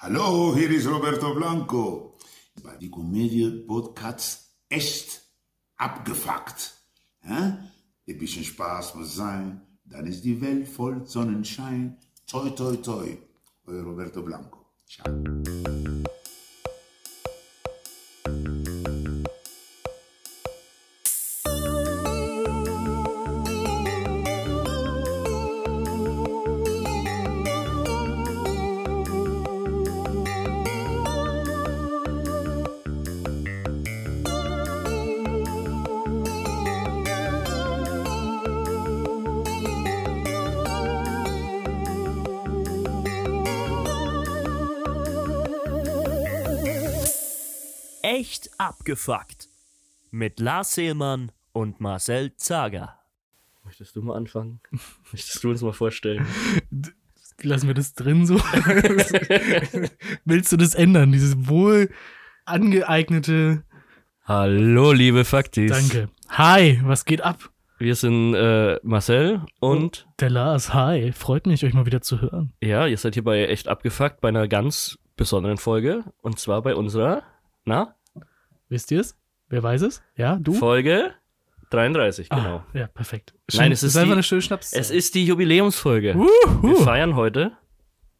Hallo, hier ist Roberto Blanco. Bei die Komödie Podcast echt abgefuckt. Hä? Ein bisschen Spaß muss sein, dann ist die Welt voll Sonnenschein. Toi, toi, toi. Euer Roberto Blanco. Ciao. Abgefuckt. Mit Lars Seelmann und Marcel Zager. Möchtest du mal anfangen? Möchtest du uns mal vorstellen? Lassen wir das drin so? Willst du das ändern? Dieses wohl angeeignete. Hallo, liebe Faktis. Danke. Hi, was geht ab? Wir sind äh, Marcel und Der Lars, hi. Freut mich, euch mal wieder zu hören. ja, ihr seid hier bei Echt abgefuckt bei einer ganz besonderen Folge. Und zwar bei unserer, na, Wisst ihr es? Wer weiß es? Ja, du? Folge 33, genau. Ah, ja, perfekt. Nein, es ist einfach die- eine schöne Schnaps. Es ist die Jubiläumsfolge. Wir Uhu. feiern heute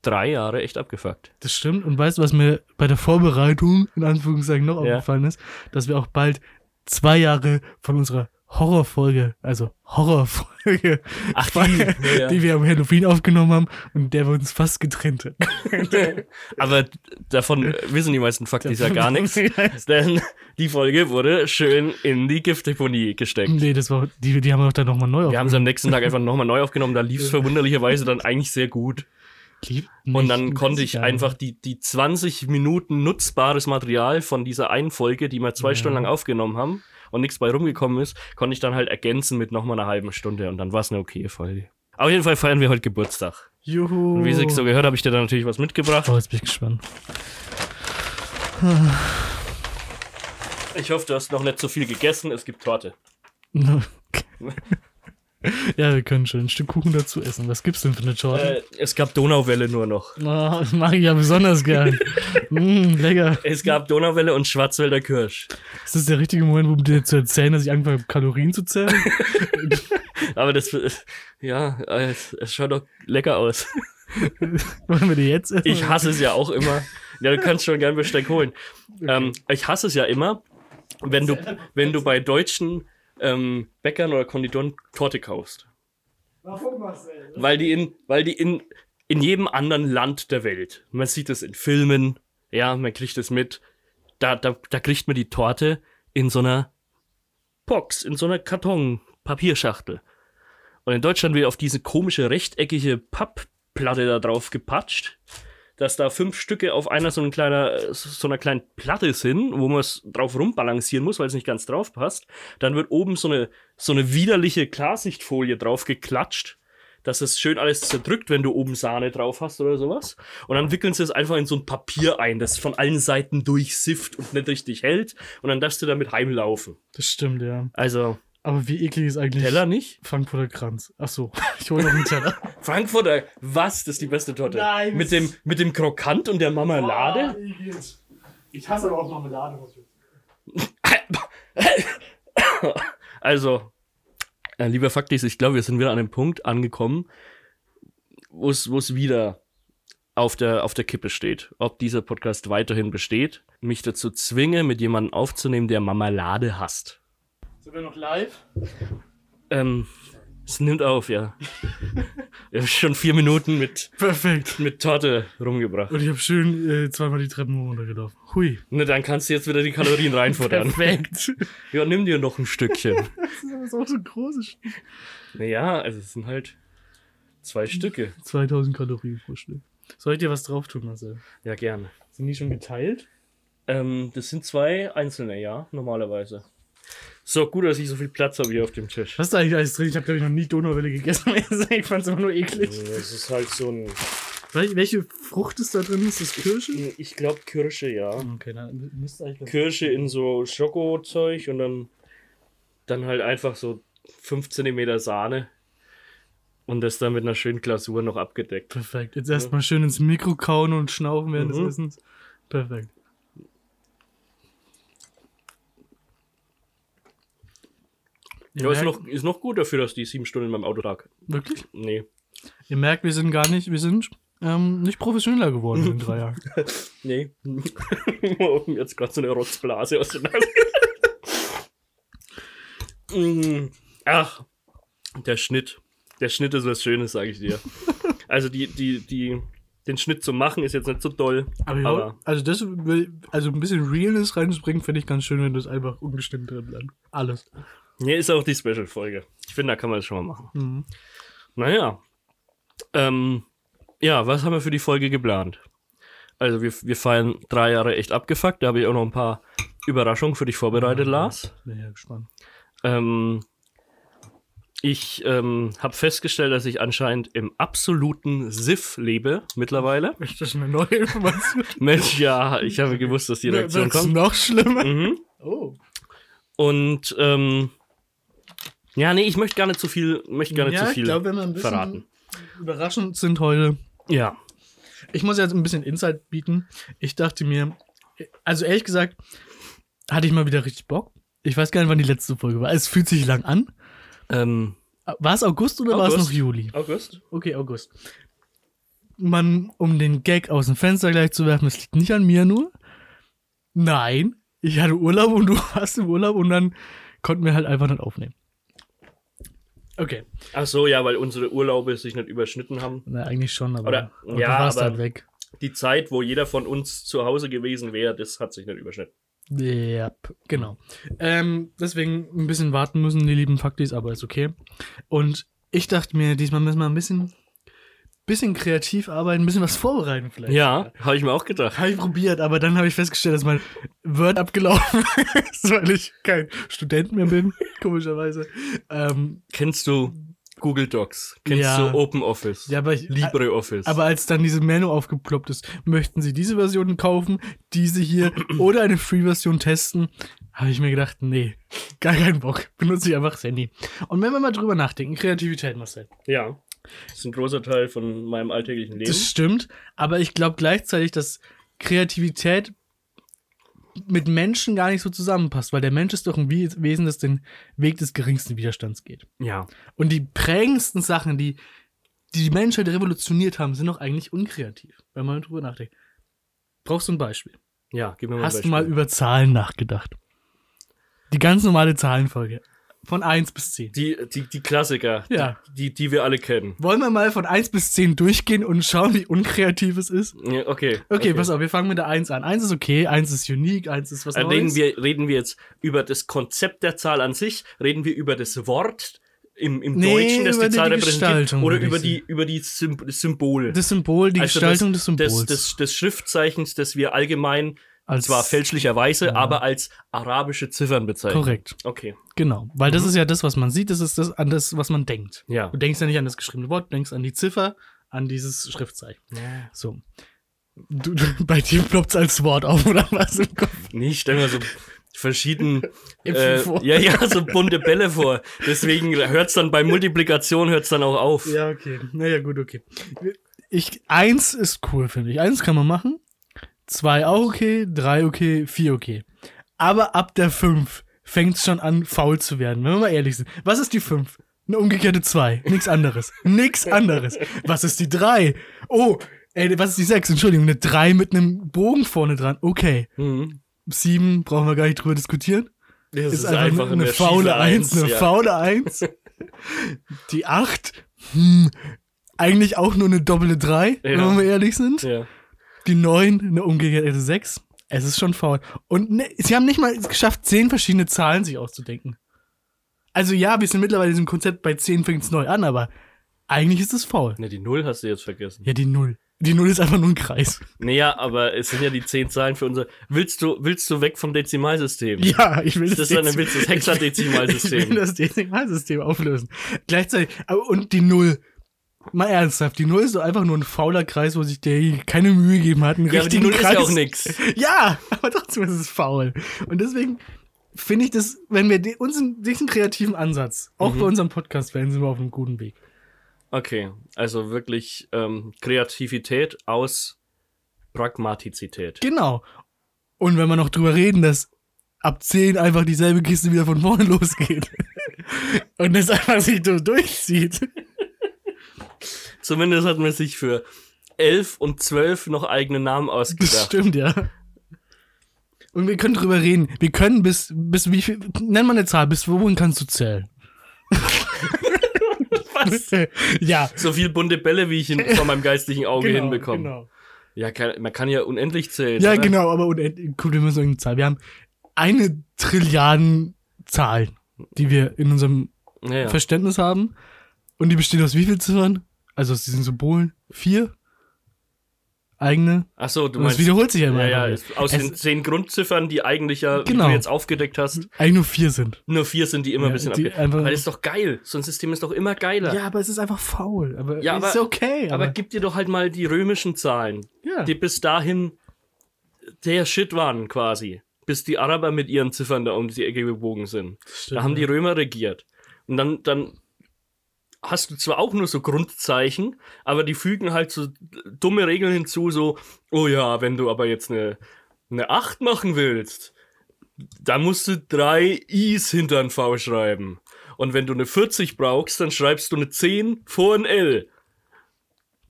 drei Jahre Echt abgefuckt. Das stimmt. Und weißt du, was mir bei der Vorbereitung in Anführungszeichen noch Ja. aufgefallen ist? Dass wir auch bald zwei Jahre von unserer Horrorfolge, also Horrorfolge, Ach, die, ja, ja. die wir am Halloween aufgenommen haben und der wir uns fast getrennt hat. Aber davon wissen die meisten Faktis ja gar nichts. Denn die Folge wurde schön in die Giftdeponie gesteckt. nee, das war, die, die haben wir doch dann nochmal neu Wir haben es am nächsten Tag einfach nochmal neu aufgenommen. Da lief es verwunderlicherweise dann eigentlich sehr gut. Und dann konnte ich einfach die, die 20 Minuten nutzbares Material von dieser einen Folge, die wir zwei Ja. Stunden lang aufgenommen haben und nichts bei rumgekommen ist, konnte ich dann halt ergänzen mit nochmal einer halben Stunde und dann war es eine okaye Folge. Auf jeden Fall feiern wir heute Geburtstag. Juhu. Und wie ich so gehört habe, ich dir dann natürlich was mitgebracht. Oh, jetzt bin ich gespannt. Ich hoffe, du hast noch nicht so viel gegessen. Es gibt Torte. ja, wir können schon ein Stück Kuchen dazu essen. Was gibt's denn für eine Torte? Äh, es gab Donauwelle nur noch. Oh, das mag ich ja besonders gern. mm, lecker. Es gab Donauwelle und Schwarzwälder Kirsch. Ist das der richtige Moment, um dir zu erzählen, dass ich angefangen habe, Kalorien zu zählen? Aber das, ja, es, es schaut doch lecker aus. Wollen wir die jetzt essen? Ich hasse es ja auch immer. Ja, du kannst schon gern Besteck holen. Ähm, ich hasse es ja immer, wenn du, wenn du bei deutschen ähm, Bäckern oder Konditoren Torte kaufst. Warum, Marcel? Weil die in, weil die in, in jedem anderen Land der Welt, man sieht es in Filmen, ja, man kriegt es mit, da, da, da kriegt man die Torte in so einer Box, in so einer Karton-Papierschachtel. Und in Deutschland wird auf diese komische rechteckige Pappplatte da drauf gepatscht, dass da fünf Stücke auf einer so, ein kleiner, so einer kleinen Platte sind, wo man es drauf rumbalancieren muss, weil es nicht ganz drauf passt. Dann wird oben so eine, so eine widerliche Klarsichtfolie drauf geklatscht, dass es schön alles zerdrückt, wenn du oben Sahne drauf hast oder sowas. Und dann wickeln sie es einfach in so ein Papier ein, das von allen Seiten durchsifft und nicht richtig hält. Und dann darfst du damit heimlaufen. Das stimmt, ja. Also, Aber wie eklig ist eigentlich Teller nicht? Frankfurter Kranz? Ach so, ich hole noch einen Teller. Frankfurter, was? Das ist die beste Torte. Nein, Mit dem, mit dem Krokant und der Marmelade? Ich hasse aber auch Marmelade. Also, äh, lieber Faktis, ich glaube, wir sind wieder an einem Punkt angekommen, wo es wo es wieder auf der, auf der Kippe steht. Ob dieser Podcast weiterhin besteht, mich dazu zwinge, mit jemandem aufzunehmen, der Marmelade hasst. Sind wir noch live? Ähm, es nimmt auf, ja. Wir haben schon vier Minuten mit, Perfekt. mit Torte rumgebracht. Und ich habe schön äh, zweimal die Treppen runtergelaufen. Hui. Ne, dann kannst du jetzt wieder die Kalorien reinfuttern. Perfekt. Ja, nimm dir noch ein Stückchen. Das ist aber so ein großes Stück. naja, also es sind halt zwei Stücke. 2000 Kalorien pro Stück. Soll ich dir was drauf tun, Marcel? Ja, gerne. Sind die schon geteilt? Ähm, das sind zwei einzelne, ja, normalerweise. So gut, dass ich so viel Platz habe hier auf dem Tisch. Was ist da eigentlich alles drin? Ich habe, glaube ich, noch nie Donauwelle gegessen. ich fand es immer nur eklig. Das ist halt so ein. Wel- Welche Frucht ist da drin? Ist das Kirsche? Ich glaube Kirsche, ja. Okay, dann müsste eigentlich Kirsche in so Schokozeug und dann, dann halt einfach so 5 cm Sahne. Und das dann mit einer schönen Glasur noch abgedeckt. Perfekt. Jetzt erstmal schön ins Mikro kauen und schnaufen während Mhm. des Essens. Perfekt. Ja, ist noch, ist noch gut dafür, dass die sieben Stunden beim Auto lag. Wirklich? Nee. Ihr merkt, wir sind gar nicht, wir sind ähm, nicht professioneller geworden in drei Jahren. Nee. Jetzt gerade so eine Rotzblase aus der Nase. Ach, der Schnitt. Der Schnitt ist was Schönes, sage ich dir. Also die, die, die, den Schnitt zu machen ist jetzt nicht so doll. Aber, ja, Aber- also das also ein bisschen Realness reinzubringen, finde ich ganz schön, wenn das einfach ungeschnitten drin bleibt. Alles. Nee, ist auch die Special-Folge. Ich finde, da kann man das schon mal machen. Mhm. Naja. Ähm, ja, was haben wir für die Folge geplant? Also, wir, wir feiern drei Jahre echt abgefuckt. Da habe ich auch noch ein paar Überraschungen für dich vorbereitet, Lars. Bin ja gespannt. Ähm, ich ähm, habe festgestellt, dass ich anscheinend im absoluten Siff lebe mittlerweile. Ist das eine neue Information? Mensch, ja, ich habe gewusst, dass die Reaktion Wird's kommt. noch schlimmer? Mhm. Oh. Und ähm, ja, nee, ich möchte gar nicht zu viel, möchte gar nicht ja, zu viel ich glaube, wenn wir ein bisschen verraten. überraschend sind heute. Ja. Ich muss jetzt ein bisschen Insight bieten. Ich dachte mir, also ehrlich gesagt, hatte ich mal wieder richtig Bock. Ich weiß gar nicht, wann die letzte Folge war. Es fühlt sich lang an. Ähm, War es August oder war es August. noch Juli? August? Okay, August. Man, um den Gag aus dem Fenster gleich zu werfen, es liegt nicht an mir nur. Nein, ich hatte Urlaub und du warst im Urlaub und dann konnten wir halt einfach nicht aufnehmen. Okay. Ach so, ja, weil unsere Urlaube sich nicht überschnitten haben. Na, eigentlich schon, aber, Oder- aber ja, du warst aber- halt weg. Die Zeit, wo jeder von uns zu Hause gewesen wäre, das hat sich nicht überschnitten. Ja, genau. Ähm, deswegen ein bisschen warten müssen, die lieben Faktis, aber ist okay. Und ich dachte mir, diesmal müssen wir ein bisschen, bisschen kreativ arbeiten, ein bisschen was vorbereiten vielleicht. Ja, habe ich mir auch gedacht. Habe ich probiert, aber dann habe ich festgestellt, dass mein Word abgelaufen ist, weil ich kein Student mehr bin, komischerweise. Ähm, Kennst du Google Docs? Kennst Ja. du OpenOffice? ja, aber ich, LibreOffice? aber als dann diese Menu aufgeploppt ist, möchten Sie diese Version kaufen, diese hier oder eine Free-Version testen, habe ich mir gedacht, nee, gar keinen Bock. Benutze ich einfach das Handy. Und wenn wir mal drüber nachdenken, Kreativität, Marcel. ja. Das ist ein großer Teil von meinem alltäglichen Leben. Das stimmt, aber ich glaube gleichzeitig, dass Kreativität mit Menschen gar nicht so zusammenpasst, weil der Mensch ist doch ein We- Wesen, das den Weg des geringsten Widerstands geht. ja. Und die prägendsten Sachen, die die, die Menschheit revolutioniert haben, sind doch eigentlich unkreativ, wenn man drüber nachdenkt. Brauchst du ein Beispiel? Ja, gib mir mal ein Hast du Beispiel. mal über Zahlen nachgedacht? Die ganz normale Zahlenfolge. Von 1 bis 10. die, die, die Klassiker, Ja. die, die wir alle kennen. Wollen wir mal von 1 bis 10 durchgehen und schauen, wie unkreativ es ist? Ja, okay. Okay, pass auf, wir fangen mit der 1 an. 1 ist okay, 1 ist unique, 1 ist was Dann Neues. reden wir, reden wir jetzt über das Konzept der Zahl an sich, reden wir über das Wort im, im Nee, Deutschen, das die die Zahl repräsentiert, Gestaltung, oder über die, über die Sym das Symbol. das Symbol, die Also Gestaltung das, des Symbols. Des, des, des Schriftzeichens, das wir allgemein, Als- zwar fälschlicherweise, aber als arabische Ziffern bezeichnen. Korrekt, Okay. genau. Weil das ist ja das, was man sieht, das ist das an das, was man denkt. Ja. Du denkst ja nicht an das geschriebene Wort, du denkst an die Ziffer, an dieses Schriftzeichen. So. Du, du, bei dir ploppt es als Wort auf, oder was im Kopf? Nee, ich stelle mir so verschieden äh, ja ja so bunte Bälle vor deswegen hört's dann bei Multiplikation hört's dann auch auf Ja, okay. Naja, gut, okay. Ich, eins ist cool, finde ich. Eins kann man machen. Zwei auch okay, drei okay, vier okay. Aber ab der fünf fängt es schon an, faul zu werden, wenn wir mal ehrlich sind. Was ist die fünf? Eine umgekehrte zwei. Nix anderes. Nix anderes. Was ist die drei? Oh, ey, was ist die sechs? Entschuldigung, eine drei mit einem Bogen vorne dran. Okay. mhm. Sieben brauchen wir gar nicht drüber diskutieren. das ist, einfach, eine, faule Eins, eine ja. faule Eins. Die Acht, hm, eigentlich auch nur eine doppelte Drei, wenn Ja. wir ehrlich sind. ja. Die Neun, eine umgekehrte Sechs. Es ist schon faul. Und ne, sie haben nicht mal es geschafft, zehn verschiedene Zahlen sich auszudenken. Also ja, wir sind mittlerweile in diesem Konzept, bei zehn fängt es neu an, aber eigentlich ist es faul. Ne, die Null hast du jetzt vergessen. Ja, die Null. Die Null ist einfach nur ein Kreis. Naja, aber es sind ja die zehn Zahlen für unser. Willst du, willst du weg vom Dezimalsystem? Ja, ich will Das ist dann ein Witz, das Ich will Hexadezimalsystem. das Dezimalsystem auflösen. Gleichzeitig, aber und die Null. Mal ernsthaft, die Null ist doch einfach nur ein fauler Kreis, wo sich der keine Mühe gegeben hat. Einen Ja, aber die Null ist Kreis. ja auch nix. Ja, aber trotzdem ist es faul. Und deswegen finde ich das, wenn wir unseren, diesen kreativen Ansatz, auch Mhm. bei unserem Podcast wären, sind wir auf einem guten Weg. Okay, also wirklich ähm, Kreativität aus Pragmatizität. Genau. Und wenn wir noch drüber reden, dass ab 10 einfach dieselbe Kiste wieder von vorne losgeht. und das einfach sich so durchzieht. Zumindest hat man sich für 11 und 12 noch eigene Namen Das ausgedacht. stimmt, ja. Und wir können drüber reden. Wir können bis, bis wie viel, nenn mal eine Zahl, bis wohin kannst du zählen? Was? ja. So viel bunte Bälle, wie ich ihn vor meinem geistlichen Auge Genau, hinbekomme. genau. Ja, kann, man kann ja unendlich zählen. Ja, oder? genau, aber unendlich, cool, wir müssen irgendeine Zahl. Wir haben eine Trilliarden Zahlen, die wir in unserem Ja, ja. Verständnis haben. Und die bestehen aus wie viel Ziffern? Also aus diesen Symbolen? Vier? Eigene? Ach so, du Und das meinst. wiederholt sich ja immer. Ja, ja, aus Es- den zehn Grundziffern, die eigentlich ja, Genau. du jetzt aufgedeckt hast, eigentlich nur vier sind. nur vier sind, die immer Ja, ein bisschen die abge... einfach- Aber das ist doch geil. So ein System ist doch immer geiler. Ja, aber es ist einfach faul. Aber Ja, ist aber- okay. aber, Aber, gib dir doch halt mal die römischen Zahlen, ja. die bis dahin der Shit waren quasi. Bis die Araber mit ihren Ziffern da um die Ecke gebogen sind. Stimmt, Da haben die. Römer regiert. Und dann, dann hast du zwar auch nur so Grundzeichen, aber die fügen halt so dumme Regeln hinzu, so, oh ja, wenn du aber jetzt eine, eine 8 machen willst, dann musst du drei I's hinter ein V schreiben. Und wenn du eine 40 brauchst, dann schreibst du eine 10 vor ein L.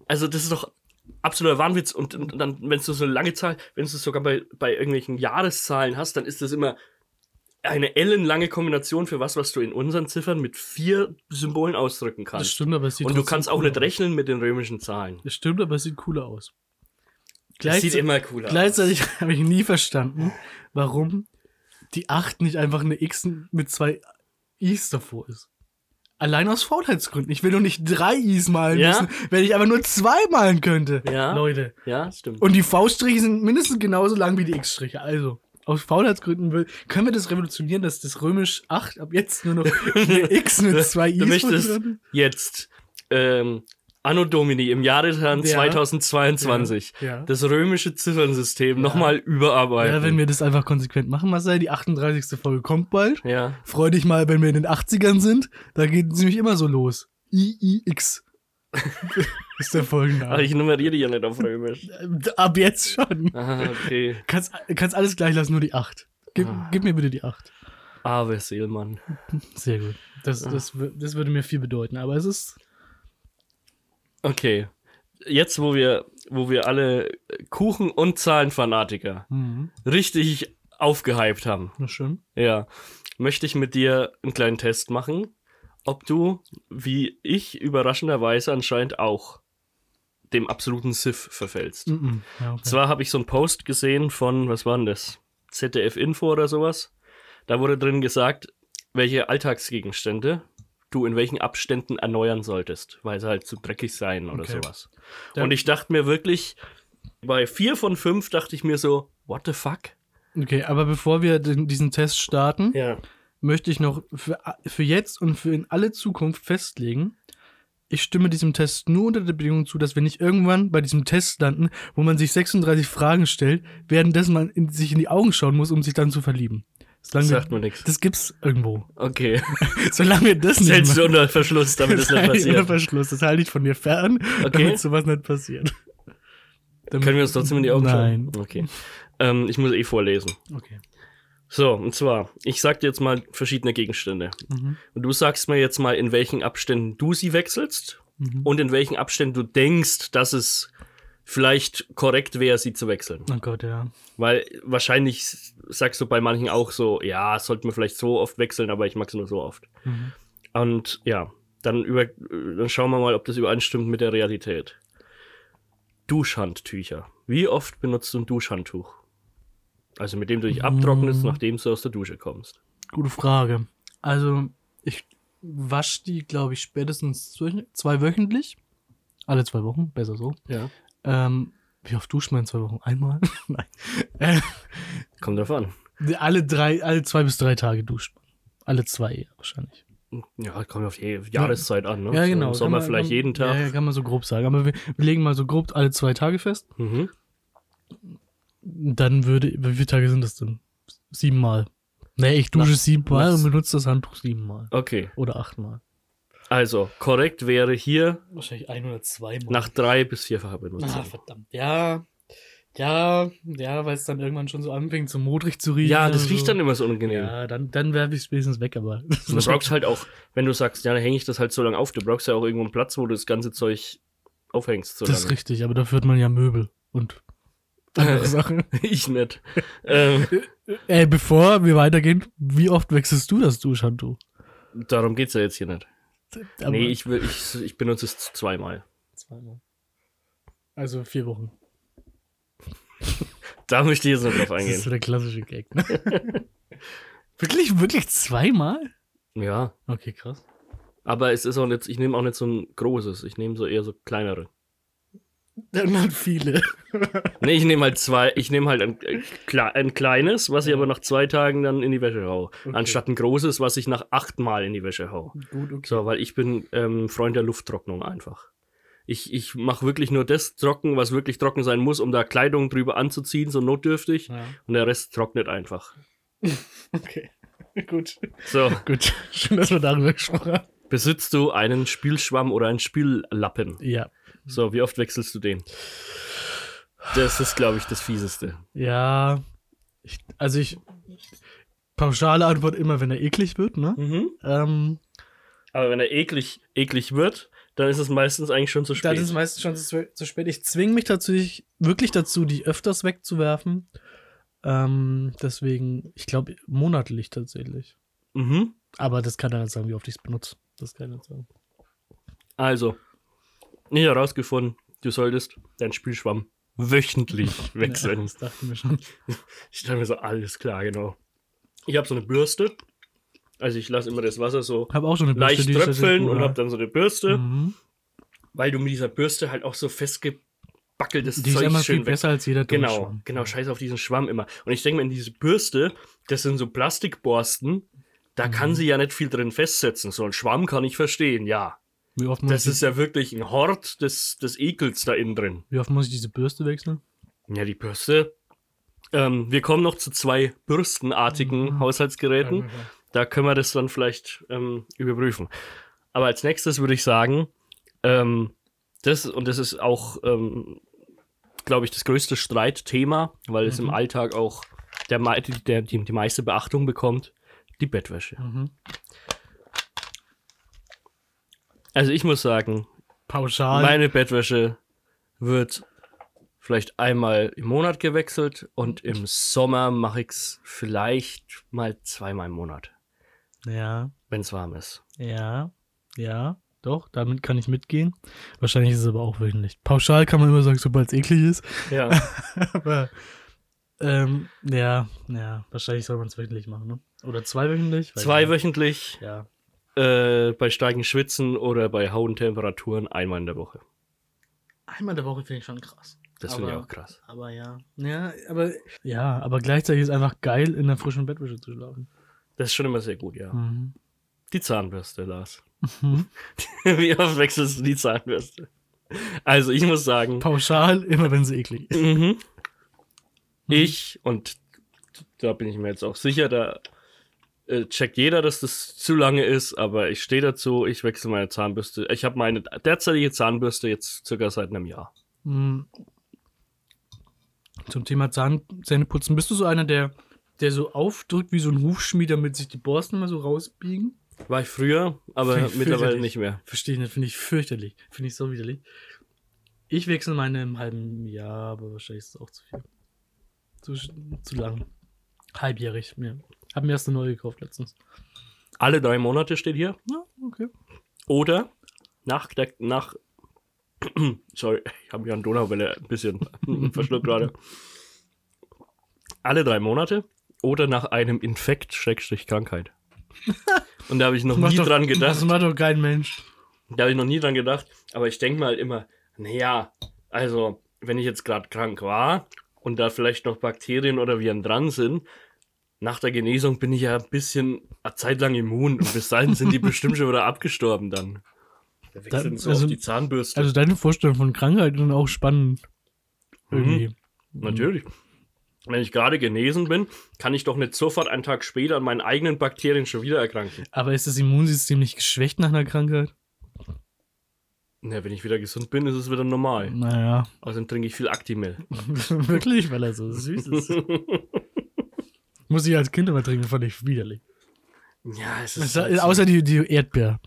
Also das ist doch absoluter Wahnwitz. Und, und dann, wenn du so eine lange Zahl, wenn du es sogar bei, bei irgendwelchen Jahreszahlen hast, dann ist das immer eine ellenlange Kombination für was, was du in unseren Ziffern mit vier Symbolen ausdrücken Das kannst. stimmt, aber es sieht Und du kannst auch nicht aus. rechnen mit den römischen Zahlen. Das stimmt, aber es sieht cooler aus. Das sieht immer cooler aus. Gleichzeitig habe ich nie verstanden, warum die 8 nicht einfach eine X mit zwei I's davor ist. Allein aus Faulheitsgründen. Ich will doch nicht drei I's malen Ja? müssen, wenn ich aber nur zwei malen könnte. Ja. Leute. Ja, stimmt. Und die V-Striche sind mindestens genauso lang wie die X-Striche. Also, aus Faulheitsgründen will, können wir das revolutionieren, dass das römisch 8 ab jetzt nur noch eine X mit zwei I's du möchtest jetzt ähm, Anno Domini im Jahre Ja. 2022 Ja, ja. das römische Ziffernsystem nochmal überarbeiten. Ja, wenn wir das einfach konsequent machen, Marcel, die 38. Folge kommt bald. ja. Freu dich mal, wenn wir in den 80ern sind. Da geht es nämlich immer so los. IIX. ist der Aber Folgenname. ich nummeriere die ja nicht auf Römisch. Ab jetzt schon. Ah, okay. Kannst, kannst alles gleich lassen, nur die 8. Gib, Ah. gib mir bitte die 8. Ave Seelmann. Sehr gut. Das, das, wür- das würde mir viel bedeuten. Aber es ist. Okay. Jetzt, wo wir, wo wir alle Kuchen- und Zahlenfanatiker Mhm. richtig aufgehypt haben, Na schön. ja, möchte ich mit dir einen kleinen Test machen, ob du, wie ich, überraschenderweise anscheinend auch dem absoluten Sif verfällst. Mhm. Ja, okay. Zwar habe ich so einen Post gesehen von, was war denn das? ZDF Info oder sowas. Da wurde drin gesagt, welche Alltagsgegenstände du in welchen Abständen erneuern solltest, weil sie halt zu dreckig seien oder Okay. sowas. Da- Und ich dachte mir wirklich, bei vier von fünf dachte ich mir so, what the fuck? Okay, aber bevor wir den, diesen Test starten, Ja. Möchte ich noch für, für jetzt und für in alle Zukunft festlegen, ich stimme diesem Test nur unter der Bedingung zu, dass wir nicht irgendwann bei diesem Test landen, wo man sich 36 Fragen stellt, währenddessen man in, sich in die Augen schauen muss, um sich dann zu verlieben. Solange Sagt mir nichts. das gibt's irgendwo. Okay. Solange wir das nicht Hältst du unter Verschluss, damit das nicht halte ich unter passiert. Verschluss, das halte ich von dir fern, Okay. damit sowas nicht passiert. Damit- Können wir uns trotzdem in die Augen Nein. schauen? Okay. Ähm, ich muss eh vorlesen. Okay. So, und zwar, ich sag dir jetzt mal verschiedene Gegenstände. Mhm. Und du sagst mir jetzt mal, in welchen Abständen du sie wechselst Mhm. und in welchen Abständen du denkst, dass es vielleicht korrekt wäre, sie zu wechseln. Oh Gott, ja. Weil wahrscheinlich sagst du bei manchen auch so, ja, sollte man vielleicht so oft wechseln, aber ich mag es nur so oft. Mhm. Und ja, dann, über, dann schauen wir mal, ob das übereinstimmt mit der Realität. Duschhandtücher. Wie oft benutzt du ein Duschhandtuch? Also mit dem du dich abtrocknest, nachdem du aus der Dusche kommst. Gute Frage. Also, ich wasche die, glaube ich, spätestens zwei- zweiwöchentlich. Alle zwei Wochen, besser so. Ja. Ähm, wie oft duscht man in zwei Wochen? Einmal? Nein. Äh, Kommt davon. alle drei, alle zwei bis drei Tage duscht man. Alle zwei wahrscheinlich. Ja, kommt auf die Jahreszeit an, ne? Ja, So genau. Im Kann Sommer man- vielleicht kann- jeden Tag. Ja, ja, kann man so grob sagen. Aber wir, wir legen mal so grob alle zwei Tage fest. Mhm. Dann würde, wie viele Tage sind das denn? Siebenmal. Nee, ich dusche Nachts- siebenmal und benutze das Handtuch siebenmal. Okay. Oder achtmal. Also, korrekt wäre hier Wahrscheinlich ein oder zwei Mal. nach drei bis vierfacher Benutzung. Ah, verdammt. Ja. Ja, ja, weil es dann irgendwann schon so anfängt, so modrig zu riechen. ja, das riecht so. dann immer so unangenehm. Ja, dann, dann werfe ich es wenigstens weg, aber. Du brauchst halt auch, wenn du sagst, ja, dann hänge ich das halt so lange auf, du brauchst ja auch irgendwo einen Platz, wo du das ganze Zeug aufhängst. So das ist lange. richtig, aber dafür hat man ja Möbel und andere Sachen. ich nicht. ähm, Ey, bevor wir weitergehen, wie oft wechselst du das Duschhandtuch? darum geht's ja jetzt hier nicht. Aber- nee, ich, will, ich, ich benutze es zweimal. Zweimal. Also vier Wochen. Da möchte ich jetzt noch drauf Das ist eingehen. so der klassische Gag, ne? wirklich, wirklich zweimal? Ja, Okay, krass. aber es ist auch nicht, ich nehme auch nicht so ein großes, ich nehme so eher so kleinere. Dann hat viele. Nee, ich nehme halt zwei, ich nehme halt ein, äh, ein kleines, was ich aber nach zwei Tagen dann in die Wäsche hau. Anstatt ein großes, was ich nach achtmal in die Wäsche hau. Gut, okay. So, weil ich bin ähm, Freund der Lufttrocknung einfach. Ich, ich mache wirklich nur das trocken, was wirklich trocken sein muss, um da Kleidung drüber anzuziehen, so notdürftig. Ja. Und der Rest trocknet einfach. Okay. Gut. So, Gut. Schön, dass wir darüber gesprochen haben. besitzt du einen Spielschwamm oder einen Spiellappen? Ja. So, wie oft wechselst du den? Das ist, glaube ich, das Fieseste. Ja. Ich, also ich. Pauschale Antwort immer, wenn er eklig wird, ne? Mhm. Ähm, Aber wenn er eklig, eklig wird, dann ist es meistens eigentlich schon zu dann spät. ist es meistens schon zu, zu spät. Ich zwinge mich tatsächlich wirklich dazu, die öfters wegzuwerfen. Ähm, deswegen, ich glaube, monatlich tatsächlich. mhm. Aber das kann er nicht sagen, wie oft ich es benutze. Das kann er nicht sagen. Also, ich habe herausgefunden, du solltest deinen Spielschwamm wöchentlich Ja, wechseln. das dachte ich mir schon. Ich stelle mir so, alles klar, genau. Ich habe so eine Bürste. Also ich lasse immer das Wasser so Hab auch schon eine Bürste, leicht ist tröpfeln und habe dann so eine Bürste, Mhm. weil du mit dieser Bürste halt auch so festgebackeltes Die ist Zeug immer schön viel besser als jeder Genau, genau, scheiß auf diesen Schwamm immer. Und ich denke mir, in diese Bürste, das sind so Plastikborsten, da Mhm. kann sie ja nicht viel drin festsetzen. So ein Schwamm kann ich verstehen, ja. Wie oft, muss Das ich, ist ja wirklich ein Hort des, des Ekels da innen drin. wie oft muss ich diese Bürste wechseln? Ja, die Bürste. Ähm, wir kommen noch zu zwei bürstenartigen Mhm. Haushaltsgeräten. Da können wir das dann vielleicht ähm, überprüfen. Aber als nächstes würde ich sagen, ähm, das, und das ist auch, ähm, glaube ich, das größte Streitthema, weil es im Mhm. Alltag auch der, der, die, die meiste Beachtung bekommt, die Bettwäsche. Mhm. Also ich muss sagen, Pauschal. meine Bettwäsche wird vielleicht einmal im Monat gewechselt und im Sommer mache ich es vielleicht mal zweimal im Monat, ja, wenn es warm ist. ja, ja. Doch, damit kann ich mitgehen. Wahrscheinlich ist es aber auch wöchentlich. Pauschal kann man immer sagen, sobald es eklig ist. Ja. aber ähm, ja, ja, wahrscheinlich soll man es wöchentlich machen, ne? Oder zweiwöchentlich? Weiß Zwei nicht. wöchentlich, Ja. Äh, bei starken Schwitzen oder bei hohen Temperaturen einmal in der Woche. Einmal in der Woche finde ich schon krass. Das finde ich auch krass. Aber ja. Ja, aber ja, aber gleichzeitig ist einfach geil, in der frischen Bettwäsche zu schlafen. Das ist schon immer sehr gut, ja. Mhm. Die Zahnbürste, Lars. Mhm. Wie oft wechselst du die Zahnbürste? Also ich muss sagen, Pauschal, immer wenn sie eklig ist. Mhm. Ich, und da bin ich mir jetzt auch sicher, da äh, checkt jeder, dass das zu lange ist, aber ich stehe dazu, ich wechsle meine Zahnbürste. Ich habe meine derzeitige Zahnbürste jetzt circa seit einem Jahr. Mhm. Zum Thema Zahn Zähneputzen. Bist du so einer, der, der so aufdrückt wie so ein Hufschmied, damit sich die Borsten mal so rausbiegen? War ich früher, aber ich mittlerweile nicht mehr. Verstehe ich nicht, finde ich fürchterlich. Finde ich so widerlich. Ich wechsle meine im halben Jahr, aber wahrscheinlich ist es auch zu viel. Zu, zu lang. Halbjährig, ja. Hab mir erst eine neue gekauft letztens. Alle drei Monate steht hier. Ja, okay. Oder nach der, nach, sorry, ich habe mich an Donauwelle ein bisschen verschluckt gerade. Alle drei Monate oder nach einem Infekt, Schrägstrich Krankheit. Und da habe ich noch nie doch- dran gedacht. Das macht doch kein Mensch. Da habe ich noch nie dran gedacht, aber ich denke mal immer, naja, also, wenn ich jetzt gerade krank war und da vielleicht noch Bakterien oder Viren dran sind, nach der Genesung bin ich ja ein bisschen eine Zeit lang immun und bis dahin sind die bestimmt schon wieder abgestorben dann. Da wechseln so also- auf die Zahnbürste. Also deine Vorstellung von Krankheit ist auch spannend. Irgendwie. Natürlich. Wenn ich gerade genesen bin, kann ich doch nicht sofort einen Tag später an meinen eigenen Bakterien schon wieder erkranken. Aber ist das Immunsystem nicht geschwächt nach einer Krankheit? Na, wenn ich wieder gesund bin, ist es wieder normal. Naja, Außerdem trinke ich viel Actimel. wirklich, weil er so süß ist. Muss ich als Kind immer trinken, fand ich widerlich. Ja, es ist. halt so- außer die, die Erdbeer.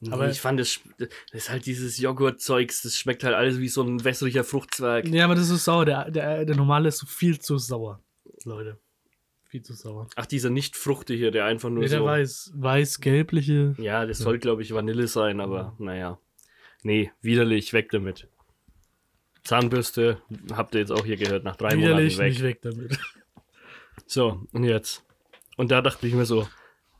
Nee, aber- ich fand, das, das ist halt dieses Joghurtzeugs, das schmeckt halt alles wie so ein wässriger Fruchtzwerg. Ja, aber das ist sauer. Der, der, der normale ist viel zu sauer, Leute. Viel zu sauer. Ach, dieser nicht fruchtige, der einfach nur Nee, der so. weiß, weiß-gelbliche. Ja, das soll, glaube ich, Vanille sein, aber naja. Nee, widerlich, weg damit. Zahnbürste, habt ihr jetzt auch hier gehört, nach drei Widerlich, Monaten weg. nicht weg damit. So, und jetzt. Und da dachte ich mir so,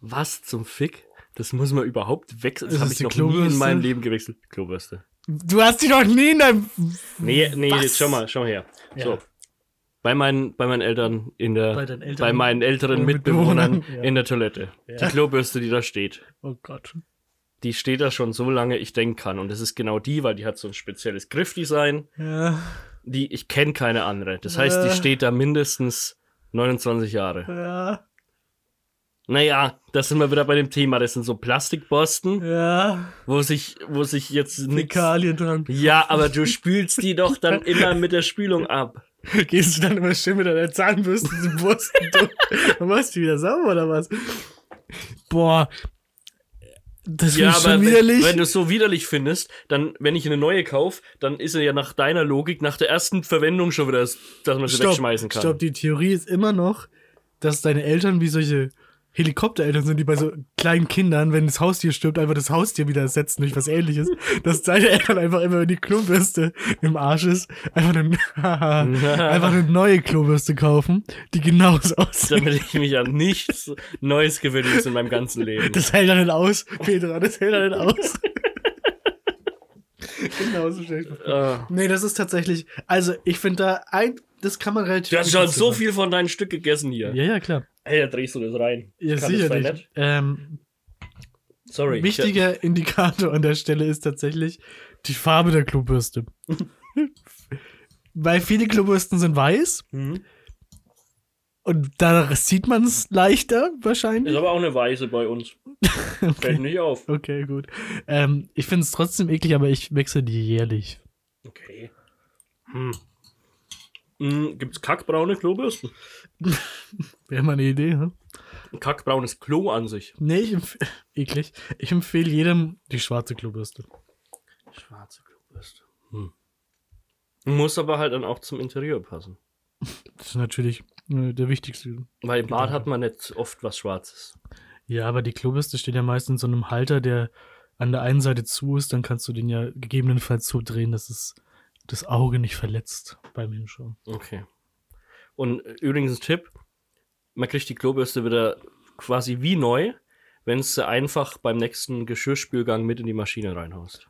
was zum Fick? Das muss man überhaupt wechseln. Das habe ich noch nie in Klobürste? meinem Leben gewechselt. Klobürste. Du hast die doch nie in deinem. Nee, nee, Was? jetzt schau mal, schau mal her. Ja. So. Bei meinen, bei meinen Eltern in der, Bei bei, Eltern- meinen älteren Mitbewohnern, Mitbewohnern ja. in der Toilette. Ja. Die Klobürste, die da steht. Oh Gott. Die steht da schon so lange, ich denken kann. Und das ist genau die, weil die hat so ein spezielles Griffdesign. Ja, Die, ich kenne keine andere. Das heißt, die Äh. steht da mindestens 29 Jahre. ja, Naja, da sind wir wieder bei dem Thema. Das sind so Plastikborsten, ja. wo sich, wo sich jetzt. Fäkalien dran. Ja, aber du spülst die doch dann immer mit der Spülung ab. Gehst du dann immer schön mit deiner Zahnbürste diese Borsten durch und machst die wieder sauber oder was? Boah. Das Ja, ich aber schon wenn, widerlich. wenn du es so widerlich findest, dann, wenn ich eine neue kaufe, dann ist er ja nach deiner Logik nach der ersten Verwendung schon wieder, dass man sie wegschmeißen kann. Stopp, die Theorie ist immer noch, dass deine Eltern wie solche Helikoptereltern sind, die bei so kleinen Kindern, wenn das Haustier stirbt, einfach das Haustier wieder ersetzen durch was ähnliches. dass deine Eltern einfach immer, wenn die Klobürste im Arsch ist, einfach eine, einfach eine neue Klobürste kaufen, die genauso aussieht. Damit ich mich an nichts Neues gewöhnen muss in meinem ganzen Leben. Das hält er nicht aus, Petra, das hält er nicht aus. genauso schlecht. Ah. Nee, das ist tatsächlich, also ich finde da ein, das kann man relativ Du hast schon so viel von deinem Stück gegessen hier. Ja, ja, klar. Hey, da drehst du das rein. Ja, sicherlich. nicht. Ähm, Sorry. wichtiger Indikator an der Stelle ist tatsächlich die Farbe der Klobürste. Weil viele Klobürsten sind weiß Ich, mhm. und da sieht man es leichter wahrscheinlich. Ist aber auch eine Weiße bei uns. Fällt nicht auf. Okay, gut. Ähm, ich finde es trotzdem eklig, aber ich wechsle die jährlich. Okay. Hm. Hm, gibt's kackbraune Klobürsten? Wäre mal eine Idee, hm? Ein kackbraunes Klo an sich. Nee, ich empf eklig. Ich empfehle jedem die schwarze Klobürste. Schwarze Klobürste. Hm. Muss aber halt dann auch zum Interieur passen. Das ist natürlich äh, der wichtigste. Weil im Bad hat man nicht oft was Schwarzes. Ja, aber die Klobürste steht ja meist in so einem Halter, der an der einen Seite zu ist. Dann kannst du den ja gegebenenfalls so drehen, dass es das Auge nicht verletzt beim Hinschauen. Okay. Und äh, übrigens ein Tipp: Man kriegt die Klobürste wieder quasi wie neu, wenn es einfach beim nächsten Geschirrspülgang mit in die Maschine reinhaust.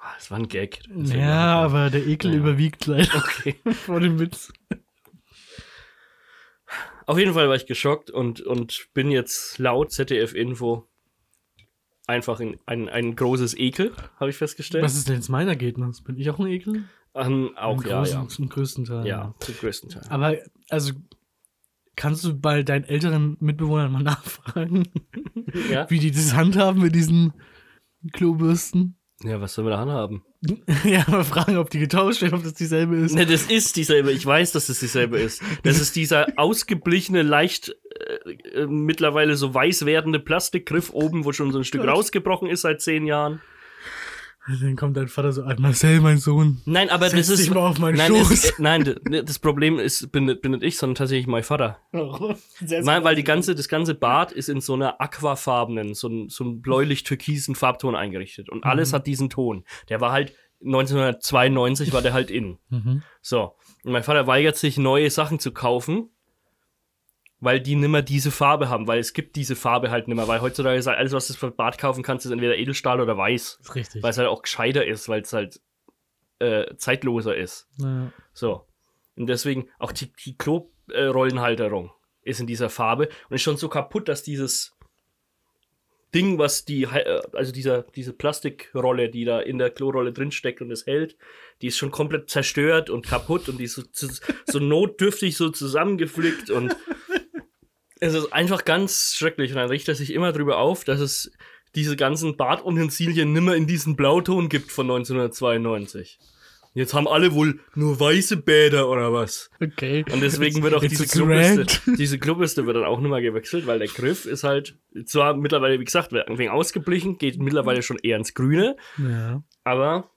Ah, Das war ein Gag. Ja, aber der Ekel Ja. überwiegt leider Okay. vor dem Witz. Auf jeden Fall war ich geschockt und, und bin jetzt laut ZDF-Info einfach in ein, ein großes Ekel, habe ich festgestellt. Was ist denn jetzt mein Ergebnis? Bin ich auch ein Ekel? Ähm, auch, Im ja, größten, ja. Zum größten Teil. Ja, zum größten Teil. Aber, also, kannst du bei deinen älteren Mitbewohnern mal nachfragen, Ja? wie die das handhaben mit diesen Klobürsten? Ja, was sollen wir da haben? ja, mal fragen, ob die getauscht werden, ob das dieselbe ist. Ne, das ist dieselbe. Ich weiß, dass es dieselbe ist. Das ist dieser ausgeblichene, leicht äh, äh, mittlerweile so weiß werdende Plastikgriff oben, wo schon so ein Stück rausgebrochen ist seit zehn Jahren. Dann kommt dein Vater so, "Ah, Marcel, mein Sohn. Nein, aber das ist. dich mal auf meinen nein, Schoß. äh, nein, ne, das Problem ist, bin, nicht- bin nicht ich, sondern tatsächlich mein Vater. Nein, weil die ganze, das ganze Bad ist in so einer aquafarbenen, so, ein- so einem bläulich-türkisen Farbton eingerichtet. Und alles hat diesen Ton. Der war halt 1992 war der halt in. Mhm. So. Und mein Vater weigert sich, neue Sachen zu kaufen, weil die nimmer diese Farbe haben, weil es gibt diese Farbe halt nimmer, weil heutzutage ist halt alles, was du für Bad kaufen kannst, ist entweder Edelstahl oder weiß, richtig. weil es halt auch gescheiter ist, weil es halt äh, zeitloser ist. Ja. So. Und deswegen auch die, die Klo-Rollenhalterung ist in dieser Farbe und ist schon so kaputt, dass dieses Ding, was die, äh, also dieser, diese Plastikrolle, die da in der Klorolle drin steckt und es hält, die ist schon komplett zerstört und kaputt und die ist so, so, so notdürftig so zusammengeflickt und es ist einfach ganz schrecklich. Und dann riecht er sich immer drüber auf, dass es diese ganzen Badutensilien nimmer in diesen Blauton gibt von 1992. Jetzt haben alle wohl nur weiße Bäder oder was. Okay. Und deswegen wird auch It's diese. Klobürste, diese Klobürste wird dann auch nicht mehr gewechselt, weil der Griff ist halt zwar mittlerweile, wie gesagt, wenig ausgeblichen, geht mittlerweile schon eher ins Grüne, Ja. aber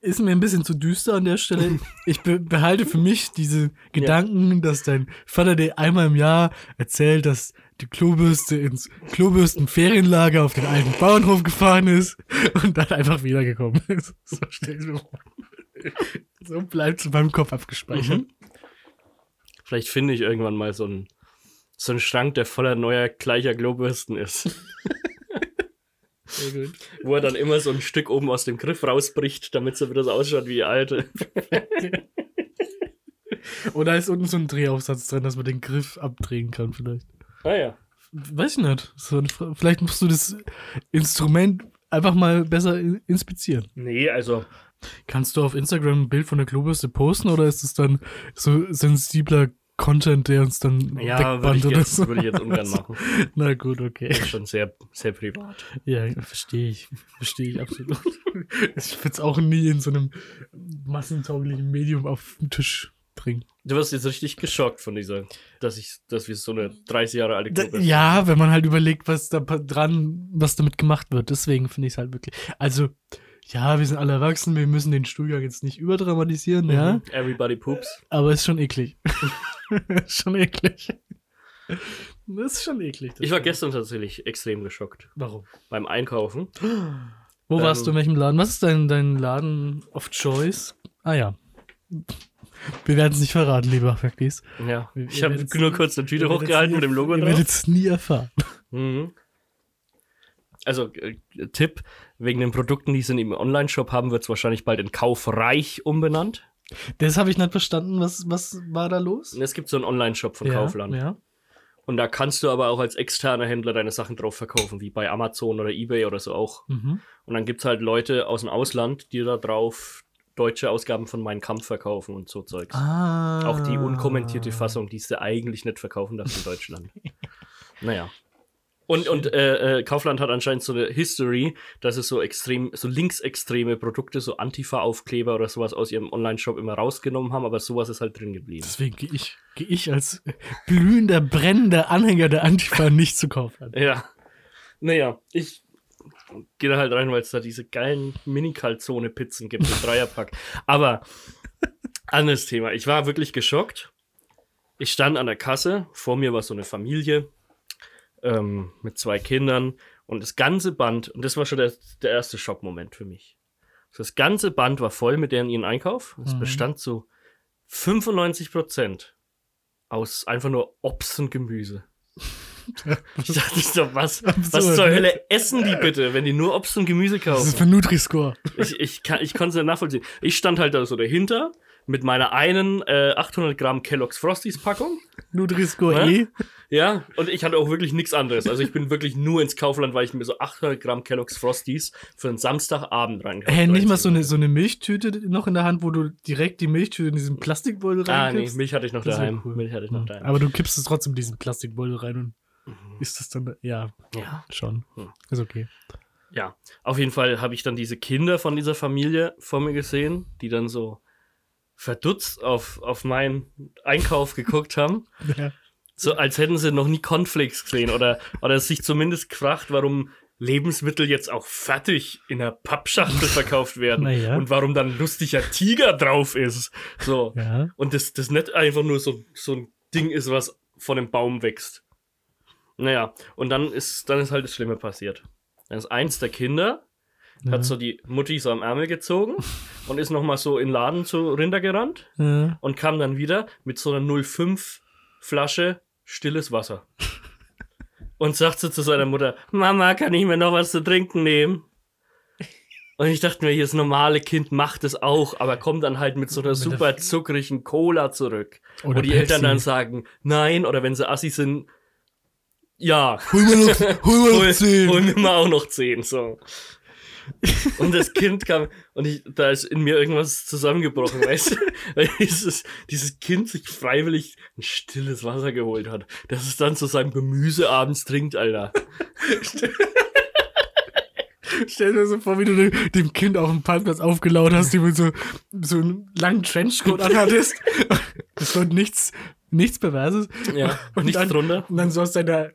Ist mir ein bisschen zu düster an der Stelle. Ich be behalte für mich diese Gedanken, dass dein Vater dir einmal im Jahr erzählt, dass die Klobürste ins Klobürstenferienlager auf den alten Bauernhof gefahren ist und dann einfach wiedergekommen ist. So stell ich mir vor. So bleibt es in meinem Kopf abgespeichert. Mhm. vielleicht finde ich irgendwann mal so einen, so einen Schrank, der voller neuer gleicher Klobürsten ist. Sehr gut. Wo er dann immer so ein Stück oben aus dem Griff rausbricht, damit so wieder so ausschaut wie die alte. Oder ist unten so ein Drehaufsatz drin, dass man den Griff abdrehen kann vielleicht. Ah ja. Weiß ich nicht. So vielleicht musst du das Instrument einfach mal besser in- inspizieren. Nee, also Kannst du auf Instagram ein Bild von der Klobürste posten oder ist es dann so sensibler Content, der uns dann ja, würde ich, jetzt, so? würde ich jetzt ungern machen. Na gut, okay. Schon sehr, sehr privat. Ja, verstehe ich. Verstehe ich absolut. Ich würde es auch nie in so einem massentauglichen Medium auf den Tisch bringen. Du wirst jetzt richtig geschockt von dieser, dass ich, dass wir so eine 30 Jahre alte Da, Gruppe ja, wenn man halt überlegt, was da dran, was damit gemacht wird. Deswegen finde ich es halt wirklich. Also, ja, wir sind alle erwachsen, wir müssen den Stuhlgang jetzt nicht überdramatisieren, Mhm. ja. Everybody poops. Aber ist schon eklig. ist schon eklig. Das ist schon eklig. Ich war gestern tatsächlich extrem geschockt. Warum? Beim Einkaufen. Wo Ähm, warst du in welchem Laden? Was ist dein, dein Laden of Choice? Ah ja. Wir werden es nicht verraten, lieber Faktis. Ja. Ihr- Ich ihr habe nur kurz eine Tüte Ihr hochgehalten nie- mit dem Logo Ihr drauf. werdet es nie erfahren. Mhm. Also, äh, Tipp, wegen den Produkten, die sie im Online-Shop haben, wird es wahrscheinlich bald in Kaufreich umbenannt. Das habe ich nicht verstanden. Was, was war da los? Es gibt so einen Online-Shop von ja, Kaufland. Ja. Und da kannst du aber auch als externer Händler deine Sachen drauf verkaufen, wie bei Amazon oder Ebay oder so auch. Mhm. Und dann gibt es halt Leute aus dem Ausland, die da drauf deutsche Ausgaben von Mein Kampf verkaufen und so Zeugs. Ah. Auch die unkommentierte Fassung, die sie eigentlich nicht verkaufen darf in Deutschland. naja. Und, und äh, äh, Kaufland hat anscheinend so eine History, dass es so extrem, so linksextreme Produkte, so Antifa-Aufkleber oder sowas aus ihrem Online-Shop immer rausgenommen haben, aber sowas ist halt drin geblieben. Deswegen gehe ich, geh ich als glühender, brennender Anhänger der Antifa nicht zu kaufen. Ja. Naja, ich gehe da halt rein, weil es da diese geilen Mini-Calzone-Pizzen gibt im Dreierpack. Aber anderes Thema. Ich war wirklich geschockt. Ich stand an der Kasse, vor mir war so eine Familie ähm, mit zwei Kindern und das ganze Band, und das war schon der, der erste Schockmoment für mich. Das ganze Band war voll mit deren ihren Einkauf. Es Mhm. bestand zu 95 Prozent aus einfach nur Obst und Gemüse. Ich dachte so, was, was zur ne? Hölle essen die bitte, wenn die nur Obst und Gemüse Das ist kaufen? für Nutri-Score. Ich, ich, kann, ich konnte es nicht nachvollziehen. Ich stand halt da so dahinter mit meiner einen äh, 800 Gramm Kellogg's Frosties Packung. Nutri-Score Hä? eh. Ja, und ich hatte auch wirklich nichts anderes. Also ich bin wirklich nur ins Kaufland, weil ich mir so 800 Gramm Kellogg's Frosties für einen Samstagabend rein Hä, nicht mal so eine, so eine Milchtüte noch in der Hand, wo du direkt die Milchtüte in diesen Plastikbeutel Ah, nee, reinkippst? Milch hatte ich noch Das daheim. cool. Milch hatte ich noch daheim. Aber du kippst es trotzdem in diesen Plastikbeutel rein und Mhm. ist das dann, ja, ja. schon. Hm. Ist okay. Ja, auf jeden Fall habe ich dann diese Kinder von dieser Familie vor mir gesehen, die dann so verdutzt auf, auf meinen Einkauf geguckt haben. Ja. So als hätten sie noch nie Cornflakes gesehen oder, oder sich zumindest gefragt, warum Lebensmittel jetzt auch fertig in einer Pappschachtel verkauft werden ja. und warum dann ein lustiger Tiger drauf ist. So. Ja. Und das, das nicht einfach nur so, so ein Ding ist, was von dem Baum wächst. Naja, und dann ist, dann ist halt das Schlimme passiert. Dann ist eins der Kinder, Ja. hat so die Mutti so am Ärmel gezogen und ist nochmal so in den Laden zu Rinder gerannt Ja. und kam dann wieder mit so einer 05 Flasche stilles Wasser. Und sagte zu seiner Mutter, Mama, kann ich mir noch was zu trinken nehmen? Und ich dachte mir, hier das normale Kind macht es auch, aber kommt dann halt mit so einer Mit super zuckrigen Cola zurück. Oder wo die Pepsi. Eltern dann sagen, nein, oder wenn sie assi sind, ja, Hol mir noch, hol mir hol, noch zehn. hol mir mal auch noch zehn, so. Und das Kind kam, und ich, da ist in mir irgendwas zusammengebrochen, weißt du? Weil dieses, dieses Kind sich freiwillig ein stilles Wasser geholt hat, das es dann zu seinem Gemüse abends trinkt, Alter. Stell dir so vor, wie du dem- Kind auf dem Parkplatz aufgelaut hast, die mit so, so einem langen Trenchcoat anhattest. Das war nichts, nichts Perverses. Ja, Und nichts dann, drunter. Und dann so aus deiner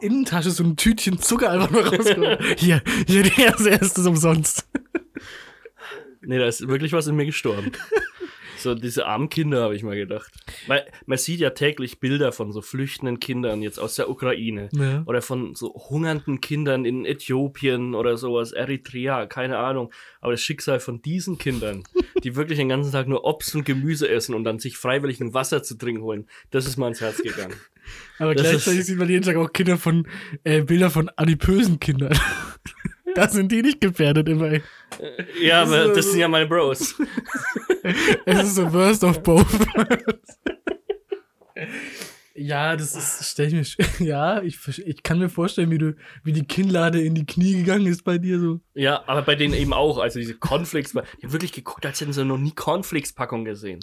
Innentasche so ein Tütchen Zucker einfach noch rausgeholt. Hier, hier, erste, erste ist umsonst. Nee, da ist wirklich was in mir gestorben. So, diese armen Kinder, habe ich mal gedacht. Weil man sieht ja täglich Bilder von so flüchtenden Kindern jetzt aus der Ukraine. Ja. Oder von so hungernden Kindern in Äthiopien oder sowas, Eritrea, keine Ahnung. Aber das Schicksal von diesen Kindern, die wirklich den ganzen Tag nur Obst und Gemüse essen und dann sich freiwillig ein Wasser zu trinken holen, das ist mir ans Herz gegangen. Aber Das gleichzeitig ist- sieht man jeden Tag auch Kinder von, äh, Bilder von adipösen Kindern. da sind die nicht gefährdet immerhin. Ja, Das aber das sind ja meine Bros. Es ist so worst of both. ja, das ist, stell ich mir, sch- ja, ich, ich kann mir vorstellen, wie du, wie die Kinnlade in die Knie gegangen ist bei dir so. Ja, aber bei denen eben auch. Also diese Cornflakes, ich habe wirklich geguckt, als hätten sie noch nie Cornflakes-Packung gesehen.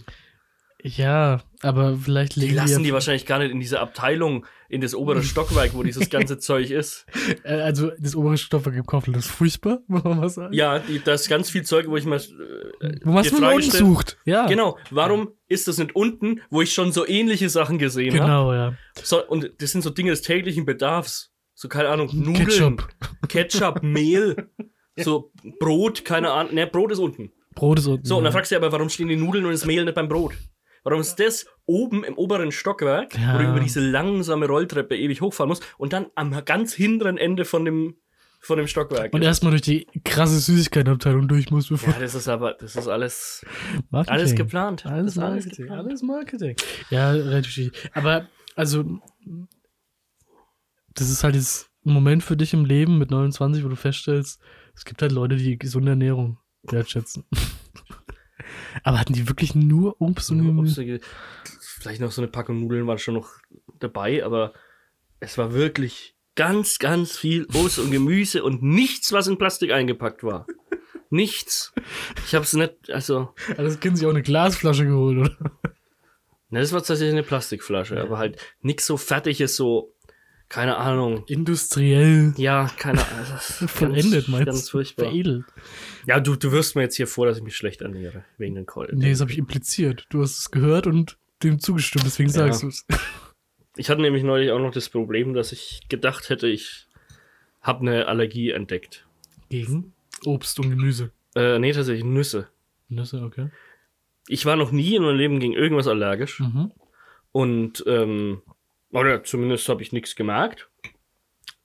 Ja, aber vielleicht Die legen lassen die ja, wahrscheinlich gar nicht in diese Abteilung, in das obere Stockwerk, wo dieses ganze Zeug ist. äh, also das obere Stoffwerk im Kopf, das ist furchtbar, muss man mal sagen. Ja, die, da ist ganz viel Zeug, wo ich mal. Äh, Wo man es unten stell- sucht. Ja. Genau, warum ist das nicht unten, wo ich schon so ähnliche Sachen gesehen habe? Genau, ja. So, und das sind so Dinge des täglichen Bedarfs. So, keine Ahnung, Nudeln, Ketchup. Ketchup, Mehl, so Brot, keine Ahnung. Ne, Brot ist unten. Brot ist unten. So, und dann ja. fragst du dich aber, warum stehen die Nudeln und das Mehl nicht beim Brot? Warum ist das oben im oberen Stockwerk, wo du Ja. über diese langsame Rolltreppe ewig hochfahren musst und dann am ganz hinteren Ende von dem, von dem Stockwerk? Und erstmal durch die krasse Süßigkeitenabteilung durch muss, bevor. ja, das ist aber, das ist alles, Marketing. alles geplant. Alles alles Marketing. geplant. Alles Marketing. Ja, relativ. Aber, also, das ist halt jetzt ein Moment für dich im Leben mit 29, wo du feststellst, es gibt halt Leute, die gesunde Ernährung wertschätzen. Aber hatten die wirklich nur Obst und Gemüse? Vielleicht noch so eine Packung Nudeln waren schon noch dabei, aber es war wirklich ganz, ganz viel Obst und Gemüse und nichts, was in Plastik eingepackt war. Nichts. Ich hab's nicht, also, Also, das Kind sich auch eine Glasflasche geholt, oder? na, das war tatsächlich eine Plastikflasche, aber halt nichts so fertiges, so, keine Ahnung. Industriell Ja, keine Ahnung. vollendet, ganz, meinst Ganz du? furchtbar. Veredelt. Ja, du, du wirst mir jetzt hier vor, dass ich mich schlecht ernähre, wegen den Keulen. Nee, das habe ich impliziert. Du hast es gehört und dem zugestimmt, deswegen Ja. sagst du es. Ich hatte nämlich neulich auch noch das Problem, dass ich gedacht hätte, ich habe eine Allergie entdeckt. Gegen Obst und Gemüse. Äh, nee, tatsächlich Nüsse. Nüsse, okay. Ich war noch nie in meinem Leben gegen irgendwas allergisch. Mhm. Und, ähm, oder zumindest habe ich nichts gemerkt.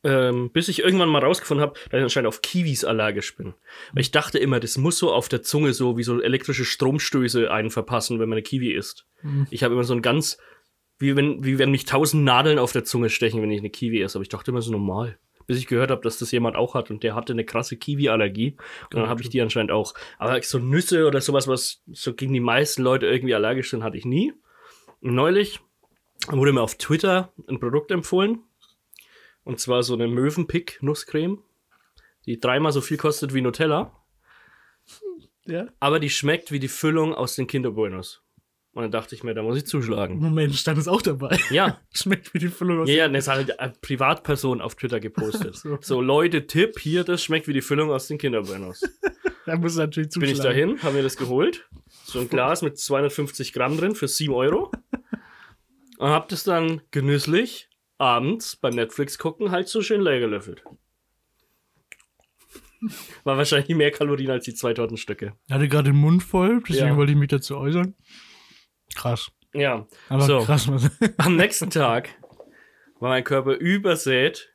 Ähm, bis ich irgendwann mal rausgefunden habe, dass ich anscheinend auf Kiwis allergisch bin. Weil ich dachte immer, das muss so auf der Zunge so wie so elektrische Stromstöße einen verpassen, wenn man eine Kiwi isst. Mhm. Ich habe immer so ein ganz, wie wenn, wie wenn mich tausend Nadeln auf der Zunge stechen, wenn ich eine Kiwi esse. Aber ich dachte immer so normal. Bis ich gehört habe, dass das jemand auch hat und der hatte eine krasse Kiwi-Allergie. Und dann habe ich die anscheinend auch. Aber so Nüsse oder sowas, was so gegen die meisten Leute irgendwie allergisch sind, hatte ich nie. Und neulich wurde mir auf Twitter ein Produkt empfohlen. Und zwar so eine Möwenpick-Nusscreme, die dreimal so viel kostet wie Nutella. Ja. Aber die schmeckt wie die Füllung aus den Kinder Buenos. Und dann dachte ich mir, da muss ich zuschlagen. Moment, stand es auch dabei. Ja, Schmeckt wie die Füllung aus ja, ja, das hat halt eine Privatperson auf Twitter gepostet. So. so. Leute, Tipp, hier, das schmeckt wie die Füllung aus den Kinder Buenos. Da muss natürlich Bin zuschlagen. ich dahin, habe mir das geholt. So ein Glas mit 250 Gramm drin für 7 Euro. Und hab das dann genüsslich abends beim Netflix gucken halt so schön leer gelöffelt. War wahrscheinlich mehr Kalorien als die zwei Tortenstücke. Ich hatte gerade den Mund voll, deswegen Ja. wollte ich mich dazu äußern. Krass. Ja, Aber So. krass, am nächsten Tag war mein Körper übersät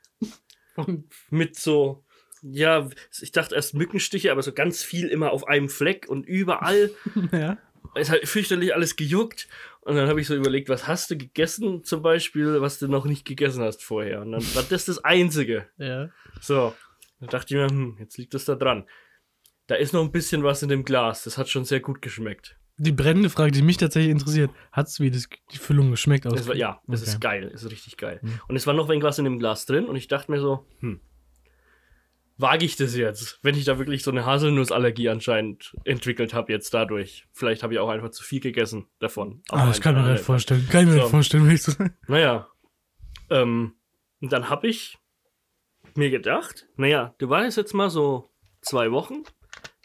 mit so, ja, ich dachte erst Mückenstiche, aber so ganz viel immer auf einem Fleck und überall. ja. Es hat fürchterlich alles gejuckt. Und dann habe ich so überlegt, was hast du gegessen zum Beispiel, was du noch nicht gegessen hast vorher. Und dann war das das Einzige. Ja. So, dann dachte ich mir, hm, jetzt liegt das da dran. Da ist noch ein bisschen was in dem Glas. Das hat schon sehr gut geschmeckt. Die brennende Frage, die mich tatsächlich interessiert, hat es wie das, die Füllung geschmeckt aus? Das war, ja, das Okay. ist geil. Das ist richtig geil. Mhm. Und es war noch irgendwas in dem Glas drin. Und ich dachte mir so, hm, wage ich das jetzt? Wenn ich da wirklich so eine Haselnussallergie anscheinend entwickelt habe jetzt dadurch. Vielleicht habe ich auch einfach zu viel gegessen davon. Ah, das kann ich mir nicht vorstellen. Kann ich mir So. nicht vorstellen, wenn ich so Naja. Ähm, und dann habe ich mir gedacht, naja, du warst jetzt mal so zwei Wochen,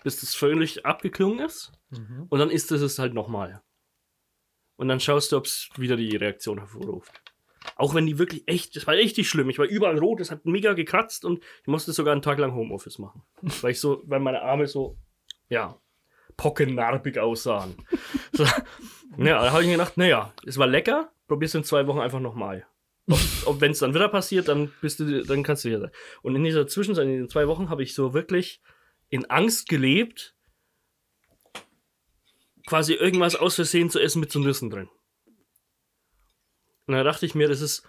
bis das völlig abgeklungen ist. Und dann ist es es halt nochmal. Und dann schaust du, ob es wieder die Reaktion hervorruft. Auch wenn die wirklich echt, das war richtig schlimm. Ich war überall rot, es hat mega gekratzt und ich musste sogar einen Tag lang Homeoffice machen. Weil ich so, weil meine Arme so, ja, pockennarbig aussahen. so, ja, da habe ich mir gedacht, naja, es war lecker, probier's in zwei Wochen einfach nochmal. Ob, ob wenn es dann wieder passiert, dann bist du, dann kannst du wieder sein. Und in dieser Zwischenzeit, in den zwei Wochen, habe ich so wirklich in Angst gelebt, quasi irgendwas aus Versehen zu essen mit so Nüssen drin. Und da dachte ich mir, das ist,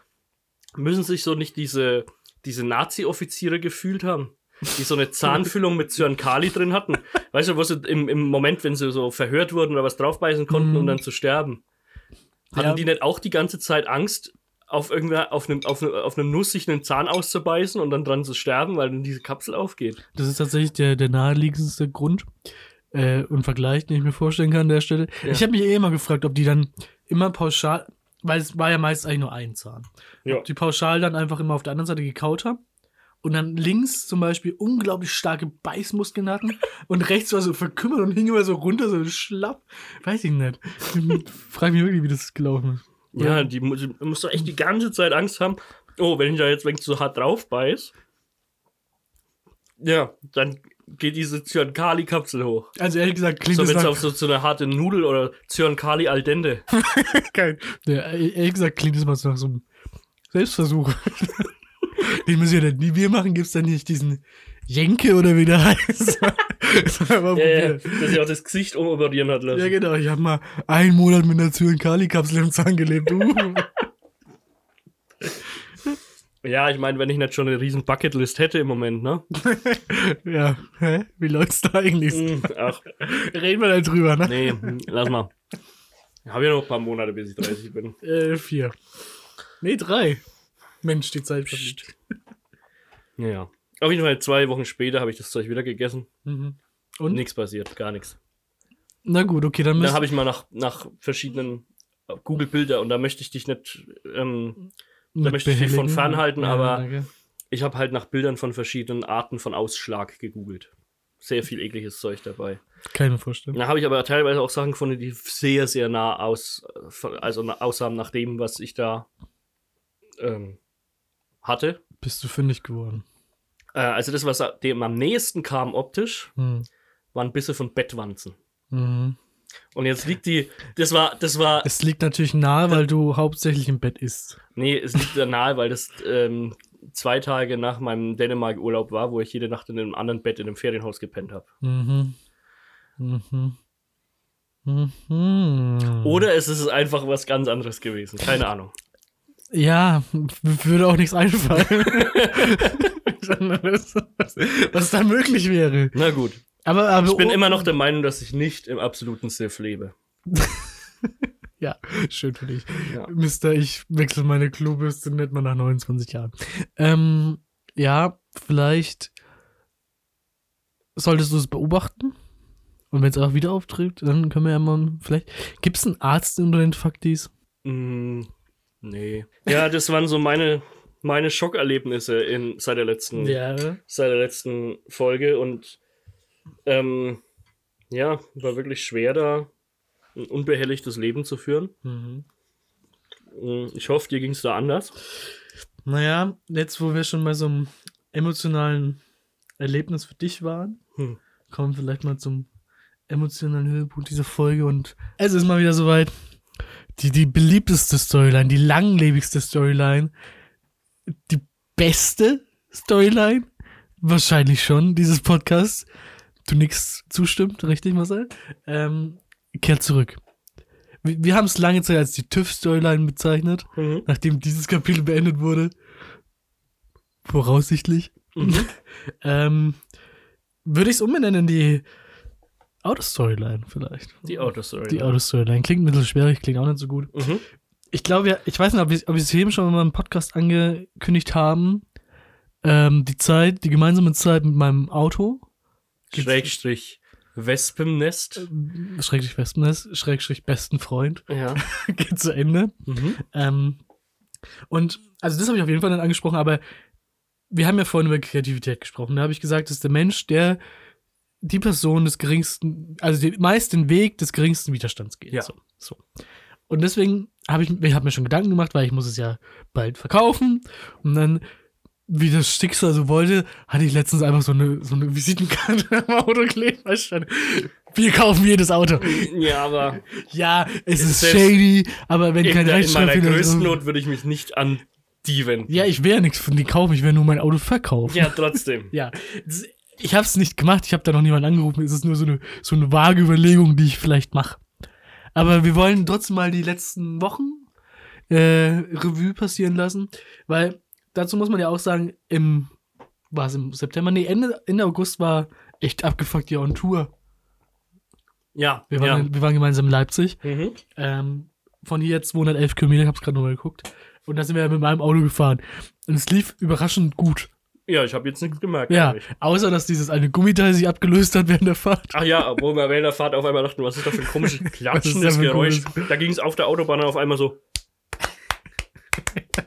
müssen sich so nicht diese, diese Nazi-Offiziere gefühlt haben, die so eine Zahnfüllung mit Zyankali drin hatten. Weißt du, wo sie im, im Moment, wenn sie so verhört wurden oder was draufbeißen konnten, um dann zu sterben. Hatten Ja. die nicht auch die ganze Zeit Angst, auf irgendwer, auf einem, auf, einem, auf einem Nuss sich einen Zahn auszubeißen und dann dran zu sterben, weil dann diese Kapsel aufgeht? Das ist tatsächlich der, der naheliegendste Grund äh, und Vergleich, den ich mir vorstellen kann an der Stelle. Ja. Ich habe mich eh immer gefragt, ob die dann immer pauschal, weil es war ja meist eigentlich nur ein Zahn, Ja. die pauschal dann einfach immer auf der anderen Seite gekaut haben und dann links zum Beispiel unglaublich starke Beißmuskeln hatten und rechts war so verkümmert und hing immer so runter, so schlapp. Weiß ich nicht. Frag mich wirklich, wie das gelaufen ist. Ja, die, mu- die muss doch echt die ganze Zeit Angst haben. Oh, wenn ich da jetzt wenn ich so hart drauf beiß, ja, dann geht diese Zyankali-Kapsel hoch. Also ehrlich gesagt klingt So, das es nach, auf so, so eine harte Nudel oder Zyankali al dente. Geil. Ja, ehrlich gesagt klingt das mal so nach so einem Selbstversuch. Den müssen wir dann nie wir machen, gibt's dann nicht diesen Jenke oder wie der heißt. Aber Ja, ja, dass sich auch das Gesicht umoperieren hat lassen. ja, genau. Ich habe mal einen Monat mit einer Zyankali-Kapsel im Zahn gelebt. Uh. Ja, ich meine, wenn ich nicht schon eine riesen Bucketlist hätte im Moment, ne? ja, hä? Wie läuft's da eigentlich? Hm, Ach, Reden wir da drüber, ne? nee, hm, lass mal. Ich habe ja noch ein paar Monate, bis ich 30 bin. Äh, vier. Nee, drei. Mensch, die Zeit verfliegt. Ja, ja. Auf jeden Fall zwei Wochen später habe ich das Zeug wieder gegessen. Mhm. Und? Nichts passiert, gar nichts. Na gut, okay, dann Dann müssen habe ich mal nach, nach verschiedenen Google-Bilder und da möchte ich dich nicht, ähm, da möchte ich dich von fernhalten, aber- danke. ich habe halt nach Bildern von verschiedenen Arten von Ausschlag gegoogelt. Sehr viel ekliges Zeug dabei. Kann ich mir vorstellen. Da habe ich aber teilweise auch Sachen gefunden, die sehr, sehr nah aus, also aussahen nach dem, was ich da ähm, hatte. Bist du fündig geworden? Äh, also das, was dem am nächsten kam optisch, Hm. waren Bisse von Bettwanzen. Mhm. Und jetzt liegt die, das war, das war, Es liegt natürlich nahe, weil du hauptsächlich im Bett isst. nee, es liegt da nahe, weil das ähm, zwei Tage nach meinem Dänemark-Urlaub war, wo ich jede Nacht in einem anderen Bett in einem Ferienhaus gepennt habe. Mhm. Mhm. Mhm. Oder es ist einfach was ganz anderes gewesen. Keine Ahnung. Ja, würde auch nichts einfallen. was, was da möglich wäre. Na gut. Aber, aber Ich bin oh, immer noch der Meinung, dass ich nicht im absoluten Sith lebe. Ja, schön für dich. Ja. Mister, ich wechsle meine Klobürste nicht mal nach 29 Jahren. Ähm, ja, vielleicht solltest du es beobachten. Und wenn es auch wieder auftritt, dann können wir ja mal, vielleicht, gibt es einen Arzt unter den Faktis? Mm, nee. Ja, das waren so meine, meine Schockerlebnisse in, seit, der letzten, Ja. seit der letzten Folge und ähm, ja, war wirklich schwer da ein unbehelligtes Leben zu führen. Mhm. Mm, Ich hoffe, dir ging es da anders. Naja, jetzt wo wir schon bei so einem emotionalen Erlebnis für dich waren, Hm. kommen wir vielleicht mal zum emotionalen Höhepunkt dieser Folge und es ist mal wieder soweit. Die, die beliebteste Storyline, die langlebigste Storyline, die beste Storyline, wahrscheinlich schon, dieses Podcast. Du nix zustimmt, richtig, Marcel? Ähm, kehrt zurück. Wir, wir haben es lange Zeit als die TÜV-Storyline bezeichnet Mhm. nachdem dieses Kapitel beendet wurde. Voraussichtlich. Mhm. Ähm, würde ich es umbenennen in die Autostoryline vielleicht. Die Autostory. Die Autostoryline. Klingt ein bisschen schwierig, klingt auch nicht so gut. Mhm. Ich glaube ja, ich weiß nicht, ob wir ob es eben schon mal im Podcast angekündigt haben. Ähm, die Zeit, die gemeinsame Zeit mit meinem Auto. Schrägstrich Wespennest. Schrägstrich Wespennest, Schrägstrich besten Freund. Ja. Geht zu Ende. Mhm. Ähm, und also das habe ich auf jeden Fall nicht angesprochen, aber wir haben ja vorhin über Kreativität gesprochen. Da habe ich gesagt, das ist der Mensch, der die Person des geringsten, also die, meist den Weg des geringsten Widerstands geht. Ja. So, so. Und deswegen habe ich, ich habe mir schon Gedanken gemacht, weil ich muss es ja bald verkaufen. Und dann, wie das Schicksal so wollte, hatte ich letztens einfach so eine, so eine Visitenkarte am Auto kleben. Wir kaufen jedes Auto. Ja, aber Ja, es ist Selbst shady, aber wenn in, kein der, in meiner größten Not würde ich mich nicht an die wenden. Ja, ich ja nichts von die kaufen, ich will nur mein Auto verkaufen. Ja, trotzdem. Ja, ich habe es nicht gemacht, ich habe da noch niemanden angerufen. Es ist nur so eine, so eine vage Überlegung, die ich vielleicht mache. Aber wir wollen trotzdem mal die letzten Wochen äh, Revue passieren lassen, weil dazu muss man ja auch sagen, im war es im September, nee, Ende, Ende August war echt abgefuckt hier on Tour. Ja, Wir waren, ja. wir waren gemeinsam in Leipzig. Mhm. Ähm, von hier 211 Kilometer, ich hab's gerade nochmal geguckt. Und da sind wir mit meinem Auto gefahren. Und es lief überraschend gut. ja, ich habe jetzt nichts gemerkt. Ja, eigentlich. außer dass dieses eine Gummiteil sich abgelöst hat während der Fahrt. Ach ja, wo wir während der Fahrt auf einmal dachten, was ist das für ein komisches klatschendes das Geräusch. komisches- Da ging es auf der Autobahn auf einmal so.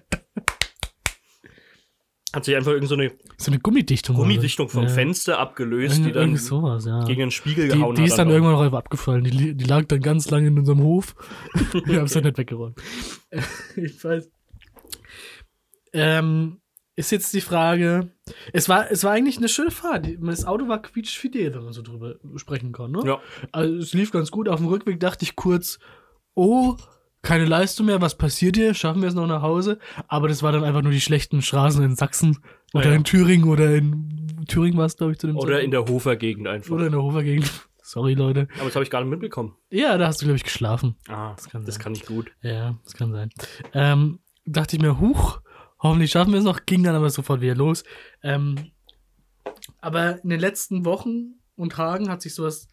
Hat sich einfach irgend so eine So eine Gummidichtung. Gummidichtung vom ja. Fenster abgelöst, die Irgend, dann irgend sowas, ja. gegen den Spiegel die, gehauen die hat. ist dann aber- irgendwann noch einfach abgefallen. Die, die lag dann ganz lange in unserem Hof. Wir haben es dann nicht weggeräumt. ich weiß. Ähm, ist jetzt die Frage. Es war, es war eigentlich eine schöne Fahrt. Die- Das Auto war quietschfidel, wenn man so drüber sprechen kann. Ne? Ja. Also es lief ganz gut. Auf dem Rückweg dachte ich kurz, oh, keine Leistung mehr, was passiert hier? Schaffen wir es noch nach Hause? Aber das war dann einfach nur die schlechten Straßen in Sachsen oder ja. in Thüringen oder in Thüringen war es, glaube ich, zu dem Oder in der Hofer Gegend einfach. oder in der Hofer Gegend. Sorry, Leute. Aber das habe ich gar nicht mitbekommen. Ja, da hast du, glaube ich, geschlafen. Ah, Das kann das sein. kann nicht gut. Ja, das kann sein. Ähm, dachte ich mir, huch, hoffentlich schaffen wir es noch, ging dann aber sofort wieder los. Ähm, aber in den letzten Wochen und Tagen hat sich sowas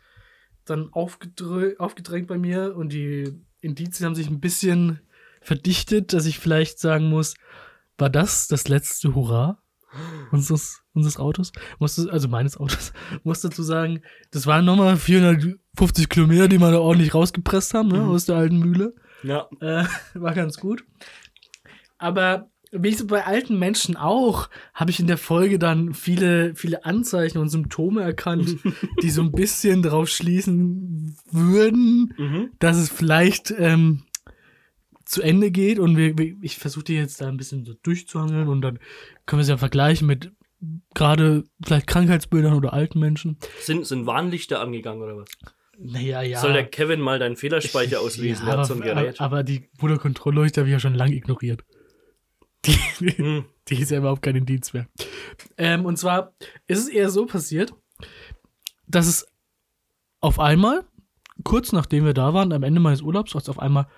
dann aufgedrängt bei mir und die Indizien haben sich ein bisschen verdichtet, dass ich vielleicht sagen muss, war das das letzte Hurra unseres, unseres Autos? Musste, also meines Autos. Muss dazu sagen, das waren nochmal 450 Kilometer, die wir da ordentlich rausgepresst haben, ne, Mhm. aus der alten Mühle. Ja. Äh, war ganz gut. Aber wie so bei alten Menschen auch, habe ich in der Folge dann viele, viele Anzeichen und Symptome erkannt, die so ein bisschen darauf schließen würden, Mhm. dass es vielleicht ähm, zu Ende geht. Und wir, ich versuche die jetzt da ein bisschen so durchzuhangeln und dann können wir es ja vergleichen mit gerade vielleicht Krankheitsbildern oder alten Menschen. Sind, sind Warnlichter angegangen oder was? Naja, ja. Soll der Kevin mal deinen Fehlerspeicher auslesen? Ja, der hat aber, so ein Gerät. aber, aber die Bruderkontrollleuchte habe ich ja schon lange ignoriert. Die, die, Hm. die ist ja überhaupt kein Indiz mehr. Ähm, und zwar ist es eher so passiert, dass es auf einmal, kurz nachdem wir da waren, am Ende meines Urlaubs, hat es auf einmal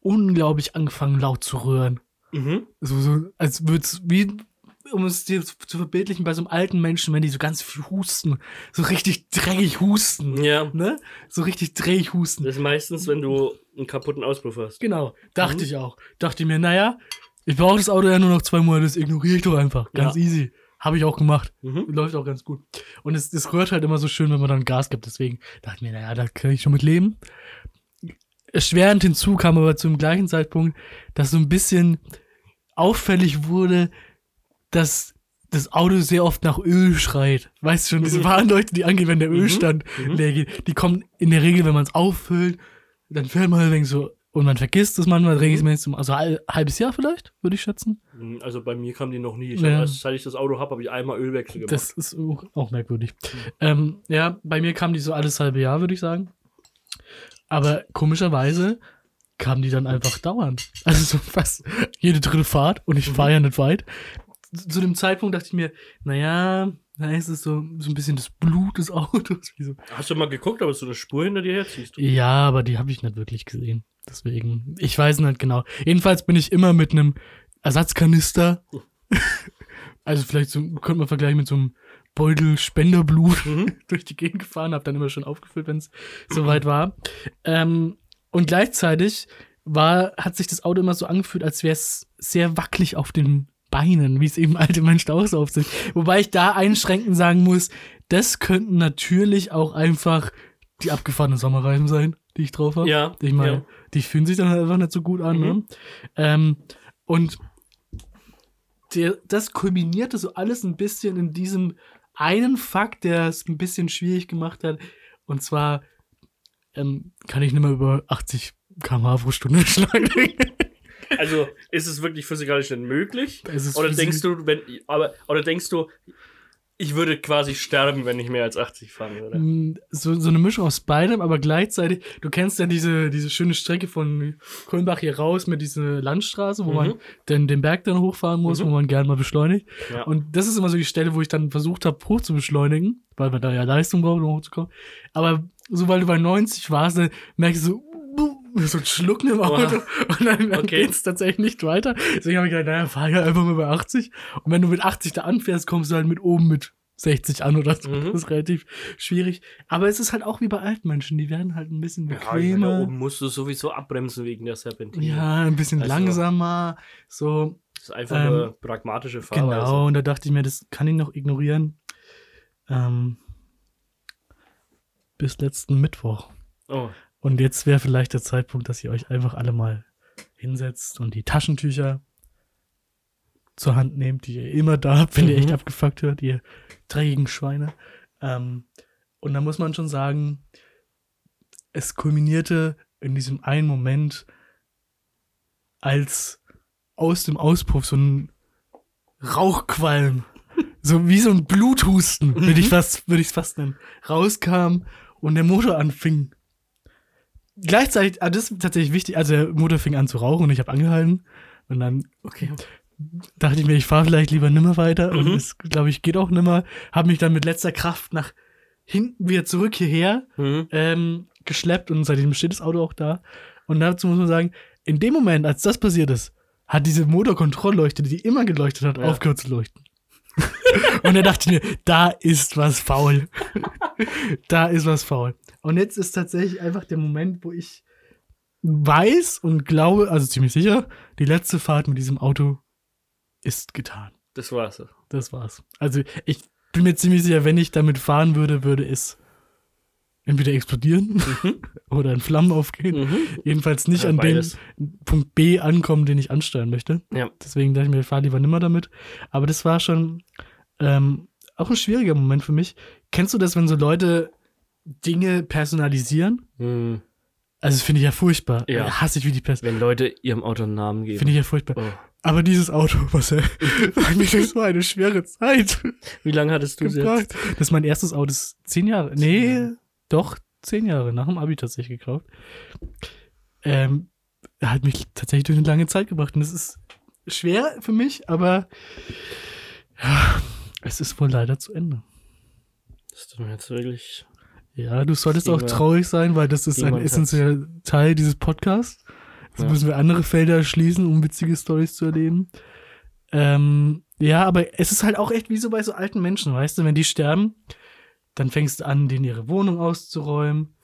unglaublich angefangen laut zu rühren. Mhm. So, so als würde es wie, um es dir zu zu verbildlichen, bei so einem alten Menschen, wenn die so ganz viel husten, so richtig dreckig husten. Ja. Ne? So richtig dreckig husten. Das ist meistens, wenn du einen kaputten Auspuff hast. Genau, dachte Mhm. ich auch. Dachte mir, naja, ich brauche das Auto ja nur noch zwei Monate, das ignoriere ich doch einfach. Ganz Ja. easy. Habe ich auch gemacht. Mhm. Läuft auch ganz gut. Und es, es rührt halt immer so schön, wenn man dann Gas gibt. Deswegen dachte ich mir, naja, da kann ich schon mit leben. Erschwerend hinzu kam aber zum gleichen Zeitpunkt, dass so ein bisschen auffällig wurde, dass das Auto sehr oft nach Öl schreit. Weißt du schon, diese Warnleuchte, die angehen, wenn der Ölstand Mhm. leer geht, die kommen in der Regel, wenn man es auffüllt, dann fährt man halt so, und man vergisst es manchmal regelmäßig, also ein halbes Jahr vielleicht, würde ich schätzen. Hm, Also bei mir kam die noch nie. Ich Ja. hab, seit ich das Auto habe, habe ich einmal Ölwechsel gemacht. Das ist auch, merkwürdig. Ähm, ja, bei mir kam die so alles halbe Jahr, würde ich sagen. Aber komischerweise kam die dann einfach dauernd. Also so fast jede dritte Fahrt und ich fahre ja nicht weit. Zu zu dem Zeitpunkt dachte ich mir, naja, da ist es so, so ein bisschen das Blut des Autos. Hast du mal geguckt, ob du eine Spur hinter dir herziehst? Ja, aber die habe ich nicht wirklich gesehen. Deswegen, ich weiß nicht genau. Jedenfalls bin ich immer mit einem Ersatzkanister. also vielleicht so, könnte man vergleichen mit so einem Beutel Spenderblut Mhm. durch die Gegend gefahren, habe dann immer schon aufgefüllt, wenn es soweit war. Ähm, und gleichzeitig war, hat sich das Auto immer so angefühlt, als wäre es sehr wackelig auf den Beinen, wie es eben alte Menschen auch so auf sind. Wobei ich da einschränkend sagen muss, das könnten natürlich auch einfach die abgefahrenen Sommerreifen sein, die ich drauf habe. Ja. Ich meine, ja. die fühlen sich dann halt einfach nicht so gut an. Ne? Mhm. Ähm, und der, das kulminierte so alles ein bisschen in diesem einen Fakt, der es ein bisschen schwierig gemacht hat. Und zwar ähm, kann ich nicht mehr über 80 km pro Stunde beschleunigen. Also ist es wirklich physikalisch denn möglich? Oder denkst du, wenn, aber, oder denkst du, ich würde quasi sterben, wenn ich mehr als 80 fahren würde? Mm, so, so eine Mischung aus beidem, aber gleichzeitig, du kennst ja diese, diese schöne Strecke von Kulmbach hier raus mit dieser Landstraße, wo Mhm. man dann den Berg dann hochfahren muss, Mhm. wo man gerne mal beschleunigt. Ja. Und das ist immer so die Stelle, wo ich dann versucht habe, hoch zu beschleunigen, weil man da ja Leistung braucht, um hochzukommen. Aber sobald du bei 90 warst, dann merkst du so, ein Schlucken im Auto Wow. und dann, dann Okay. geht's tatsächlich nicht weiter. Deswegen habe ich gedacht, naja, fahr ja einfach mal bei 80. Und wenn du mit 80 da anfährst, kommst du halt mit oben mit 60 an oder so. Mhm. Das ist relativ schwierig. Aber es ist halt auch wie bei alten Menschen, die werden halt ein bisschen Ja, ich meine, da bequemer. oben musst du sowieso abbremsen wegen der Serpentine. Ja, ein bisschen Also- langsamer. So, Das ist einfach Ähm, nur pragmatische Fahrweise. Genau, und da dachte ich mir, das kann ich noch ignorieren. Ähm, bis letzten Mittwoch. Oh, Und jetzt wäre vielleicht der Zeitpunkt, dass ihr euch einfach alle mal hinsetzt und die Taschentücher zur Hand nehmt, die ihr immer da habt, wenn ihr Mhm. echt abgefuckt hört, ihr dreckigen Schweine. Ähm, und da muss man schon sagen, es kulminierte in diesem einen Moment, als aus dem Auspuff so ein Rauchqualm, so wie so ein Bluthusten, würde ich fast, würde ich es fast nennen, rauskam und der Motor anfing. Gleichzeitig, ah, das ist tatsächlich wichtig, also der Motor fing an zu rauchen und ich habe angehalten und dann okay. dachte ich mir, ich fahre vielleicht lieber nimmer weiter und Mhm. es, glaube ich, geht auch nimmer. Habe mich dann mit letzter Kraft nach hinten wieder zurück hierher Mhm. ähm, geschleppt und seitdem steht das Auto auch da. Und dazu muss man sagen, in dem Moment, als das passiert ist, hat diese Motorkontrollleuchte, die immer geleuchtet hat, Ja. aufgehört zu leuchten. und er dachte mir, da ist was faul. da ist was faul. Und jetzt ist tatsächlich einfach der Moment, wo ich weiß und glaube, also ziemlich sicher, die letzte Fahrt mit diesem Auto ist getan. Das war's. Das war's. Also ich bin mir ziemlich sicher, wenn ich damit fahren würde, würde es entweder explodieren oder in Flammen aufgehen. Mhm. Jedenfalls nicht Ja, an beides. dem Punkt B ankommen, den ich ansteuern möchte. Ja. Deswegen dachte ich mir, ich fahre lieber nimmer damit. Aber das war schon ähm, auch ein schwieriger Moment für mich. Kennst du das, wenn so Leute Dinge personalisieren? Mhm. Also das finde ich ja furchtbar. Ja. Hasse ich wie die Pest. Wenn Leute ihrem Auto einen Namen geben. Finde ich ja furchtbar. Oh. Aber dieses Auto, was er war mir durch so eine schwere Zeit Wie lange hattest du es gebracht. jetzt? Das ist mein erstes Auto, das ist zehn Jahre. Nee, doch, zehn Jahre nach dem Abi tatsächlich gekauft. Ähm, er hat mich tatsächlich durch eine lange Zeit gebracht. Und das ist schwer für mich, aber ja, es ist wohl leider zu Ende. Das ist doch jetzt wirklich. Ja, du solltest auch traurig sein, weil das ist ein essentieller Teil dieses Podcasts. Jetzt Ja. müssen wir andere Felder erschließen, um witzige Stories zu erleben. Ähm, ja, aber es ist halt auch echt wie so bei so alten Menschen, weißt du, wenn die sterben, dann fängst du an, denen ihre Wohnung auszuräumen.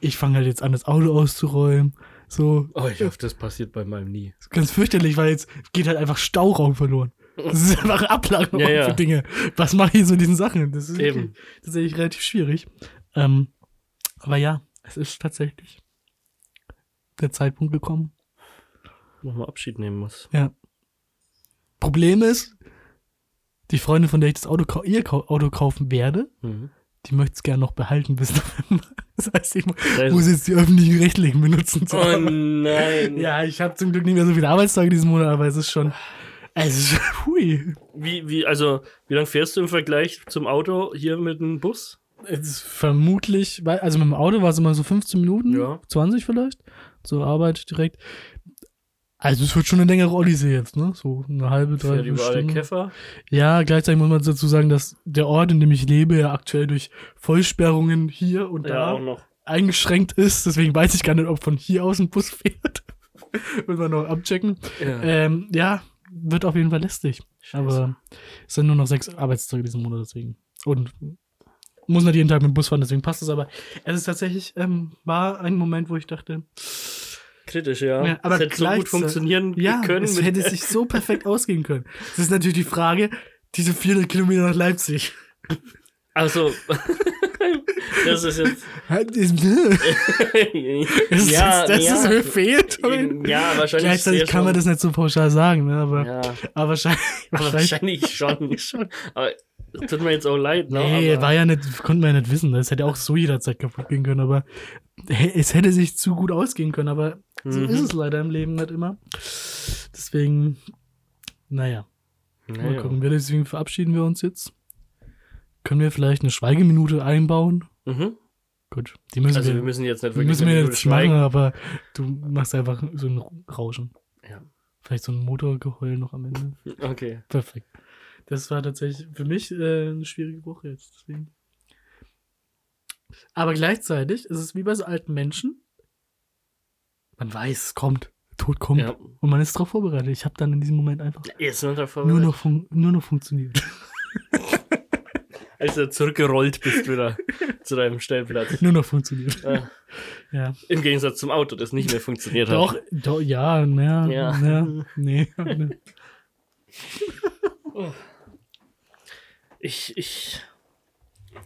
Ich fange halt jetzt an, das Auto auszuräumen. So, Oh, ich hoffe, das passiert bei meinem nie. ganz fürchterlich, weil jetzt geht halt einfach Stauraum verloren. Das ist einfach Ablagerung Ja, ja. für Dinge. Was mache ich so mit diesen Sachen? Das ist Eben. tatsächlich relativ schwierig. Ähm, aber ja, es ist tatsächlich der Zeitpunkt gekommen. Nochmal Abschied nehmen muss. Problem ist, die Freundin, von der ich das Auto, ihr Auto kaufen werde, Mhm. die möchte es gerne noch behalten bis November. Das heißt, ich Das- muss jetzt die öffentlichen Rechtlichen benutzen. Oh Arbeit. nein. Ja, ich habe zum Glück nicht mehr so viele Arbeitstage diesen Monat, aber es ist schon. Es ist, hui. Wie, wie, also, wie lange fährst du im Vergleich zum Auto hier mit dem Bus? Es ist vermutlich, also mit dem Auto war es immer so 15 Minuten, Ja. 20 vielleicht, zur Arbeit direkt. Also es wird schon eine längere Odyssee jetzt, ne? So eine halbe, überall der Stunde. Käfer? Ja, gleichzeitig muss man dazu sagen, dass der Ort, in dem ich lebe, ja aktuell durch Vollsperrungen hier und Ja, da auch noch. eingeschränkt ist. Deswegen weiß ich gar nicht, ob von hier aus ein Bus fährt. muss man noch abchecken. Ja. Ähm, ja, wird auf jeden Fall lästig. Aber es sind nur noch sechs Arbeitstage diesen Monat, deswegen. Und muss nicht jeden Tag mit dem Bus fahren, deswegen passt es. Aber es ist tatsächlich, ähm, war ein Moment, wo ich dachte, Kritisch, ja. Ja, aber es hätte so gut funktionieren ja, können. es hätte sich so perfekt ausgehen können. Das ist natürlich die Frage, diese 400 Kilometer nach Leipzig. Also, Das ist jetzt. Das ist, ja, das ja, ist mir fehlt. ja, wahrscheinlich. Gleichzeitig kann man das nicht so pauschal sagen, ne? aber, Ja, aber wahrscheinlich. wahrscheinlich schon. schon. Aber tut mir jetzt auch leid, ne? Nee, aber, war ja nicht, konnte man ja nicht wissen. Das hätte auch so jederzeit kaputt gehen können, aber es hätte sich zu gut ausgehen können, aber so Mhm. ist es leider im Leben nicht immer. Deswegen, naja, mal naja. gucken. Wir, deswegen verabschieden wir uns jetzt. Können wir vielleicht eine Schweigeminute einbauen? Mhm. Gut, die müssen Also, wir, wir müssen jetzt nicht wirklich müssen wir jetzt Minute machen, schweigen. aber du machst einfach so ein Rauschen. Ja. Vielleicht so ein Motorgeheul noch am Ende. Okay. Perfekt. Das war tatsächlich für mich äh, eine schwierige Woche jetzt. Deswegen. Aber gleichzeitig ist es wie bei so alten Menschen. Man weiß, es kommt. Tod kommt. Ja. Und man ist darauf vorbereitet. Ich habe dann in diesem Moment einfach nur noch, nur noch funktioniert. Als du zurückgerollt bist wieder zu deinem Stellplatz. nur noch funktioniert. Ja. Ja. Im Gegensatz zum Auto, das nicht mehr funktioniert Doch, hat. doch, ja, na, Ja. ja. nee. ne. Ich, ich,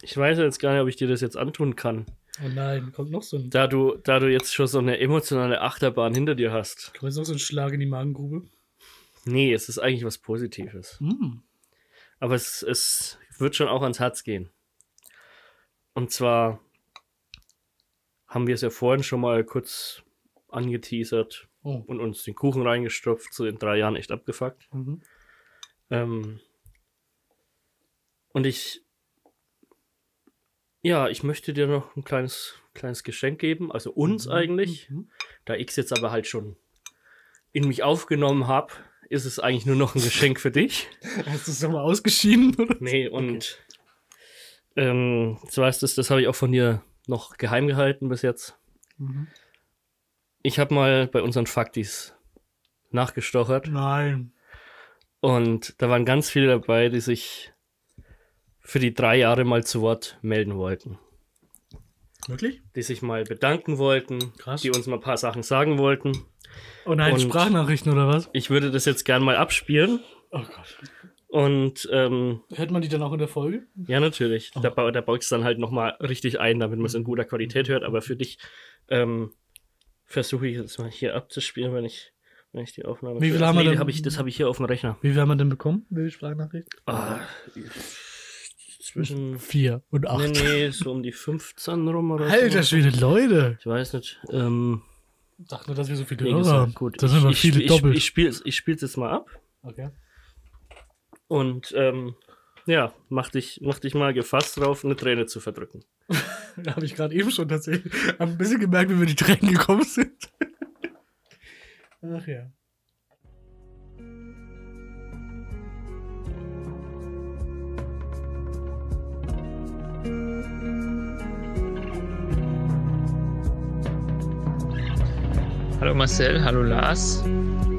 ich weiß jetzt gar nicht, ob ich dir das jetzt antun kann. Oh nein, kommt noch so ein, Da du, da du jetzt schon so eine emotionale Achterbahn hinter dir hast. kommt jetzt noch so ein Schlag in die Magengrube. Nee, es ist eigentlich was Positives. Mm. Aber es, es wird schon auch ans Herz gehen. Und zwar haben wir es ja vorhin schon mal kurz angeteasert Oh. und uns den Kuchen reingestopft, so in drei Jahren echt abgefuckt. Mhm. Ähm, und ich, ja, ich möchte dir noch ein kleines, kleines Geschenk geben, also uns eigentlich. Mhm. Da ich es jetzt aber halt schon in mich aufgenommen habe, ist es eigentlich nur noch ein Geschenk für dich. Hast du es nochmal ausgeschieden? Oder? Nee, und ähm, so heißt es, das habe ich auch von dir noch geheim gehalten bis jetzt. Mhm. Ich habe mal bei unseren Faktis nachgestochert Nein. und da waren ganz viele dabei, die sich für die drei Jahre mal zu Wort melden wollten. Wirklich? Die sich mal bedanken wollten, Krass. die uns mal ein paar Sachen sagen wollten. Oh nein, Und- Sprachnachrichten oder was? Ich würde das jetzt gern mal abspielen Oh Gott. und ähm, Hört man die dann auch in der Folge? Ja, natürlich. Da, bau- da baut es dann halt nochmal richtig ein, damit man es in guter Qualität hört. Aber für dich ähm, versuche ich jetzt mal hier abzuspielen, wenn ich, wenn ich die Aufnahme. Wie viel haben wir nee, denn? hab ich, Das habe ich hier auf dem Rechner. Wie viel haben wir denn bekommen? Wie viele Sprachnachrichten? Ah, zwischen. Vier und acht. Nee, nee, so um die 15 rum oder Alter so. Schwede, Leute. Ich weiß nicht. Ähm, Ich dachte nur, dass wir so viele wie Hörer haben. gut. Das sind aber ich, viele ich, doppelt. Ich, ich spiele ich spiel's jetzt mal ab. okay. Und ähm, ja, mach dich, mach dich mal gefasst drauf, eine Träne zu verdrücken. Da habe ich gerade eben schon tatsächlich ein bisschen gemerkt, wie wir die Tränen gekommen sind. Ach ja. Hallo Marcel, hallo Lars.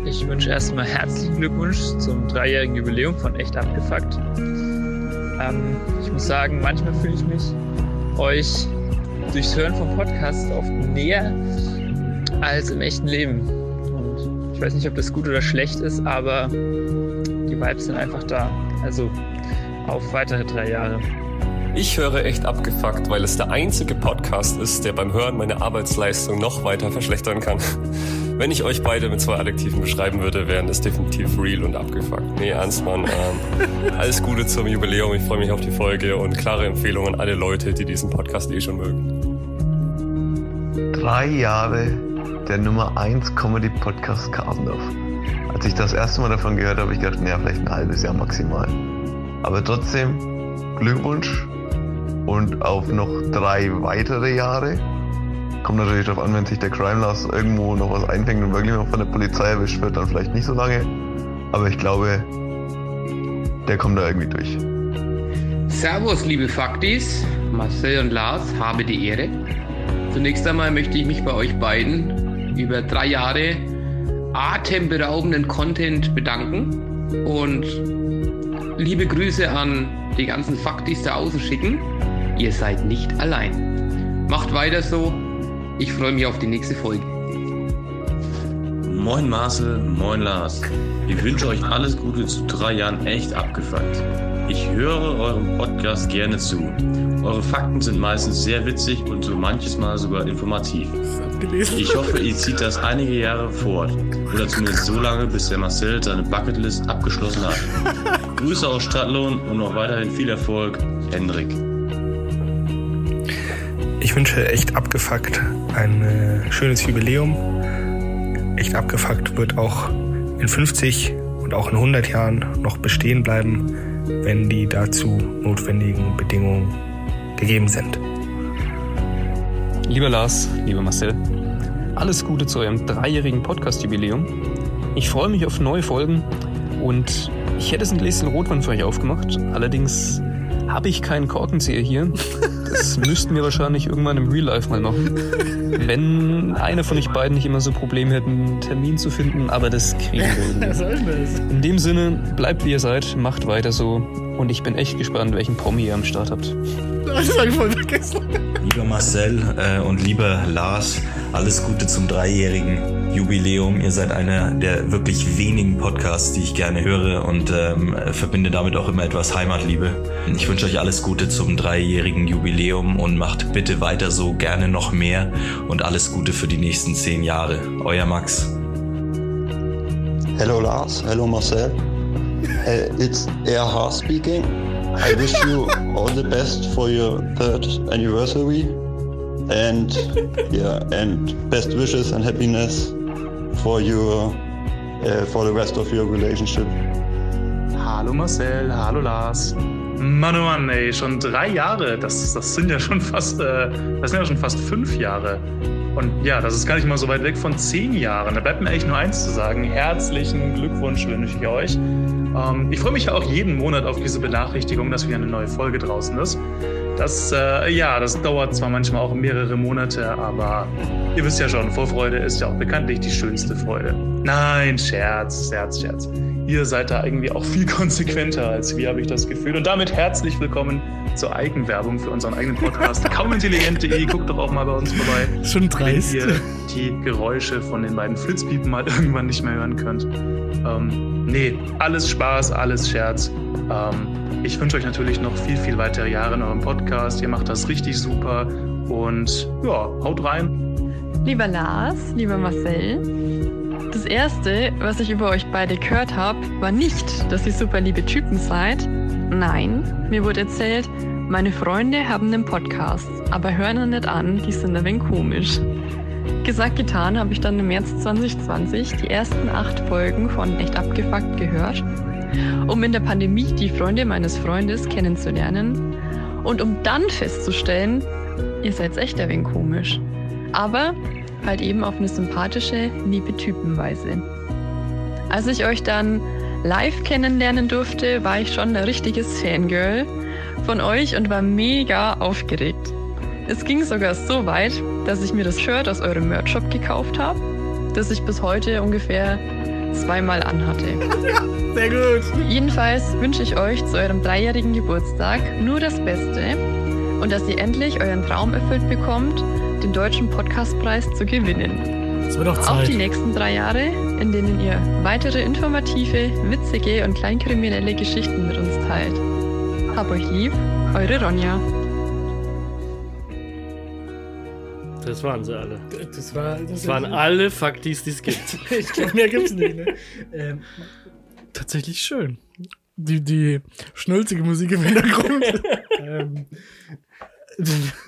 Ich wünsche erstmal herzlichen Glückwunsch zum dreijährigen Jubiläum von Echt Abgefuckt. Ähm, ich muss sagen, manchmal fühle ich mich euch durchs Hören vom Podcast oft näher als im echten Leben. Und ich weiß nicht, ob das gut oder schlecht ist, aber die Vibes sind einfach da. Also auf weitere drei Jahre. Ich höre echt abgefuckt, weil es der einzige Podcast ist, der beim Hören meine Arbeitsleistung noch weiter verschlechtern kann. Wenn ich euch beide mit zwei Adjektiven beschreiben würde, wären es definitiv real und abgefuckt. Nee, ernst, Mann. Ähm, alles Gute zum Jubiläum. Ich freue mich auf die Folge und klare Empfehlung an alle Leute, die diesen Podcast eh schon mögen. drei Jahre der Nummer 1 Comedy Podcast Kasendorf. Als ich das erste Mal davon gehört habe, habe ich gedacht, naja, vielleicht ein halbes Jahr maximal. Aber trotzdem, Glückwunsch und auf noch drei weitere Jahre. Kommt natürlich darauf an, wenn sich der Crime Loss irgendwo noch was einfängt und wirklich noch von der Polizei erwischt wird, dann vielleicht nicht so lange. Aber ich glaube, der kommt da irgendwie durch. Servus, liebe Faktis. Marcel und Lars, habe die Ehre. Zunächst einmal möchte ich mich bei euch beiden über drei Jahre atemberaubenden Content bedanken und liebe Grüße an die ganzen Faktis da außen schicken. Ihr seid nicht allein. Macht weiter so. Ich freue mich auf die nächste Folge. Moin Marcel, moin Lars. Ich wünsche euch alles Gute zu drei Jahren echt abgefuckt. Ich höre eurem Podcast gerne zu. Eure Fakten sind meistens sehr witzig und so manches Mal sogar informativ. Ich hoffe, ihr zieht das einige Jahre fort. Oder zumindest so lange, bis der Marcel seine Bucketlist abgeschlossen hat. Grüße aus Stadtlohn und noch weiterhin viel Erfolg, Hendrik. Ich wünsche echt abgefuckt ein äh, schönes Jubiläum. Echt abgefuckt wird auch in 50 und auch in 100 Jahren noch bestehen bleiben, wenn die dazu notwendigen Bedingungen gegeben sind. Lieber Lars, lieber Marcel, alles Gute zu eurem dreijährigen Podcast-Jubiläum. Ich freue mich auf neue Folgen und ich hätte es ein Gläschen Rotwein für euch aufgemacht. Allerdings habe ich keinen Korkenzieher hier. Das müssten wir wahrscheinlich irgendwann im Real Life mal machen. Wenn einer von euch beiden nicht immer so Probleme hätte, einen Termin zu finden, aber das kriegen wir irgendwie. Was soll denn das? In dem Sinne, bleibt wie ihr seid, macht weiter so und ich bin echt gespannt, welchen Promi ihr am Start habt. Das hab ich voll vergessen. Lieber Marcel äh, und lieber Lars, alles Gute zum dreijährigen Jubiläum. Ihr seid einer der wirklich wenigen Podcasts, die ich gerne höre und ähm, verbinde damit auch immer etwas Heimatliebe. Ich wünsche euch alles Gute zum dreijährigen Jubiläum und macht bitte weiter so, gerne noch mehr und alles Gute für die nächsten zehn Jahre. Euer Max. Hello Lars, hello Marcel. Uh, it's Erha speaking. I wish you all the best for your third anniversary, and yeah, and best wishes and happiness for your uh, for the rest of your relationship. Hallo Marcel, hallo Lars. Mann, oh Mann, ey, schon drei Jahre. Das, das sind ja schon fast, äh, das sind ja schon fast fünf Jahre. Und ja, das ist gar nicht mal so weit weg von zehn Jahren. Da bleibt mir eigentlich nur eins zu sagen. Herzlichen Glückwunsch wünsche ich euch. Ähm, ich freue mich ja auch jeden Monat auf diese Benachrichtigung, dass wieder eine neue Folge draußen ist. Das, äh, ja, das dauert zwar manchmal auch mehrere Monate, aber ihr wisst ja schon, Vorfreude ist ja auch bekanntlich die schönste Freude. Nein, Scherz, Scherz, Scherz. Ihr seid da irgendwie auch viel konsequenter als wir, habe ich das Gefühl. Und damit herzlich willkommen zur Eigenwerbung für unseren eigenen Podcast. Kaumintelligent.de, guckt doch auch mal bei uns vorbei. Schon dreist. Wenn ihr die Geräusche von den beiden Flitzpiepen mal irgendwann nicht mehr hören könnt. Ähm, nee, alles Spaß, alles Scherz. Ähm, ich wünsche euch natürlich noch viel, viel weitere Jahre in eurem Podcast. Ihr macht das richtig super und ja, haut rein. Lieber Lars, lieber Marcel, das erste, was ich über euch beide gehört habe, war nicht, dass ihr super liebe Typen seid. Nein, mir wurde erzählt, meine Freunde haben einen Podcast, aber hören ihn nicht an, die sind ein wenig komisch. Gesagt, getan habe ich dann im März 2020 die ersten acht Folgen von Echt abgefuckt gehört, um in der Pandemie die Freunde meines Freundes kennenzulernen und um dann festzustellen, ihr seid echt ein wenig komisch. Aber halt eben auf eine sympathische, liebe Typenweise. Als ich euch dann live kennenlernen durfte, war ich schon ein richtiges Fangirl von euch und war mega aufgeregt. Es ging sogar so weit, dass ich mir das Shirt aus eurem Merch-Shop gekauft habe, das ich bis heute ungefähr zweimal anhatte. Sehr gut. Jedenfalls wünsche ich euch zu eurem dreijährigen Geburtstag nur das Beste und dass ihr endlich euren Traum erfüllt bekommt, den Deutschen Podcastpreis zu gewinnen. Es wird auch Auch Zeit. die nächsten drei Jahre, in denen ihr weitere informative, witzige und kleinkriminelle Geschichten mit uns teilt. Hab euch lieb, eure Ronja. Das waren sie alle. Das, war, Das waren alle Faktis, die es gibt. ich glaube, mehr gibt's nicht. Ne? Ähm, tatsächlich schön. Die, die schnulzige Musik im Hintergrund. ähm,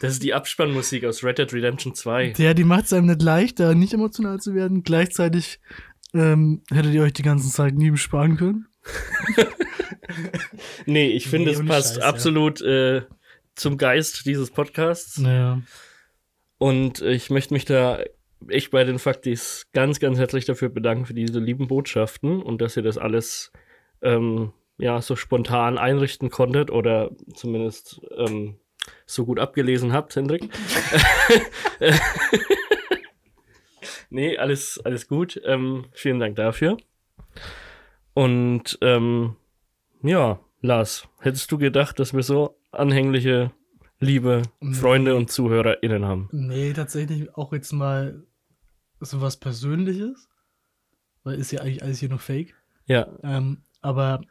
Das ist die Abspannmusik aus Red Dead Redemption 2. ja, die macht es einem nicht leichter, nicht emotional zu werden. Gleichzeitig ähm, hättet ihr euch die ganze Zeit nie besparen können. Nee, ich finde, Nee, es passt Scheiß, ja. absolut äh, zum Geist dieses Podcasts. Naja. Und ich möchte mich da echt bei den Faktis ganz, ganz herzlich dafür bedanken für diese lieben Botschaften und dass ihr das alles ähm, ja so spontan einrichten konntet oder zumindest ähm, so gut abgelesen habt, Hendrik. nee, alles, alles gut. Ähm, vielen Dank dafür. Und ähm, ja, Lars, hättest du gedacht, dass wir so anhängliche, liebe Nee. Freunde und ZuhörerInnen haben? Nee, tatsächlich auch jetzt mal so was Persönliches. Weil ist ja eigentlich alles hier noch fake. Ja. Ähm, aber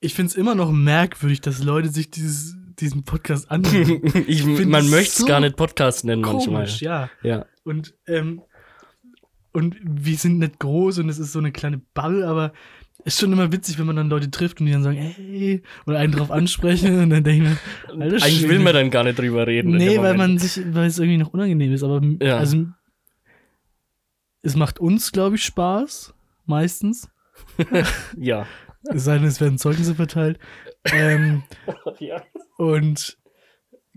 ich finde es immer noch merkwürdig, dass Leute sich dieses, diesen Podcast anhören. ich, find man möchte es so gar nicht Podcast nennen manchmal. Komisch, ja. Ja. Und, ähm, und wir sind nicht groß und es ist so eine kleine Bubble, aber ist schon immer witzig, wenn man dann Leute trifft und die dann sagen, hey, oder einen drauf ansprechen und dann denke ich mir, Eigentlich will Schwede. man dann gar nicht drüber reden. Nee, weil man sich, weil es irgendwie noch unangenehm ist, aber Ja. also es macht uns, glaube ich, Spaß, meistens. Ja. Es sei denn, es werden Zeugnisse verteilt. Ähm, ja. und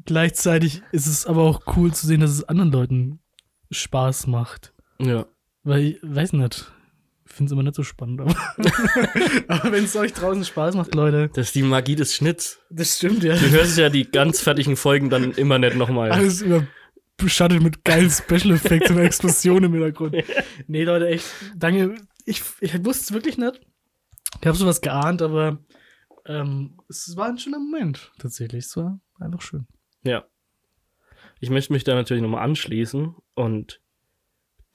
gleichzeitig ist es aber auch cool zu sehen, dass es anderen Leuten Spaß macht. Ja. Weil ich weiß nicht. Ich finde es immer nicht so spannend, aber, aber wenn es euch draußen Spaß macht, Leute. Das ist die Magie des Schnitts. Das stimmt, ja. Du hörst ja die ganz fertigen Folgen dann immer nicht nochmal. Alles überschattet mit geilen Special Effects und Explosionen im Hintergrund. Nee, Leute, echt, danke. Ich, ich wusste es wirklich nicht. Ich habe sowas geahnt, aber ähm, es war ein schöner Moment, tatsächlich. Es war einfach schön. Ja. Ich möchte mich da natürlich nochmal anschließen und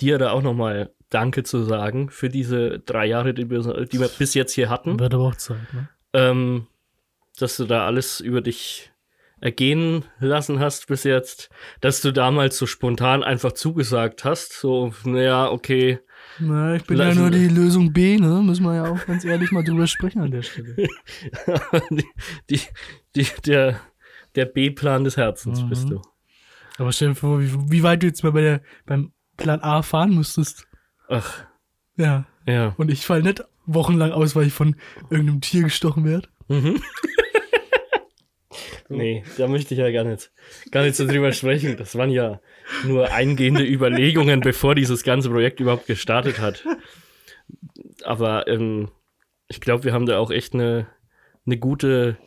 dir da auch nochmal Danke zu sagen für diese drei Jahre, die wir, die wir bis jetzt hier hatten. Wird aber auch Zeit, ne? Ähm, dass du da alles über dich ergehen lassen hast bis jetzt, dass du damals so spontan einfach zugesagt hast, so, naja, okay. Na, ich bin ja nur die Lösung B, ne? Müssen wir ja auch ganz ehrlich mal drüber sprechen an der Stelle. die, die, die, der, der B-Plan des Herzens Mhm. bist du. Aber stell dir vor, wie, wie weit du jetzt mal bei der, beim Plan A fahren müsstest. Ach. Ja. Ja. Und ich fall nicht wochenlang aus, weil ich von irgendeinem Tier gestochen werde. Mhm. Nee, da möchte ich ja gar nicht, gar nicht so drüber sprechen. Das waren ja nur eingehende Überlegungen, bevor dieses ganze Projekt überhaupt gestartet hat. Aber ähm, ich glaube, wir haben da auch echt eine, eine gute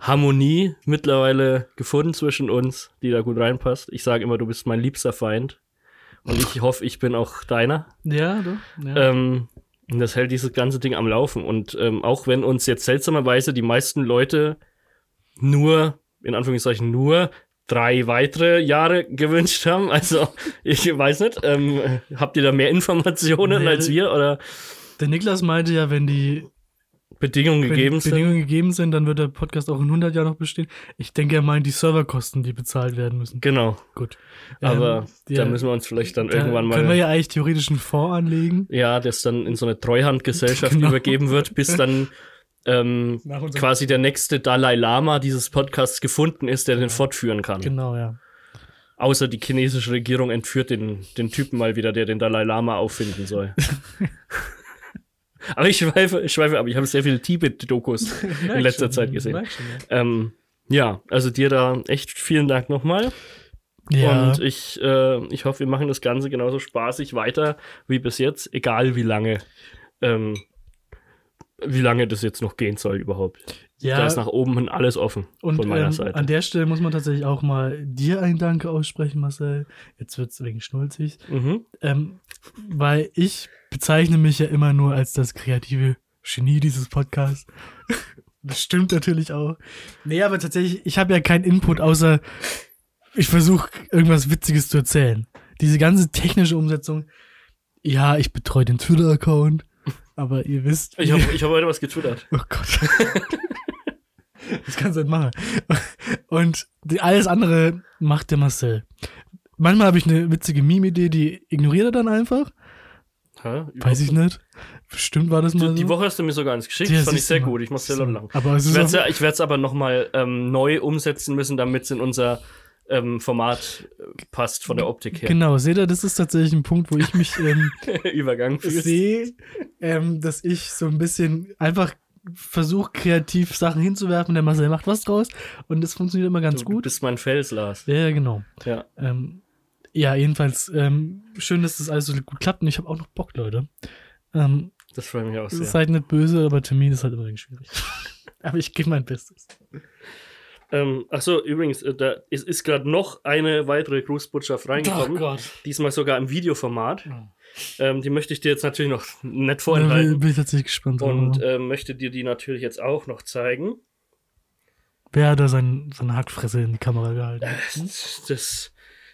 Harmonie mittlerweile gefunden zwischen uns, die da gut reinpasst. Ich sage immer, du bist mein liebster Feind. Und ich hoffe, ich bin auch deiner. Ja, doch. Ja. Ähm, und das hält dieses ganze Ding am Laufen. Und ähm, auch wenn uns jetzt seltsamerweise die meisten Leute nur, in Anführungszeichen, nur drei weitere Jahre gewünscht haben, also ich weiß nicht, ähm, habt ihr da mehr Informationen Nee, als wir oder Der Niklas meinte ja, wenn die Bedingungen wenn gegeben sind? Bedingungen gegeben sind, dann wird der Podcast auch in 100 Jahren noch bestehen. Ich denke, er meint die Serverkosten, die bezahlt werden müssen. Genau. Gut. Aber Ähm, da ja, müssen wir uns vielleicht dann da irgendwann mal. Können wir ja eigentlich theoretisch einen Fonds anlegen. Ja, das dann in so eine Treuhandgesellschaft Genau. übergeben wird, bis dann ähm, quasi der nächste Dalai Lama dieses Podcasts gefunden ist, der den fortführen kann. Genau, ja. Außer die chinesische Regierung entführt den, den Typen mal wieder, der den Dalai Lama auffinden soll. aber ich schweife, schweife ab. Ich habe sehr viele Tibet-Dokus in letzter schon, Zeit gesehen. schon, ähm, ja, also dir da echt vielen Dank nochmal. Ja. Und ich, äh, ich hoffe, wir machen das Ganze genauso spaßig weiter wie bis jetzt, egal wie lange, ähm, wie lange das jetzt noch gehen soll überhaupt. Ja. Da ist nach oben hin alles offen Und von meiner ähm, Seite. an der Stelle muss man tatsächlich auch mal dir ein Danke aussprechen, Marcel. Jetzt wird es wegen schnulzig. Mhm. Ähm, weil ich bezeichne mich ja immer nur als das kreative Genie dieses Podcasts. das stimmt natürlich auch. Nee, aber tatsächlich, ich habe ja keinen Input, außer ich versuche irgendwas Witziges zu erzählen. Diese ganze technische Umsetzung, ja, ich betreue den Twitter-Account, aber ihr wisst. Ich habe ich hab heute was getwittert. Oh Gott. das kannst du nicht machen. Und die, alles andere macht der Marcel. Manchmal habe ich eine witzige Meme-Idee, die ignoriert er dann einfach. Hä? Weiß ich nicht. Bestimmt war das mal so. Die Woche hast du mir sogar eins geschickt, Ja, das fand ich sehr mal. gut. Ich mach's sehr So. lang. Aber ich werde es aber nochmal ähm, neu umsetzen müssen, damit es in unser ähm, Format äh, passt von der Optik her. Genau, seht ihr, das ist tatsächlich ein Punkt, wo ich mich ähm, Übergang sehe, ähm, dass ich so ein bisschen einfach versuche, kreativ Sachen hinzuwerfen. Der Marcel macht was draus und das funktioniert immer ganz Du gut. bist mein Fels, Lars. Ja, genau. Ja. Ähm, ja, jedenfalls ähm, schön, dass das alles so gut klappt und ich habe auch noch Bock, Leute. Ähm, Das freut mich auch sehr. Seid nicht böse, aber Termin ist halt immer schwierig. aber ich gebe mein Bestes. Ähm, ach so, übrigens, äh, da ist, ist gerade noch eine weitere Grußbotschaft reingekommen. Oh. Diesmal sogar im Videoformat. Ähm, die möchte ich dir jetzt natürlich noch bin, vorenthalten. bin ich tatsächlich gespannt. Und ähm, möchte dir die natürlich jetzt auch noch zeigen. Wer hat da sein, seine Hackfresse in die Kamera gehalten? Das, das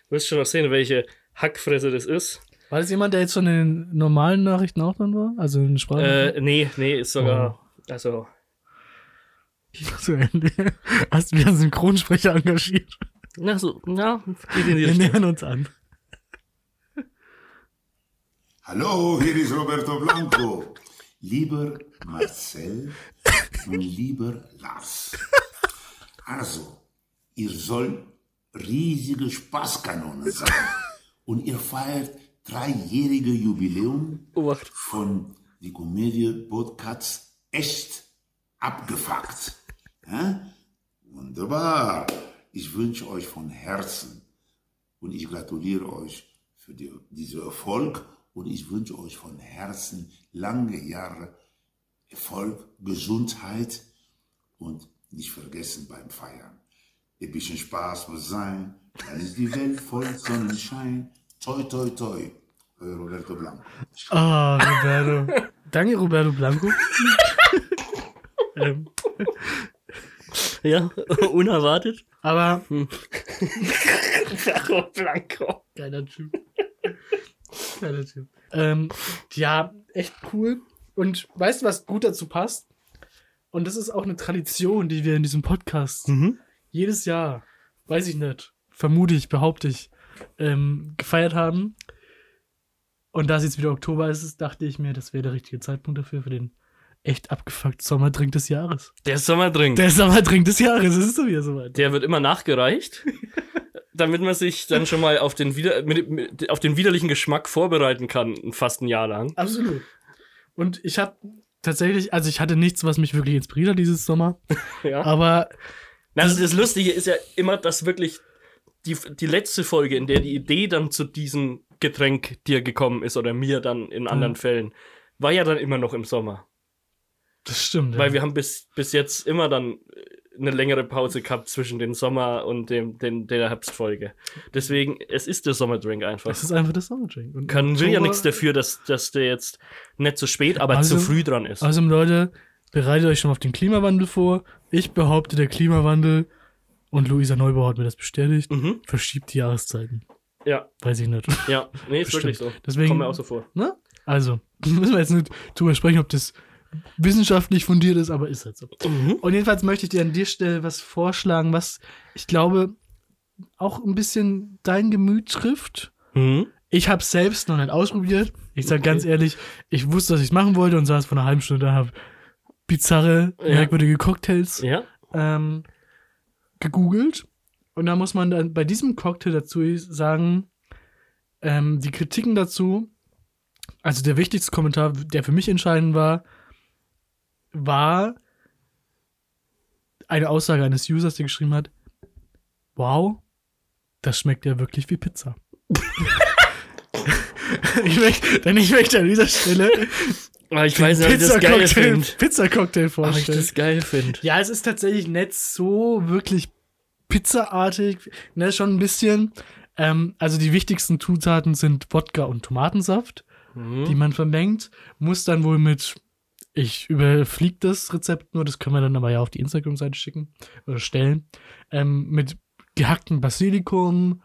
du wirst schon noch sehen, welche Hackfresse das ist. War das jemand, der jetzt schon in den normalen Nachrichten auch dran war? Also in Sprache? Äh, nee, nee, ist sogar. Also. Zu Ende. Hast du wieder einen Synchronsprecher engagiert? Na so, ja, geht in die Wir nähern uns an. Hallo, hier ist Roberto Blanco. Lieber Marcel und lieber Lars. Also, ihr sollt riesige Spaßkanonen sein. Und ihr feiert dreijährige Jubiläum von die Komödie Podcast Echt abgefuckt. Ja? Wunderbar. Ich wünsche euch von Herzen und ich gratuliere euch für die, diesen Erfolg und ich wünsche euch von Herzen lange Jahre Erfolg, Gesundheit und nicht vergessen beim Feiern. Ein bisschen Spaß muss sein, dann ist die Welt voll Sonnenschein. Toi, toi, toi. Euer Roberto Blanco. Ah, Roberto. Danke, Roberto Blanco. ähm, Ja, unerwartet. aber Roberto Blanco. Geiler Typ. Geiler Typ. Ähm, ja, echt cool. Und weißt du, was gut dazu passt? Und das ist auch eine Tradition, die wir in diesem Podcast jedes Jahr, weiß ich nicht, vermute ich, behaupte ich, ähm, gefeiert haben. Und da es jetzt wieder Oktober ist, dachte ich mir, das wäre der richtige Zeitpunkt dafür, für den echt abgefuckten Sommerdrink des Jahres. Der Sommerdrink. Der Sommerdrink des Jahres, es ist so wieder soweit. Der wird immer nachgereicht, damit man sich dann schon mal auf den, wider mit, mit, auf den widerlichen Geschmack vorbereiten kann, fast ein Jahr lang. Absolut. Und ich habe tatsächlich, also ich hatte nichts, was mich wirklich inspiriert hat dieses Sommer. Ja. Aber Na, Also das Lustige ist ja immer, dass wirklich die, die letzte Folge, in der die Idee dann zu diesem Getränk dir gekommen ist oder mir dann in anderen Mhm. Fällen, war ja dann immer noch im Sommer. Das stimmt. Weil ja. wir haben bis, bis jetzt immer dann eine längere Pause gehabt zwischen dem Sommer und dem, den, der Herbstfolge. Deswegen, es ist der Sommerdrink einfach. Das ist einfach der Sommerdrink. Und Kann will ja nichts dafür, dass, dass der jetzt nicht zu spät, aber Also- zu früh dran ist. Also Leute, bereitet euch schon auf den Klimawandel vor. Ich behaupte, der Klimawandel, und Luisa Neubauer hat mir das bestätigt, verschiebt die Jahreszeiten. ja, Weiß ich nicht. ja, nee, ist Bestimmt. wirklich so. Deswegen, Kommt mir auch so vor. Ne? Also, müssen wir jetzt nicht drüber sprechen, ob das wissenschaftlich fundiert ist, aber ist halt so. Mhm. Und jedenfalls möchte ich dir an der Stelle was vorschlagen, was ich glaube auch ein bisschen dein Gemüt trifft. Mhm. Ich habe selbst noch nicht ausprobiert. Ich sage ganz ehrlich, ich wusste, dass ich es machen wollte und saß vor einer halben Stunde da, habe bizarre, Ja. merkwürdige Cocktails Ja. ähm, gegoogelt. Und da muss man dann bei diesem Cocktail dazu sagen, ähm, die Kritiken dazu, also der wichtigste Kommentar, der für mich entscheidend war, war eine Aussage eines Users, der geschrieben hat, wow, das schmeckt ja wirklich wie Pizza. ich möchte, denn ich möchte an dieser Stelle Aber ich den weiß nicht, ob ich das geil finde. Pizza-Cocktail Aber ich vorstellen. das geil finde. Ja, es ist tatsächlich nicht so wirklich pizzaartig. Ne, schon ein bisschen. Ähm, also die wichtigsten Zutaten sind Wodka und Tomatensaft, Mhm. die man vermengt. Muss dann wohl mit, ich überfliege das Rezept nur, das können wir dann aber ja auf die Instagram-Seite schicken oder stellen. Ähm, mit gehacktem Basilikum,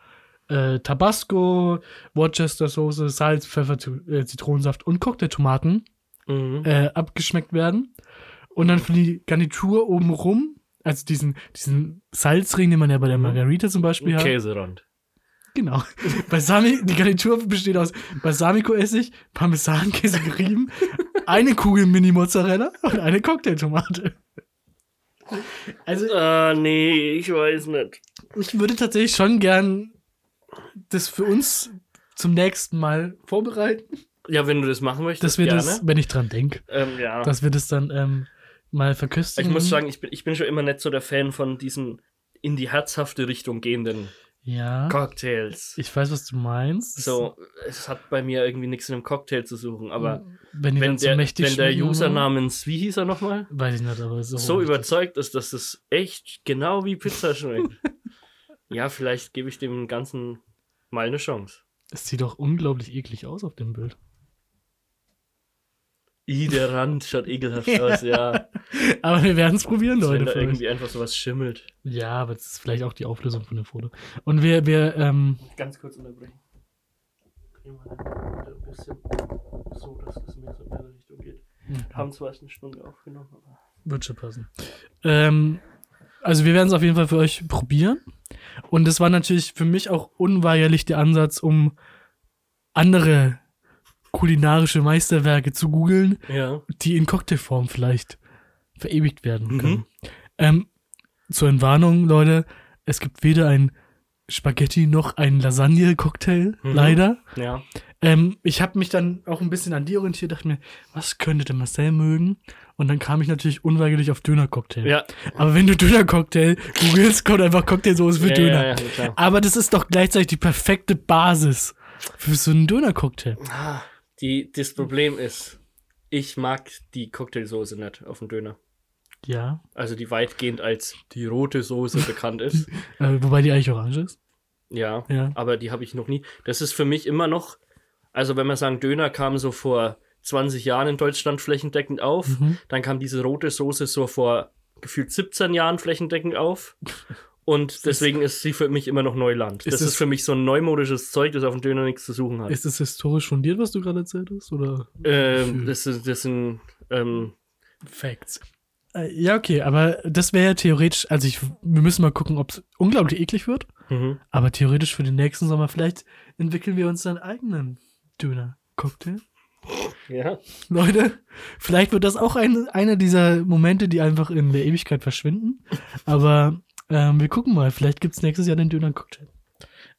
äh, Tabasco, Worcester-Soße, Salz, Pfeffer, äh, Zitronensaft und Cocktailtomaten Mhm. äh, abgeschmeckt werden. Und dann für die Garnitur oben rum, also diesen, diesen Salzring, den man ja bei der Margarita zum Beispiel hat. Käserand. Genau. Balsami die Garnitur besteht aus Balsamico-Essig, Parmesankäse gerieben, eine Kugel Mini-Mozzarella und eine Cocktailtomate. Also, Ah, nee, ich weiß nicht. ich würde tatsächlich schon gern das für uns zum nächsten Mal vorbereiten, Ja, wenn du das machen möchtest, dass wir gerne. das, wenn ich dran denke, ähm, ja. dass wir das dann ähm, mal verköstigen. ich muss sagen, ich bin, ich bin schon immer nicht so der Fan von diesen in die herzhafte Richtung gehenden ja, Cocktails. ich weiß, was du meinst. So, es hat bei mir irgendwie nichts in einem Cocktail zu suchen, aber wenn, wenn der, wenn der schmecken, User namens, wie hieß er nochmal? Weiß ich nicht, aber so. So überzeugt ist, dass das echt genau wie Pizza schmeckt. ja, vielleicht gebe ich dem Ganzen mal eine Chance. Es sieht doch unglaublich eklig aus auf dem Bild. I, der Rand schaut ekelhaft aus, ja. Aber wir werden es probieren, Als wenn Leute. da irgendwie einfach sowas schimmelt. Ja, aber das ist vielleicht auch die Auflösung von dem Foto. Und wir, wir, ähm, Ganz kurz unterbrechen. Drehen wir den ein bisschen so, dass es mehr so in der Richtung geht. Mhm. Haben zwar erst eine Stunde aufgenommen, aber. Wird schon passen. Ähm, also wir werden es auf jeden Fall für euch probieren. Und es war natürlich für mich auch unweigerlich der Ansatz, um andere kulinarische Meisterwerke zu googeln, Ja. die in Cocktailform vielleicht verewigt werden Mhm. können. Ähm, zur Entwarnung, Leute, es gibt weder ein Spaghetti noch ein Lasagne-Cocktail, Mhm. leider. Ja. Ähm, ich habe mich dann auch ein bisschen an die orientiert, dachte mir, was könnte der Marcel mögen? Und dann kam ich natürlich unweigerlich auf Döner-Cocktail. Ja. Aber wenn du Döner-Cocktail googelst, kommt einfach Cocktailsoße für Ja, Döner. ja. Aber das ist doch gleichzeitig die perfekte Basis für so einen Döner-Cocktail. Ah, Die, das Problem ist, ich mag die Cocktailsoße nicht auf dem Döner. Ja. Also die weitgehend als die rote Soße bekannt ist. Äh, wobei die eigentlich orange ist. Ja, Ja. aber die habe ich noch nie. Das ist für mich immer noch, also wenn wir sagen, Döner kam so vor 20 Jahren in Deutschland flächendeckend auf, Mhm. dann kam diese rote Soße so vor gefühlt 17 Jahren flächendeckend auf. Und deswegen ist sie für mich immer noch Neuland. Ist das es- ist für mich so ein neumodisches Zeug, das auf dem Döner nichts zu suchen hat. Ist es historisch fundiert, was du gerade erzählt hast? Oder? Ähm, das, ist, das sind ähm, Facts. Äh, ja, okay, aber das wäre ja theoretisch, also ich, wir müssen mal gucken, ob es unglaublich eklig wird. Mhm. Aber theoretisch für den nächsten Sommer, vielleicht entwickeln wir uns einen eigenen Döner-Cocktail. Ja. Leute, vielleicht wird das auch ein, einer dieser Momente, die einfach in der Ewigkeit verschwinden. Aber ähm, wir gucken mal, vielleicht gibt es nächstes Jahr den Döner-Cocktail.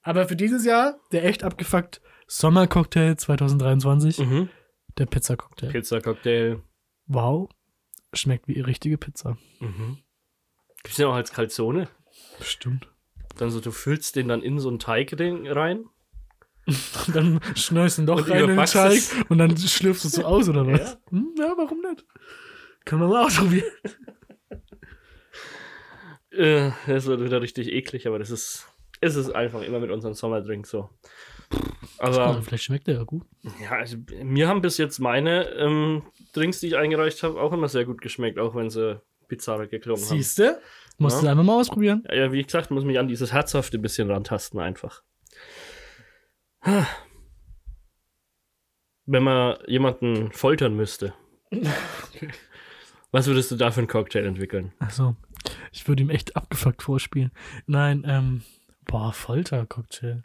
Aber für dieses Jahr, der echt abgefuckt Sommer-Cocktail 2023, Mhm. der Pizza-Cocktail. Pizza-Cocktail. Wow, schmeckt wie richtige Pizza. Mhm. Gibt es ja auch als Calzone. Bestimmt. Dann so, du füllst den dann in so einen Teig rein. Dann schneust du Loch Und rein in den Teig und dann schlürfst du es so aus, oder was? Ja. Hm, ja, warum nicht? Können wir mal ausprobieren. Äh, das wird wieder richtig eklig, aber das ist, es ist einfach immer mit unseren Sommerdrinks so. Aber vielleicht schmeckt der ja gut. ja, also, mir haben bis jetzt meine ähm, Drinks, die ich eingereicht habe, auch immer sehr gut geschmeckt, auch wenn sie bizarre geklungen haben. Siehst du? Musst du Ja. einfach mal ausprobieren. Ja, ja, wie gesagt, muss mich an dieses Herzhafte ein bisschen rantasten einfach. Wenn man jemanden foltern müsste, was würdest du da für einen Cocktail entwickeln? Achso. Ich würde ihm echt abgefuckt vorspielen. Nein, ähm, boah, Folter-Cocktail.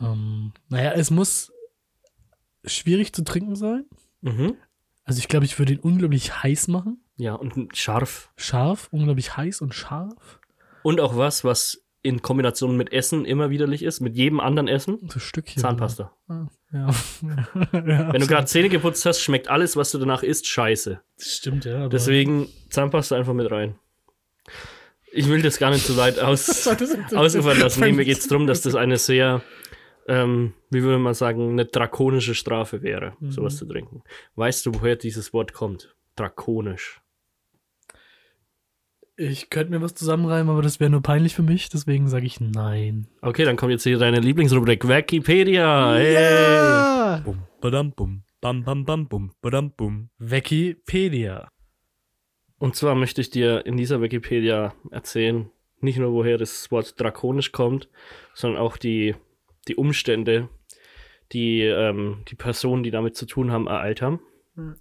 Ähm, naja, es muss schwierig zu trinken sein. Mhm. Also ich glaube, ich würde ihn unglaublich heiß machen. Ja, und scharf. Scharf, unglaublich heiß und scharf. Und auch was, was in Kombination mit Essen immer widerlich ist, mit jedem anderen Essen. So Stückchen. Zahnpasta. Ah, ja. Wenn du gerade Zähne geputzt hast, schmeckt alles, was du danach isst, scheiße. Das stimmt, ja. Deswegen Zahnpasta einfach mit rein. Ich will das gar nicht so weit aus, ausufern lassen. Nee, mir geht es darum, dass das eine sehr, ähm, wie würde man sagen, eine drakonische Strafe wäre, Mhm. sowas zu trinken. Weißt du, woher dieses Wort kommt? Drakonisch. Ich könnte mir was zusammenreimen, aber das wäre nur peinlich für mich, deswegen sage ich nein. Okay, dann kommt jetzt hier deine Lieblingsrubrik Wikipedia. Hey. Ja! Bum, badam, bum, bam, bam, bam, bum, badam, bum. Wikipedia. Und zwar möchte ich dir in dieser Wikipedia erzählen, nicht nur woher das Wort drakonisch kommt, sondern auch die, die Umstände, die ähm, die Personen, die damit zu tun haben, ereilt haben. Mhm.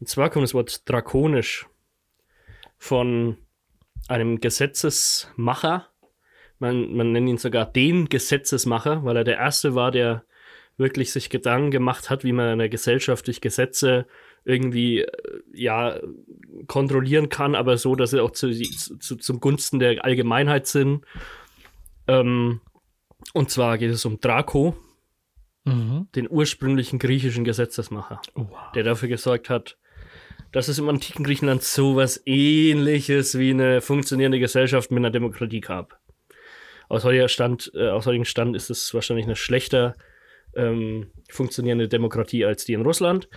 Und zwar kommt das Wort drakonisch von einem Gesetzesmacher. Man, man nennt ihn sogar den Gesetzesmacher, weil er der Erste war, der wirklich sich Gedanken gemacht hat, wie man in der Gesellschaft durch Gesetze irgendwie äh, ja kontrollieren kann, aber so, dass sie auch zu, zu, zum Gunsten der Allgemeinheit sind. Ähm, und zwar geht es um Draco, Mhm. den ursprünglichen griechischen Gesetzesmacher, Oh, der dafür gesorgt hat, dass es im antiken Griechenland sowas ähnliches wie eine funktionierende Gesellschaft mit einer Demokratie gab. Aus heutiger Stand, äh, aus heutigem Stand ist es wahrscheinlich eine schlechter ähm, funktionierende Demokratie als die in Russland,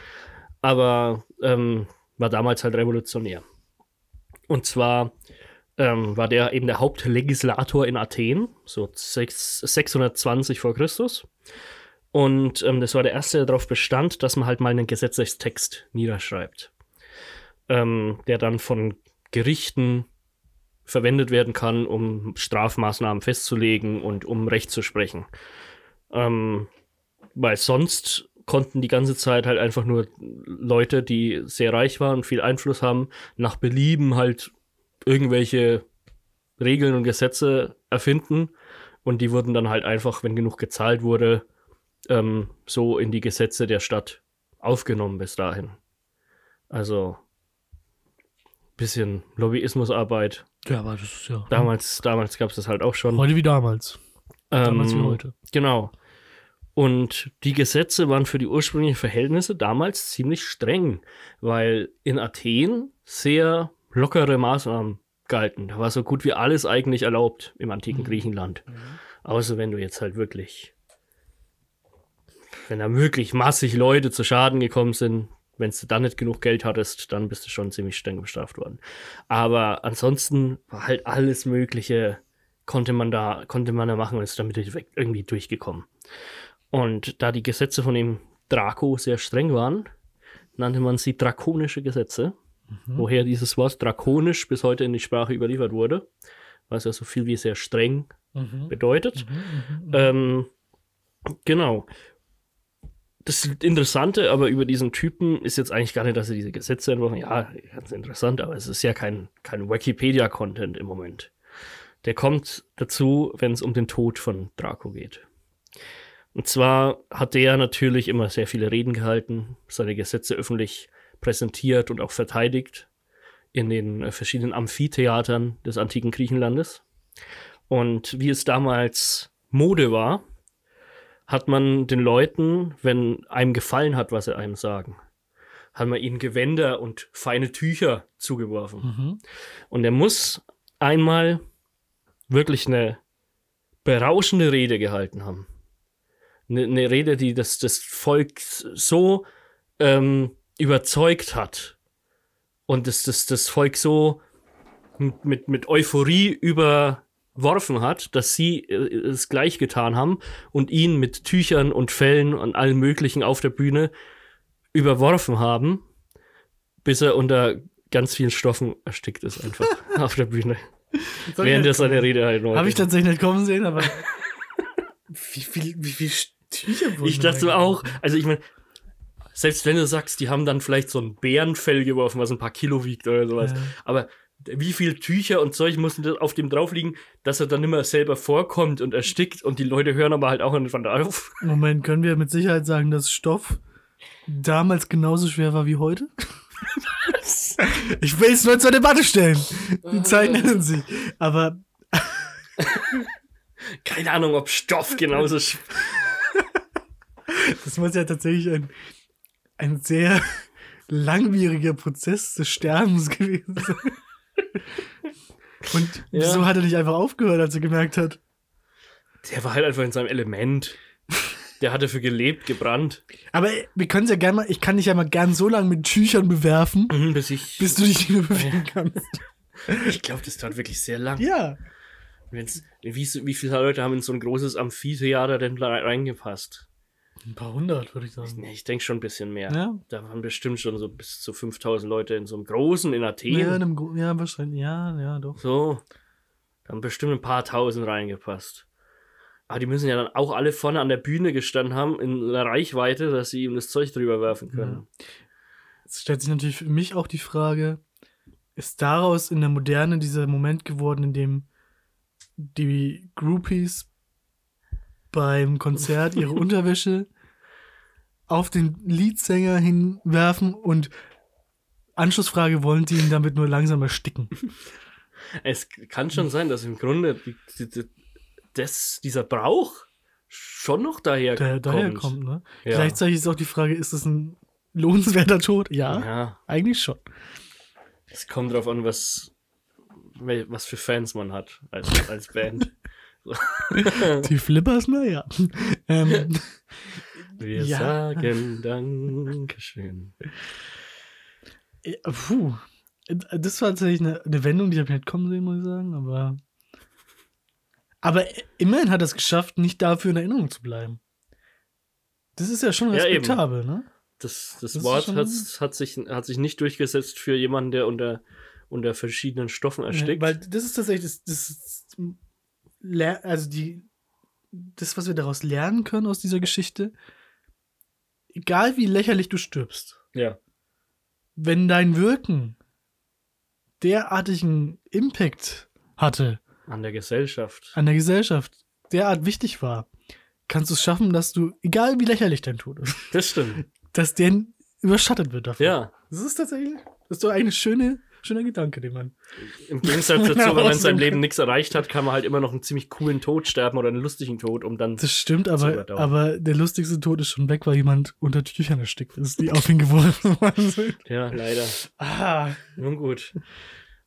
aber ähm, war damals halt revolutionär. Und zwar ähm, war der eben der Hauptlegislator in Athen, so sechs- 620 vor Christus. Und ähm, das war der erste, der darauf bestand, dass man halt mal einen Gesetzestext niederschreibt, ähm, der dann von Gerichten verwendet werden kann, um Strafmaßnahmen festzulegen und um Recht zu sprechen. Ähm, weil sonst konnten die ganze Zeit halt einfach nur Leute, die sehr reich waren und viel Einfluss haben, nach Belieben halt irgendwelche Regeln und Gesetze erfinden. Und die wurden dann halt einfach, wenn genug gezahlt wurde, ähm, so in die Gesetze der Stadt aufgenommen bis dahin. Also bisschen Lobbyismusarbeit. Ja, aber das ist ja. Damals, damals gab es das halt auch schon. Heute wie damals. Damals wie Ähm, heute. Genau. Und die Gesetze waren für die ursprünglichen Verhältnisse damals ziemlich streng, weil in Athen sehr lockere Maßnahmen galten. Da war so gut wie alles eigentlich erlaubt im antiken Griechenland. Außer wenn du jetzt halt wirklich, wenn da wirklich massig Leute zu Schaden gekommen sind, wenn du dann nicht genug Geld hattest, dann bist du schon ziemlich streng bestraft worden. Aber ansonsten war halt alles Mögliche, konnte man da, konnte man da machen und ist damit direkt irgendwie durchgekommen. Und da die Gesetze von dem Draco sehr streng waren, nannte man sie drakonische Gesetze. Woher dieses Wort drakonisch bis heute in die Sprache überliefert wurde, was ja so viel wie sehr streng Mhm. bedeutet. Ähm, genau. Das Interessante aber über diesen Typen ist jetzt eigentlich gar nicht, dass er diese Gesetze entworfen hat. Ja, ganz interessant, aber es ist ja kein, kein Wikipedia-Content im Moment. Der kommt dazu, wenn es um den Tod von Draco geht. Und zwar hat der natürlich immer sehr viele Reden gehalten, seine Gesetze öffentlich präsentiert und auch verteidigt in den äh, verschiedenen Amphitheatern des antiken Griechenlandes. Und wie es damals Mode war, hat man den Leuten, wenn einem gefallen hat, was sie einem sagen, hat man ihnen Gewänder und feine Tücher zugeworfen. Mhm. Und er muss einmal wirklich eine berauschende Rede gehalten haben. Eine, eine Rede, die das, das Volk so ähm, überzeugt hat und das, das, das Volk so mit, mit, Euphorie überworfen hat, dass sie äh, es gleich getan haben und ihn mit Tüchern und Fellen und allem Möglichen auf der Bühne überworfen haben, bis er unter ganz vielen Stoffen erstickt ist, einfach auf der Bühne. Soll Während ich- er seine Rede halt Habe ich tatsächlich nicht kommen sehen, aber wie viel, wie viel Tücher wurden Ich da dachte auch, also ich meine, selbst wenn du sagst, die haben dann vielleicht so ein Bärenfell geworfen, was ein paar Kilo wiegt oder sowas, Ja. aber wie viel Tücher und Zeug mussten da auf dem drauf liegen, dass er dann immer selber vorkommt und erstickt und die Leute hören aber halt auch irgendwann auf. Moment, können wir mit Sicherheit sagen, dass Stoff damals genauso schwer war wie heute? ich will es nur zur Debatte stellen. Die Zeiten ändern sich. Aber Keine Ahnung, ob Stoff genauso sch das muss ja tatsächlich ein, ein sehr langwieriger Prozess des Sterbens gewesen sein. Und Ja. wieso hat er nicht einfach aufgehört, als er gemerkt hat? Der war halt einfach in seinem Element. Der hatte für gelebt, gebrannt. Aber wir können es ja gerne mal, ich kann dich ja mal gern so lange mit Tüchern bewerfen, bis, ich, bis du dich nicht mehr bewegen kannst. Ich glaube, das dauert wirklich sehr lang. Ja. Wenn's, wie, wie viele Leute haben in so ein großes Amphitheater denn da reingepasst? Ein paar hundert, würde ich sagen. Nee, ich denke schon ein bisschen mehr. Ja. Da waren bestimmt schon so bis zu 5000 Leute in so einem großen in Athen. Ja, in einem, ja, wahrscheinlich. Ja, ja, doch. So. Da haben bestimmt ein paar tausend reingepasst. Aber die müssen ja dann auch alle vorne an der Bühne gestanden haben, in einer Reichweite, dass sie ihm das Zeug drüber werfen können. Jetzt stellt sich natürlich für mich auch die Frage, ist daraus in der Moderne dieser Moment geworden, in dem die Groupies beim Konzert ihre Unterwäsche auf den Leadsänger hinwerfen und Anschlussfrage, wollen die ihn damit nur langsam ersticken? Es kann schon sein, dass im Grunde das, dieser Brauch schon noch daher Der kommt. daher kommt, ne? Ja. Gleichzeitig ist auch die Frage, ist das ein lohnenswerter Tod? Ja, Ja. eigentlich schon. Es kommt drauf an, was, was für Fans man hat als, als Band. Die Flippers, naja. ähm, Wir Ja. sagen Dankeschön. Ja, Puh. Das war tatsächlich eine, eine Wendung, die habe ich nicht kommen sehen, muss ich sagen, aber. Aber immerhin hat er es geschafft, nicht dafür in Erinnerung zu bleiben. Das ist ja schon Ja, respektabel, ne? Das, das, Das Wort hat, hat, sich, hat sich nicht durchgesetzt für jemanden, der unter, unter verschiedenen Stoffen erstickt. Nee, weil das ist tatsächlich das, das also die das, was wir daraus lernen können aus dieser Geschichte, egal wie lächerlich du stirbst, Ja. wenn dein Wirken derartigen Impact hatte An der Gesellschaft. an der Gesellschaft, derart wichtig war, kannst du es schaffen, dass du, egal wie lächerlich dein Tod ist, Das stimmt. dass der überschattet wird davon. Ja. Das ist tatsächlich, das ist doch ein schöne, schöner Gedanke, den man. Im Gegensatz dazu, wenn man in seinem Leben nichts erreicht hat, kann man halt immer noch einen ziemlich coolen Tod sterben oder einen lustigen Tod, um dann. Das stimmt, zu aber, aber der lustigste Tod ist schon weg, weil jemand unter Tüchern erstickt ist, die auf ihn geworfen worden sind. Ja, leider. Ah. Nun gut.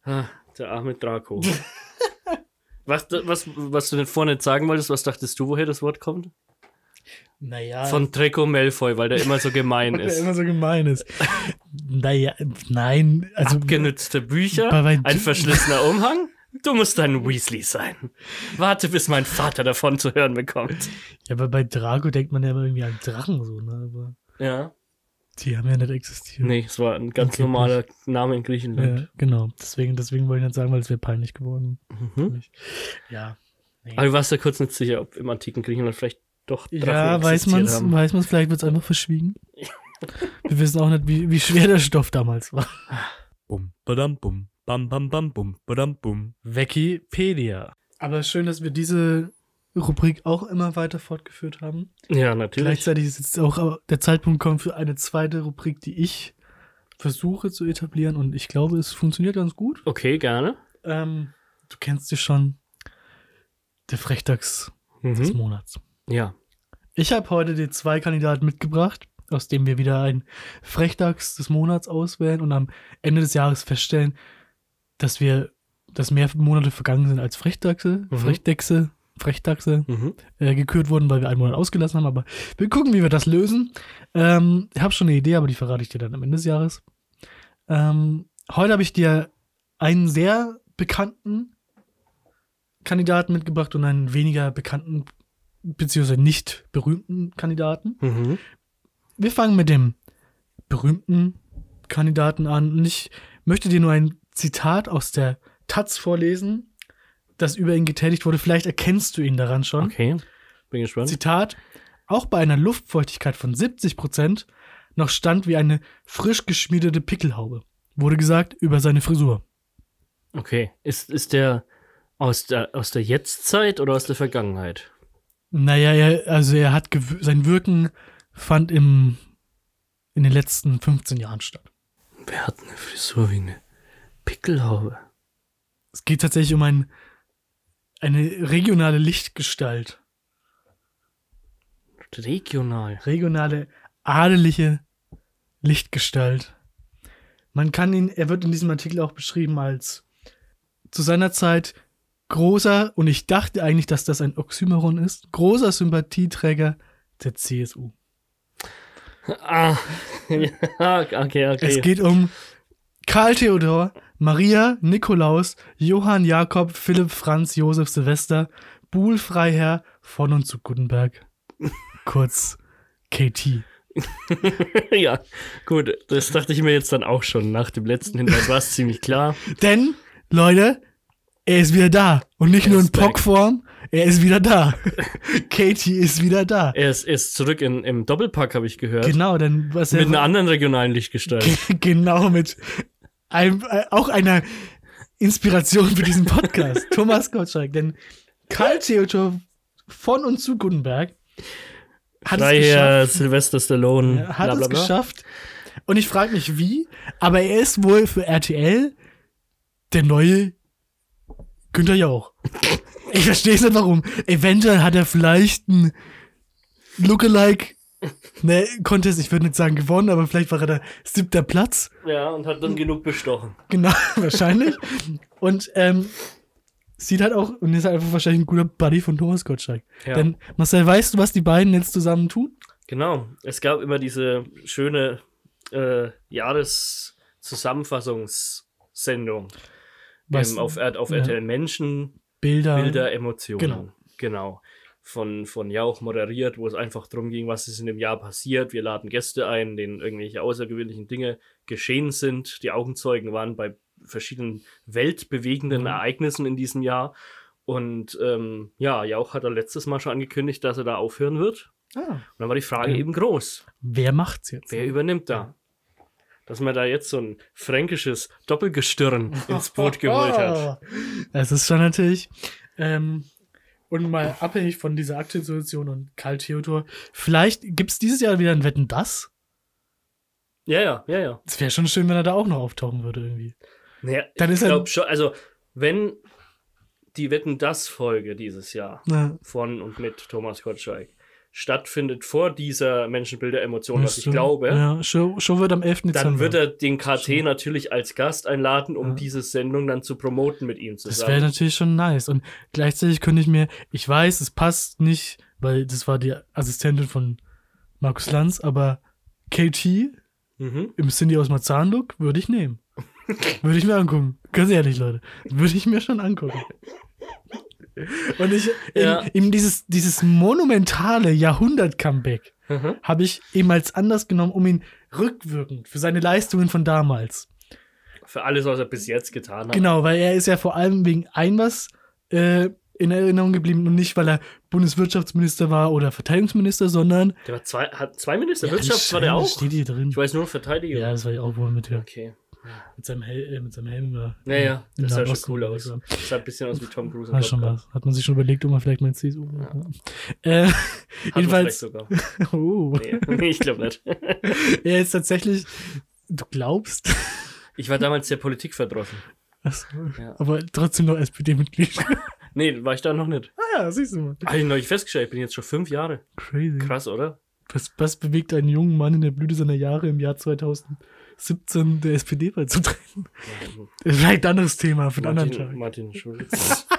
Ah, der arme Draco. was, was, was du denn vorhin nicht sagen wolltest, was dachtest du, woher das Wort kommt? Naja. Von Draco Malfoy, weil der immer so gemein ist. immer so gemein ist. naja, nein, also. Abgenützte Bücher, ein verschlissener Umhang. Du musst ein Weasley sein. Warte, bis mein Vater davon zu hören bekommt. Ja, aber bei Drago denkt man ja immer irgendwie an Drachen so, ne? Aber Ja. die haben ja nicht existiert. Nee, es war ein ganz normaler Name in Griechenland. Ja, genau. Deswegen, deswegen wollte ich nicht sagen, weil es wäre peinlich geworden. Mhm. Ja. Nee. Aber du warst ja kurz nicht sicher, ob im antiken Griechenland vielleicht doch Ja, weiß man's, haben. weiß man's, vielleicht wird's einfach verschwiegen. Wir wissen auch nicht, wie, wie schwer der Stoff damals war. Bum, badam, bum, bam, bam, bam, bum, badam, bum. Wikipedia. Aber schön, dass wir diese Rubrik auch immer weiter fortgeführt haben. Ja, natürlich. Gleichzeitig ist jetzt auch der Zeitpunkt gekommen für eine zweite Rubrik, die ich versuche zu etablieren und ich glaube, es funktioniert ganz gut. Okay, gerne. Ähm, du kennst dich schon. Der Frechtags Mhm. des Monats. Ja. Ich habe heute die zwei Kandidaten mitgebracht, aus denen wir wieder ein Frechtags des Monats auswählen und am Ende des Jahres feststellen, dass wir, dass mehr Monate vergangen sind als Frechdachse, Mhm. Frechdechse, Frechdachse Mhm. äh, gekürt wurden, weil wir einen Monat ausgelassen haben. Aber wir gucken, wie wir das lösen. Ähm, ich habe schon eine Idee, aber die verrate ich dir dann am Ende des Jahres. Ähm, heute habe ich dir einen sehr bekannten Kandidaten mitgebracht und einen weniger bekannten beziehungsweise nicht berühmten Kandidaten. Mhm. Wir fangen mit dem berühmten Kandidaten an und ich möchte dir nur ein Zitat aus der Taz vorlesen, das über ihn getätigt wurde. Vielleicht erkennst du ihn daran schon. Okay, bin gespannt. Zitat: Auch bei einer Luftfeuchtigkeit von 70 Prozent noch stand wie eine frisch geschmiedete Pickelhaube. Wurde gesagt über seine Frisur. Okay. Ist, ist der aus der, aus der Jetztzeit oder aus der Vergangenheit? Naja, er, also er hat sein Wirken fand im, in den letzten 15 Jahren statt. Wer hat eine Frisur wie eine Pickelhaube? Es geht tatsächlich um ein, eine regionale Lichtgestalt. Regional. Regionale, adeliche Lichtgestalt. Man kann ihn, er wird in diesem Artikel auch beschrieben als zu seiner Zeit großer, und ich dachte eigentlich, dass das ein Oxymoron ist, großer Sympathieträger der CSU. Ah, okay, okay. Es geht um Karl Theodor, Maria, Nikolaus, Johann Jakob, Philipp, Franz, Josef, Silvester, Buhl, Freiherr, von und zu Gutenberg. Kurz KT. ja, gut, das dachte ich mir jetzt dann auch schon. Nach dem letzten Hinweis war es ziemlich klar. Denn, Leute, er ist wieder da. Und nicht Er nur in. Pockform, er ist wieder da. Katie ist wieder da. Er ist, er ist zurück in, im Doppelpack, habe ich gehört. Genau, denn was er. Mit einer anderen regionalen Lichtgestalt. genau, mit einem, äh, auch einer Inspiration für diesen Podcast. Thomas Gottschalk. Denn Karl Theodor von und zu Gutenberg hat es Freiherr geschafft. Sylvester Stallone. Hat bla, bla, es geschafft. Und ich frage mich wie, aber er ist wohl für RTL der neue Günther Jauch. Ich verstehe es nicht warum. Eventuell hat er vielleicht ein Lookalike ne, Contest, ich würde nicht sagen gewonnen, aber vielleicht war er der siebter Platz. Ja, und hat dann genug bestochen. Genau, wahrscheinlich. Und ähm, sieht halt auch, und ist halt einfach wahrscheinlich ein guter Buddy von Thomas Gottschalk. Ja. Denn, Marcel, weißt du, was die beiden jetzt zusammen tun? Genau. Es gab immer diese schöne äh, Jahreszusammenfassungssendung Was- ähm, auf, auf ja. RTL Menschen, Bilder. Bilder, Emotionen. Genau. Genau. Von, von Jauch moderiert, wo es einfach darum ging, was ist in dem Jahr passiert. Wir laden Gäste ein, denen irgendwelche außergewöhnlichen Dinge geschehen sind. Die Augenzeugen waren bei verschiedenen weltbewegenden Mhm. Ereignissen in diesem Jahr. Und ähm, ja, Jauch hat er letztes Mal schon angekündigt, dass er da aufhören wird. Ah. Und dann war die Frage Ja. eben groß. Wer macht's jetzt? Wer übernimmt da? Dass man da jetzt so ein fränkisches Doppelgestirn ins Boot geholt hat. Es ist schon natürlich. Ähm, und mal abhängig von dieser aktuellen Situation und Karl Theodor, vielleicht gibt es dieses Jahr wieder ein Wetten das. Ja, ja, ja, ja. Es wäre schon schön, wenn er da auch noch auftauchen würde irgendwie. Naja, Dann ich ist er- glaube schon, also wenn die Wetten das Folge dieses Jahr Ja. von und mit Thomas Gottschalk stattfindet vor dieser Menschenbilder-Emotion, was ich glaube, Ja, Show, Show wird am 11. Dezember. dann wird er den KT natürlich als Gast einladen, um diese Sendung dann zu promoten mit ihm Das wäre zusammen. natürlich schon nice. Und gleichzeitig könnte ich mir, ich weiß, es passt nicht, weil das war die Assistentin von Markus Lanz, aber KT Mhm. im Cindy aus Marzahn-Look würde ich nehmen. würde ich mir angucken. Ganz ehrlich, Leute. Würde ich mir schon angucken. Und ich, Ja. eben, eben dieses, dieses monumentale Jahrhundert-Comeback Mhm. habe ich eben als Anlass genommen, um ihn rückwirkend für seine Leistungen von damals Für alles, was er bis jetzt getan hat. Genau, weil er ist ja vor allem wegen ein was äh, in Erinnerung geblieben und nicht, weil er Bundeswirtschaftsminister war oder Verteidigungsminister, sondern Der war zwei, hat zwei Minister. Ja, Wirtschafts war der auch. steht hier drin. Ich weiß nur Verteidigung. Ja, das war ja auch wohl mit, ja. Okay. Mit, seinem, Hel äh, mit seinem Helm. Ja, Ja, ja, das sah schon cool aus. war. Das sah ein bisschen aus wie Tom Cruise. im Hat schon was. Hat man sich schon überlegt, ob man vielleicht mal ins CSU. Ja. Äh, jedenfalls. vielleicht oh. Nee, ich glaube nicht. er ist tatsächlich. Du glaubst? Ich war damals sehr politikverdrossen. Achso, Ja. Aber trotzdem noch SPD-Mitglied. Nee, war ich da noch nicht. ah ja, siehst du mal. Habe ich neulich festgestellt, ich bin jetzt schon fünf Jahre. Crazy. Krass, oder? Was, was bewegt einen jungen Mann in der Blüte seiner Jahre im Jahr 2017 der SPD beizutreten? Vielleicht ein anderes Thema für einen anderen Martin, Tag. Martin Schulz.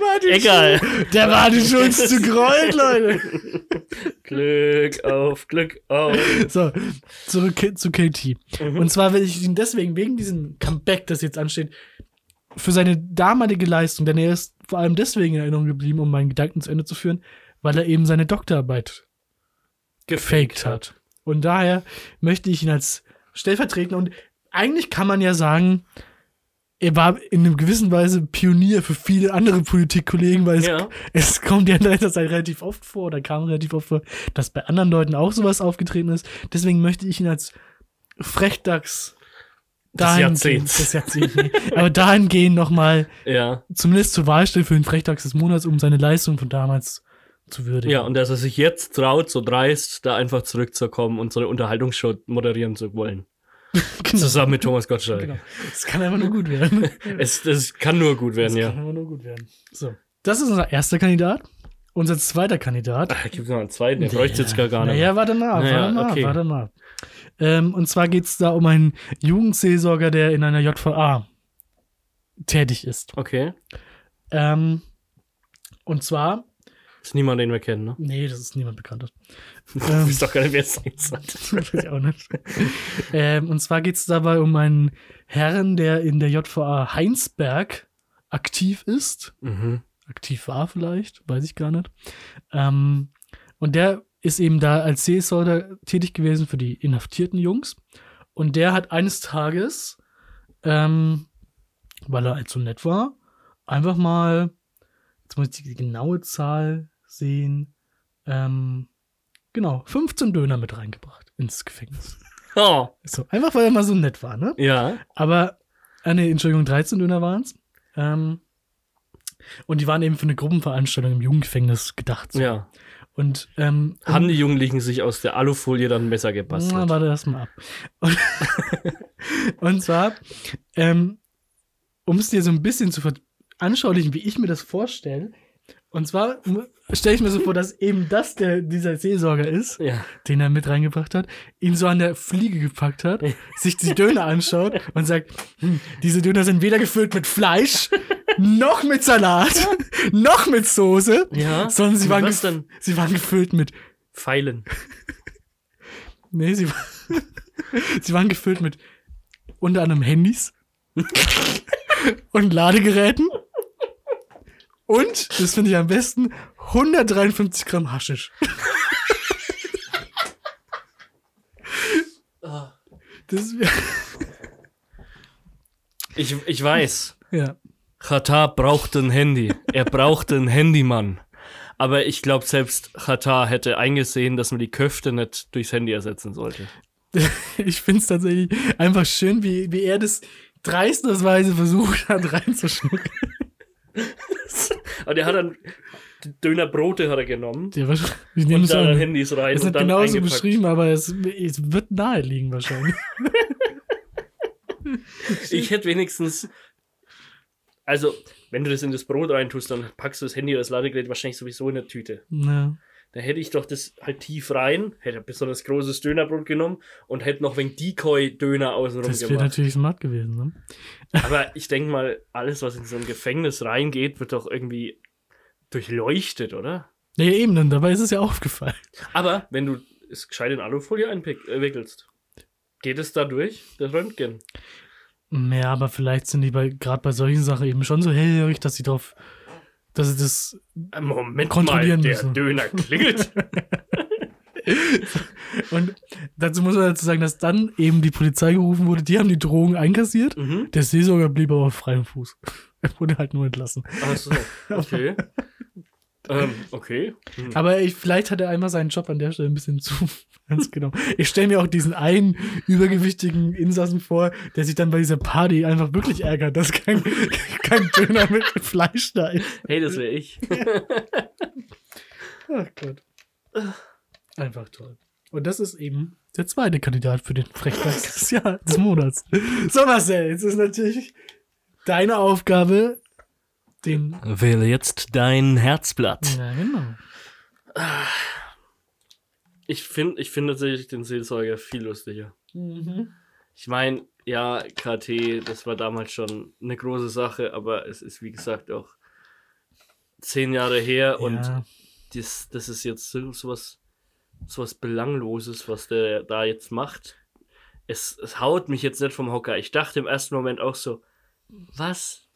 Martin Egal. Schulz. Der Martin Schulz zu Kreuz, Leute. Glück auf, Glück auf. So, zurück zu KT. Mhm. Und zwar will ich ihn deswegen, wegen diesem Comeback, das jetzt ansteht, für seine damalige Leistung, denn er ist vor allem deswegen in Erinnerung geblieben, um meinen Gedanken zu Ende zu führen, weil er eben seine Doktorarbeit gefaked hat. Und daher möchte ich ihn als stellvertretender und eigentlich kann man ja sagen, er war in einer gewissen Weise Pionier für viele andere Politikkollegen, weil es, Ja. es kommt ja in letzter Zeit relativ oft vor oder kam relativ oft vor, dass bei anderen Leuten auch sowas aufgetreten ist. Deswegen möchte ich ihn als Frechdachs Des dahingehend, Jahrzehnts. des Jahrzehnts, nee. aber dahingehend nochmal Ja. zumindest zur Wahl stellen für den Frechdachs des Monats, um seine Leistung von damals zu würdigen. Ja, und dass er sich jetzt traut, so dreist, da einfach zurückzukommen und so eine Unterhaltungsshow moderieren zu wollen. Zusammen mit Thomas Gottschalk. Genau. Es kann einfach nur gut werden. Es, das kann nur gut werden, Das ja. kann einfach nur gut werden. So. Das ist unser erster Kandidat. Unser zweiter Kandidat. Da gibt es noch einen zweiten, den bräuchte jetzt gar, gar nicht. Naja, warte mal, Naja, warte mal, okay. warte mal. Ähm, und zwar geht es da um einen Jugendseelsorger, der in einer JVA tätig ist. Okay. Ähm, und zwar. Ist niemand, den wir kennen, ne? Nee, das ist niemand Bekanntes. Du weißt doch gar nicht, wer es sein soll. Weiß ich auch nicht. ähm, und zwar geht es dabei um einen Herrn, der in der JVA Heinsberg aktiv ist. Mhm. Aktiv war vielleicht, weiß ich gar nicht. Ähm, und der ist eben da als Seelsorger tätig gewesen für die inhaftierten Jungs. Und der hat eines Tages, ähm, weil er halt so nett war, einfach mal, jetzt muss ich die genaue Zahl sehen, ähm, genau, 15 Döner mit reingebracht ins Gefängnis. Oh. So, einfach weil er mal so nett war, ne? Ja. Aber, ah, nee, Entschuldigung, 13 Döner waren es. Ähm, und die waren eben für eine Gruppenveranstaltung im Jugendgefängnis gedacht. So. Ja. Und ähm, Haben die Jugendlichen sich aus der Alufolie dann ein Messer gebastelt? na, warte erst mal ab. Und, und zwar, ähm, um es dir so ein bisschen zu veranschaulichen, wie ich mir das vorstelle. Und zwar stelle ich mir so vor, dass eben das der, dieser Seelsorger ist, Ja. den er mit reingebracht hat, ihn so an der Fliege gepackt hat, sich die Döner anschaut und sagt, hm, diese Döner sind weder gefüllt mit Fleisch, noch mit Salat, noch mit Soße, Ja? sondern sie waren, denn? sie waren gefüllt mit Pfeilen. Nee, sie, war- sie waren gefüllt mit unter anderem Handys und Ladegeräten. Und, das finde ich am besten, 153 Gramm Haschisch. Das Ich, ich weiß. ja. Katar braucht ein Handy. Er braucht einen Handymann. Aber ich glaube, selbst Qatar hätte eingesehen, dass man die Köfte nicht durchs Handy ersetzen sollte. ich finde es tatsächlich einfach schön, wie, wie er das dreistensweise versucht hat reinzuschnucken. Aber der hat dann Dönerbrote hat er genommen. Ja, wahrscheinlich- wir nehmen und es dann. Handys rein Es ist genauso eingepackt. beschrieben, aber es, es wird nahe liegen wahrscheinlich. Ich hätte wenigstens. Also, wenn du das in das Brot reintust, dann packst du das Handy oder das Ladegerät wahrscheinlich sowieso in der Tüte. Ja. Da hätte ich doch das halt tief rein, hätte ein besonders großes Dönerbrot genommen und hätte noch wegen Decoy-Döner außenrum Das wäre gemacht. natürlich smart gewesen, ne? Aber ich denke mal, alles, was in so ein Gefängnis reingeht, wird doch irgendwie durchleuchtet, oder? Ja, eben, dann dabei ist es ja aufgefallen. Aber wenn du es gescheit in Alufolie einwickelst, geht es da durch, das Röntgen. Ja, aber vielleicht sind die bei gerade bei solchen Sachen eben schon so hellhörig, dass sie drauf, dass sie das Moment kontrollieren mal, der müssen. Döner klingelt. Und dazu muss man dazu sagen, dass dann eben die Polizei gerufen wurde, die haben die Drogen einkassiert. Mhm. Der Seelsorger blieb aber auf freiem Fuß. Er wurde halt nur entlassen. Ach so, okay. ähm, okay. Hm. Aber ich, vielleicht hat er einmal seinen Job an der Stelle ein bisschen zu ernst genommen. Ich stelle mir auch diesen einen übergewichtigen Insassen vor, der sich dann bei dieser Party einfach wirklich ärgert, dass kein, kein Döner mit Fleisch da ist. Hey, das wäre ich. Ach Gott. Einfach toll. Und das ist eben der zweite Kandidat für den des, Jahr, des Monats. So, Marcel, jetzt ist natürlich deine Aufgabe, den. Wähle jetzt dein Herzblatt. Ja, genau. Ich finde ich find tatsächlich den Seelsorger viel lustiger. Mhm. Ich meine, ja, KT, das war damals schon eine große Sache, aber es ist, wie gesagt, auch zehn Jahre her und Ja. das, das ist jetzt so, so, was, so was Belangloses, was der da jetzt macht. Es, es haut mich jetzt nicht vom Hocker. Ich dachte im ersten Moment auch so, was?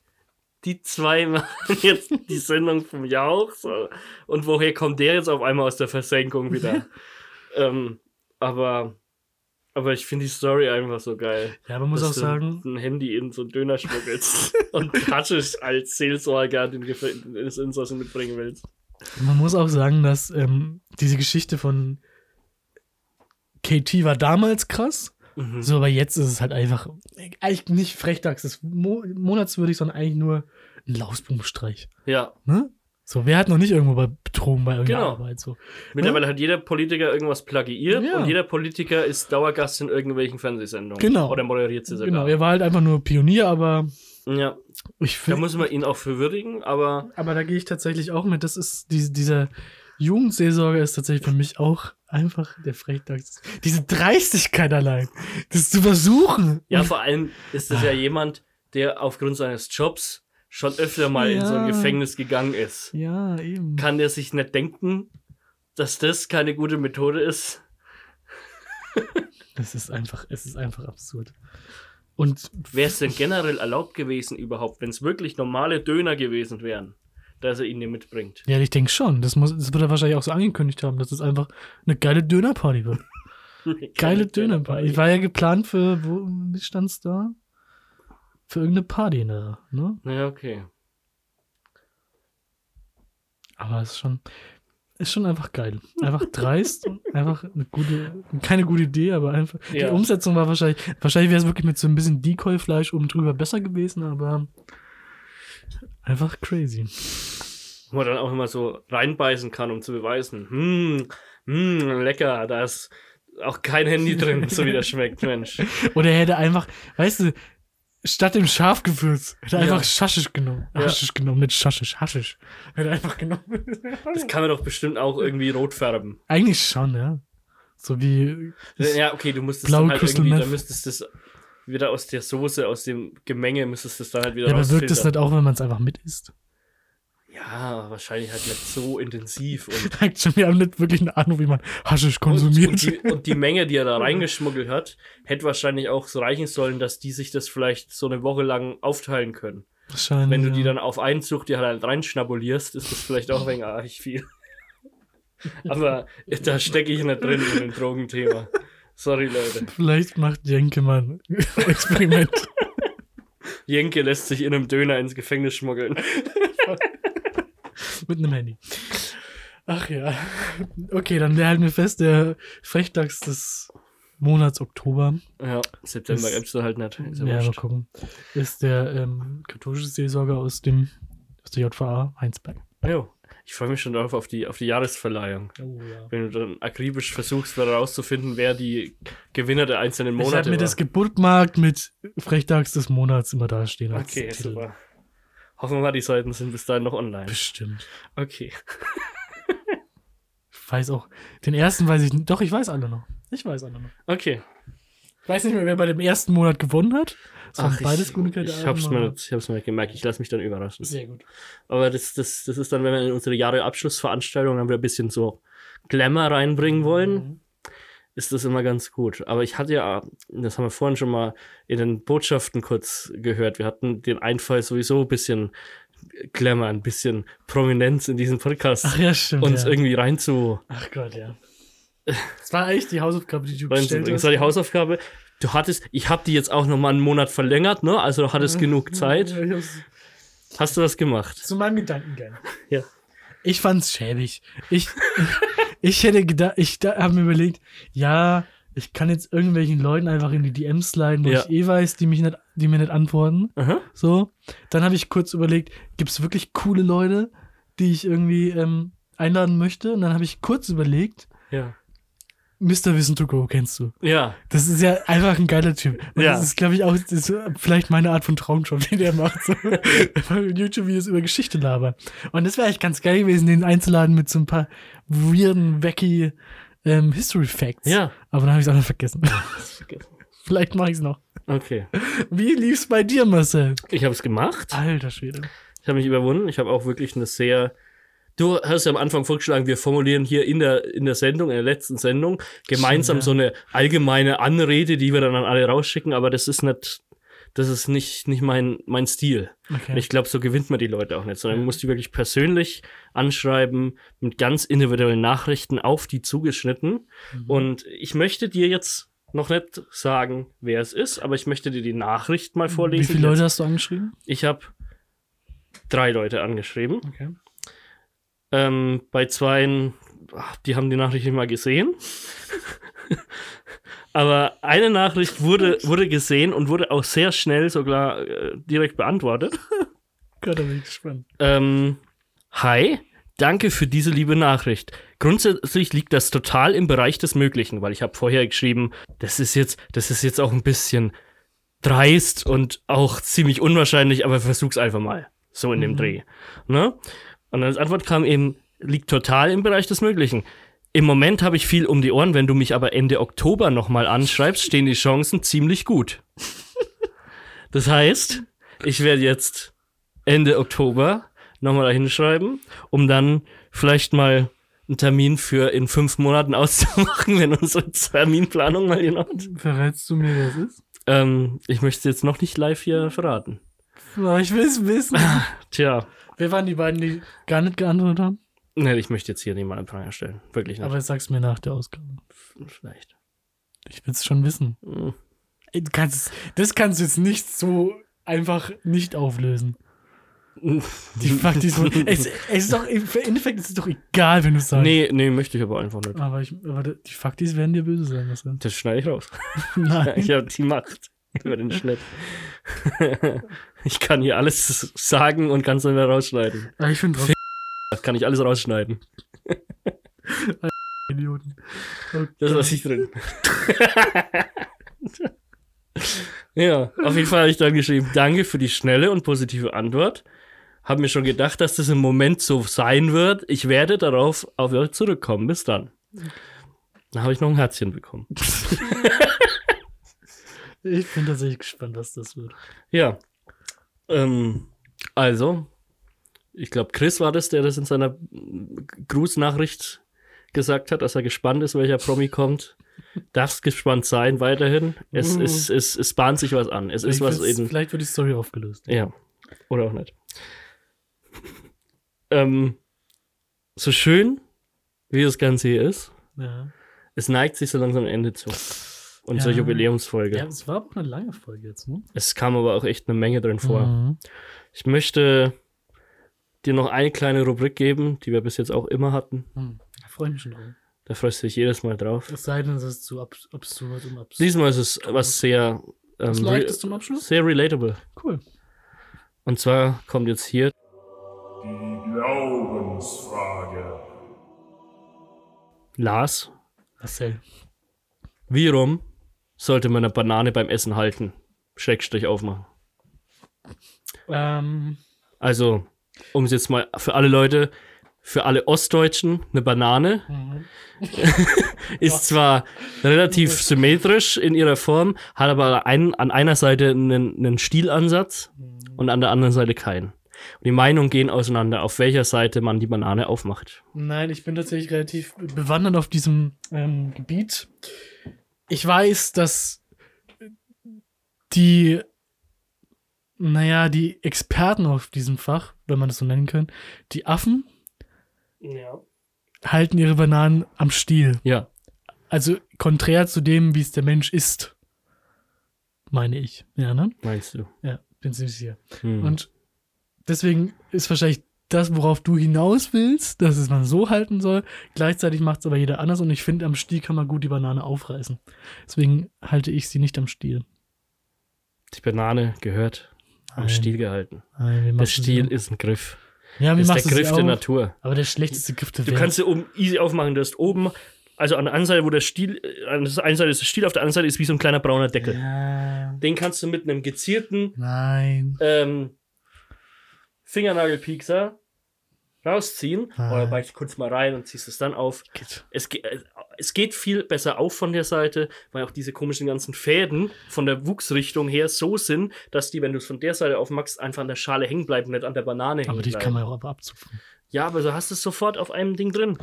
Die zwei machen jetzt die Sendung vom Jauch? So. Und woher kommt der jetzt auf einmal aus der Versenkung wieder? ähm, aber, aber ich finde die Story einfach so geil. Ja, man muss auch du sagen- Ein Handy in so einen Döner schmuggelst und Haschisch als Seelsorger den ins Insassen mitbringen willst. Man muss auch sagen, dass ähm, diese Geschichte von KT war damals krass. Mhm. So, aber jetzt ist es halt einfach eigentlich nicht Frechdachs des Mo Monatswürdig, sondern eigentlich nur ein Lausbubenstreich. Ja. Ne? So, wer hat noch nicht irgendwo bei betrogen bei irgendeiner Genau. Arbeit? So. Mittlerweile hat jeder Politiker irgendwas plagiiert Ja. und jeder Politiker ist Dauergast in irgendwelchen Fernsehsendungen. Genau. Oder moderiert sie sogar. Genau, er war halt einfach nur Pionier, aber Ja. ich Da finde. muss man ihn auch für würdigen, aber Aber da gehe ich tatsächlich auch mit. Das ist diese, dieser Jugendseelsorger ist tatsächlich für mich auch einfach der Frechdachs. Diese Dreistigkeit allein, das zu versuchen. ja, vor allem ist das ja jemand, der aufgrund seines Jobs schon öfter mal in so ein Ja. Gefängnis gegangen ist. Ja, eben. Kann der sich nicht denken, dass das keine gute Methode ist? Es ist einfach, es ist einfach absurd. Und Wäre es denn generell erlaubt gewesen überhaupt, wenn es wirklich normale Döner gewesen wären, dass er ihn hier mitbringt? ja, ich denke schon. Das, muss, das wird er wahrscheinlich auch so angekündigt haben, dass es einfach eine geile Dönerparty wird. Geile Dönerparty. War ja geplant für, wo, stand's da? Für irgendeine Party, ne? ne? Ja, okay. Aber es ist schon, ist schon einfach geil. Einfach dreist und einfach eine gute, keine gute Idee, aber einfach. Ja. Die Umsetzung war wahrscheinlich, wahrscheinlich wäre es wirklich mit so ein bisschen Decoy-Fleisch oben drüber besser gewesen, aber einfach crazy. Wo man dann auch immer so reinbeißen kann, um zu beweisen, hm, hm, lecker, da ist auch kein Handy drin, so wie das schmeckt, Mensch. Oder er hätte einfach, weißt du, statt dem Schafgewürz, hätte er Ja. einfach Schaschisch genommen. Ja. Haschisch genommen, nicht Schaschisch, Haschisch. Hätte einfach genommen. Das kann man doch bestimmt auch irgendwie rot färben. Eigentlich schon, ja. So wie. Ja, okay, du musstest dann halt irgendwie, Meth. da müsstest das wieder aus der Soße, aus dem Gemenge, müsstest das dann halt wieder Ja, aber wirkt es nicht auch, wenn man es einfach mit isst? Ja, wahrscheinlich halt nicht so intensiv und schon, wir haben nicht wirklich eine Ahnung, wie man Haschisch Und, konsumiert. und, die, und die Menge, die er da reingeschmuggelt hat, hätte wahrscheinlich auch so reichen sollen, dass die sich das vielleicht so eine Woche lang aufteilen können. Wahrscheinlich, Wenn du die ja. dann auf einen Zug dir halt reinschnabulierst, ist das vielleicht auch ein wenig arg viel. Aber da stecke ich nicht drin in dem Drogenthema. Sorry, Leute. Vielleicht macht Jenke mal ein Experiment. Jenke lässt sich in einem Döner ins Gefängnis schmuggeln. mit einem Handy. Ach ja. Okay, dann halten wir fest, der Frechdachs des Monats Oktober. Ja, September ist- gibt's da halt nicht. Ist ja Ja, mal gucken. Ist der ähm, katholische Seelsorger aus dem aus der JVA Heinsberg. Jo. Ich freue mich schon darauf auf die, auf die Jahresverleihung. Oh, ja. Wenn du dann akribisch versuchst, herauszufinden, wer die Gewinner der einzelnen Ich Monate habe mir war. das Geburtmarkt mit Frechdachs des Monats immer da stehen. als Okay, super. Hoffen wir mal, die Seiten sind bis dahin noch online. Bestimmt. Okay. Ich weiß auch, den ersten weiß ich nicht. Doch, ich weiß alle noch. Ich weiß alle noch. Okay. Ich weiß nicht mehr, wer bei dem ersten Monat gewonnen hat. Ach, beides ich, gute ich, Kandidaten, hab's mir ich hab's mir gemerkt. Ich lasse mich dann überraschen. Sehr gut. Aber das, das, das ist dann, wenn wir in unsere Jahreabschlussveranstaltung dann wieder ein bisschen so Glamour reinbringen wollen, Mhm. ist das immer ganz gut. Aber ich hatte ja, das haben wir vorhin schon mal in den Botschaften kurz gehört, wir hatten den Einfall sowieso ein bisschen Glamour, ein bisschen Prominenz in diesen Podcast Ach ja, stimmt, uns ja. irgendwie rein zu Ach Gott, ja. Das war eigentlich die Hausaufgabe, die du gestellt reinzubringen. Das hast. war die Hausaufgabe. Du hattest, ich habe die jetzt auch noch mal einen Monat verlängert, ne? Also du hattest genug Zeit. Hast du das gemacht? Zu meinem Gedankengang. Ja. Ich fand's schäbig. Ich, ich hätte gedacht, ich habe mir überlegt, ja, ich kann jetzt irgendwelchen Leuten einfach in die DMs sliden, wo Ja. ich eh weiß, die mich nicht, die mir nicht antworten. Aha. So. Dann habe ich kurz überlegt, gibt's wirklich coole Leute, die ich irgendwie ähm, einladen möchte? Und dann habe ich kurz überlegt, Ja. Mr. Wissen to Go kennst du. Ja. Das ist ja einfach ein geiler Typ. Und Ja. das ist, glaube ich, auch ist vielleicht meine Art von Traumjob, den der macht. So. YouTube-Videos über Geschichte labern. Und das wäre echt ganz geil gewesen, den einzuladen mit so ein paar weirden, wacky ähm, History Facts. Ja. Aber dann habe ich es auch noch vergessen. vergessen. vielleicht mache ich es noch. Okay. Wie lief's bei dir, Marcel? Ich habe es gemacht. Alter Schwede. Ich habe mich überwunden. Ich habe auch wirklich eine sehr. Du hast ja am Anfang vorgeschlagen, wir formulieren hier in der, in der Sendung, in der letzten Sendung, gemeinsam ja. so eine allgemeine Anrede, die wir dann an alle rausschicken, aber das ist nicht, das ist nicht, nicht mein, mein Stil. Okay. Und ich glaube, so gewinnt man die Leute auch nicht, sondern man muss die wirklich persönlich anschreiben, mit ganz individuellen Nachrichten auf die zugeschnitten. Mhm. Und ich möchte dir jetzt noch nicht sagen, wer es ist, aber ich möchte dir die Nachricht mal vorlesen. Wie viele Leute hast du angeschrieben? ich habe drei Leute angeschrieben. Okay. Ähm, bei zweien, ach, die haben die Nachricht nicht mal gesehen. Aber eine Nachricht wurde, wurde gesehen und wurde auch sehr schnell sogar äh, direkt beantwortet. Gott, da bin ich gespannt. Ähm, hi, danke für diese liebe Nachricht. Grundsätzlich liegt das total im Bereich des Möglichen, weil ich habe vorher geschrieben, das ist jetzt, das ist jetzt auch ein bisschen dreist und auch ziemlich unwahrscheinlich, aber versuch's einfach mal. So in dem Mhm. Dreh. Ne? Und als Antwort kam eben, liegt total im Bereich des Möglichen. Im Moment habe ich viel um die Ohren, wenn du mich aber Ende Oktober nochmal anschreibst, stehen die Chancen ziemlich gut. Das heißt, ich werde jetzt Ende Oktober nochmal dahin schreiben, um dann vielleicht mal einen Termin für in fünf Monaten auszumachen, wenn unsere Terminplanung mal hinhaut. Verrätst du mir, es ist? Ähm, ich möchte es jetzt noch nicht live hier verraten. Ich will es wissen. Tja, wer waren die beiden, die gar nicht geantwortet haben? ne, ich möchte jetzt hier niemanden in Frage stellen. Wirklich nicht. Aber sag's mir nach der Ausgabe. Vielleicht. Ich will's schon wissen. Hm. Ey, Du kannst, es- das kannst du jetzt nicht so einfach nicht auflösen. Die Faktis. es, es ist doch, im Endeffekt ist es doch egal, wenn du sagst. Nee, nee, möchte ich aber einfach nicht. Aber, ich, aber die Faktis werden dir böse sein, was? Das schneide ich raus. Nein. Ich habe die Macht über den Schnitt. Ich kann hier alles sagen und kann es dann wieder rausschneiden. Aber ich finde Das kann ich alles rausschneiden. Idioten. Das lasse ich drin. ja, auf jeden Fall habe ich dann geschrieben, danke für die schnelle und positive Antwort. Habe mir schon gedacht, dass das im Moment so sein wird. Ich werde darauf auf euch zurückkommen. Bis dann. Dann habe ich noch ein Herzchen bekommen. Ich bin tatsächlich gespannt, was das wird. Ja. Ähm, also, ich glaube, Chris war das, der das in seiner Grußnachricht gesagt hat, dass er gespannt ist, welcher Promi kommt. Darfst gespannt sein weiterhin. Es, Mhm. es, es, es bahnt sich was an. Es ist Vielleicht was in. Vielleicht wird die Story aufgelöst. Ja. Oder auch nicht. ähm, so schön, wie das Ganze hier ist, Ja. es neigt sich so langsam am Ende zu. Unsere Ja. Jubiläumsfolge. Ja, es war aber auch eine lange Folge jetzt, ne? Es kam aber auch echt eine Menge drin vor. Mhm. Ich möchte dir noch eine kleine Rubrik geben, die wir bis jetzt auch immer hatten. Hm, da freue ich mich schon drauf. Da freust du dich jedes Mal drauf. Es sei denn, es ist zu abs absurd und absurd. Diesmal ist es was sehr, ähm, Was Leichtes zum Abschluss? sehr relatable. Cool. Und zwar kommt jetzt hier Die Glaubensfrage. Lars. Marcel. Wie rum sollte man eine Banane beim Essen halten? Schrägstrich aufmachen. Ähm, Also, um es jetzt mal für alle Leute, für alle Ostdeutschen, eine Banane Mhm. ist zwar relativ symmetrisch in ihrer Form, hat aber ein, an einer Seite einen, einen Stielansatz und an der anderen Seite keinen. Und die Meinungen gehen auseinander, auf welcher Seite man die Banane aufmacht. Nein, ich bin tatsächlich relativ bewandert auf diesem ähm, Gebiet. Ich weiß, dass die, naja, die Experten auf diesem Fach, wenn man das so nennen kann, die Affen Ja. halten ihre Bananen am Stiel. Ja. Also konträr zu dem, wie es der Mensch ist. Meine ich. Ja, ne? Meinst du? Ja, bin ziemlich sicher. Hm. Und deswegen ist wahrscheinlich das, worauf du hinaus willst, dass es man so halten soll. Gleichzeitig macht es aber jeder anders und ich finde, am Stiel kann man gut die Banane aufreißen. Deswegen halte ich sie nicht am Stiel. Die Banane gehört am Nein. Stiel gehalten. Nein, der du Stiel ist ein Griff. Ja, wie das ist der du Griff der? Natur. Aber der schlechteste Griff der Du Welt. kannst sie oben easy aufmachen. Du hast oben, also an der einen Seite, wo der Stiel, äh, an der einen Seite ist der Stiel, auf der anderen Seite ist wie so ein kleiner brauner Deckel. Den kannst du mit einem gezielten Nein. ähm, Fingernagelpiekser rausziehen. Ah. Oder beißt kurz mal rein und ziehst es dann auf. Es, ge äh, es geht viel besser auf von der Seite, weil auch diese komischen ganzen Fäden von der Wuchsrichtung her so sind, dass die, wenn du es von der Seite aufmachst, einfach an der Schale hängen bleiben, nicht an der Banane hängen Aber die bleiben. kann man ja auch abzupfen. Ja, aber du hast es sofort auf einem Ding drin.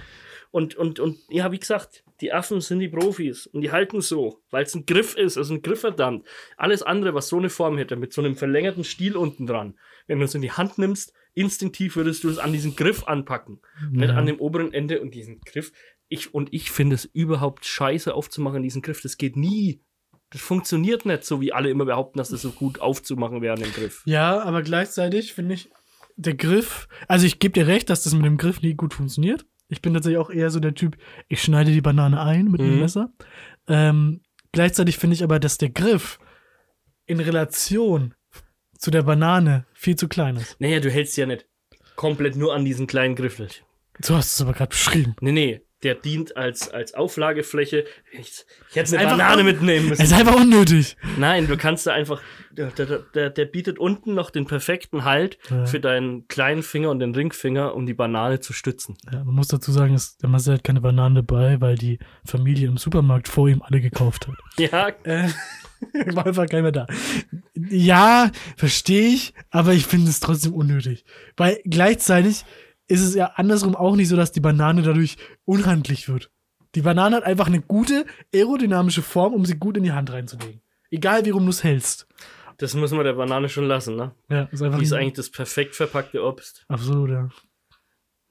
Und, und, und ja, wie gesagt, die Affen sind die Profis und die halten so, weil es ein Griff ist, also ein Griff verdammt. Alles andere, was so eine Form hätte, mit so einem verlängerten Stiel unten dran, wenn du es in die Hand nimmst, instinktiv würdest du es an diesen Griff anpacken. Nicht Ja. an dem oberen Ende und diesen Griff. Ich, und ich finde es überhaupt scheiße aufzumachen, diesen Griff. Das geht nie. Das funktioniert nicht so, wie alle immer behaupten, dass das so gut aufzumachen wäre an dem Griff. Ja, aber gleichzeitig finde ich, der Griff, also ich gebe dir recht, dass das mit dem Griff nie gut funktioniert. Ich bin tatsächlich auch eher so der Typ, ich schneide die Banane ein mit Mhm. Messer. Ähm, gleichzeitig finde ich aber, dass der Griff in Relation zu der Banane viel zu klein ist. Naja, du hältst ja nicht komplett nur an diesen kleinen Griffelchen. So hast du es aber gerade beschrieben. Nee, nee, der dient als, als Auflagefläche. Ich, ich hätte eine Banane mitnehmen müssen. Ist einfach unnötig. Nein, du kannst da einfach. Der, der, der, der bietet unten noch den perfekten Halt Ja. für deinen kleinen Finger und den Ringfinger, um die Banane zu stützen. Ja, man muss dazu sagen, dass der Marcel hat keine Banane dabei, weil die Familie im Supermarkt vor ihm alle gekauft hat. Ja, Äh, war einfach keiner da. Ja, verstehe ich, aber ich finde es trotzdem unnötig. Weil gleichzeitig ist es ja andersrum auch nicht so, dass die Banane dadurch unhandlich wird. Die Banane hat einfach eine gute aerodynamische Form, um sie gut in die Hand reinzulegen. Egal wie rum du es hältst. das muss man der Banane schon lassen, ne? Ja, ist einfach Die ist eigentlich das perfekt verpackte Obst. Absolut, ja.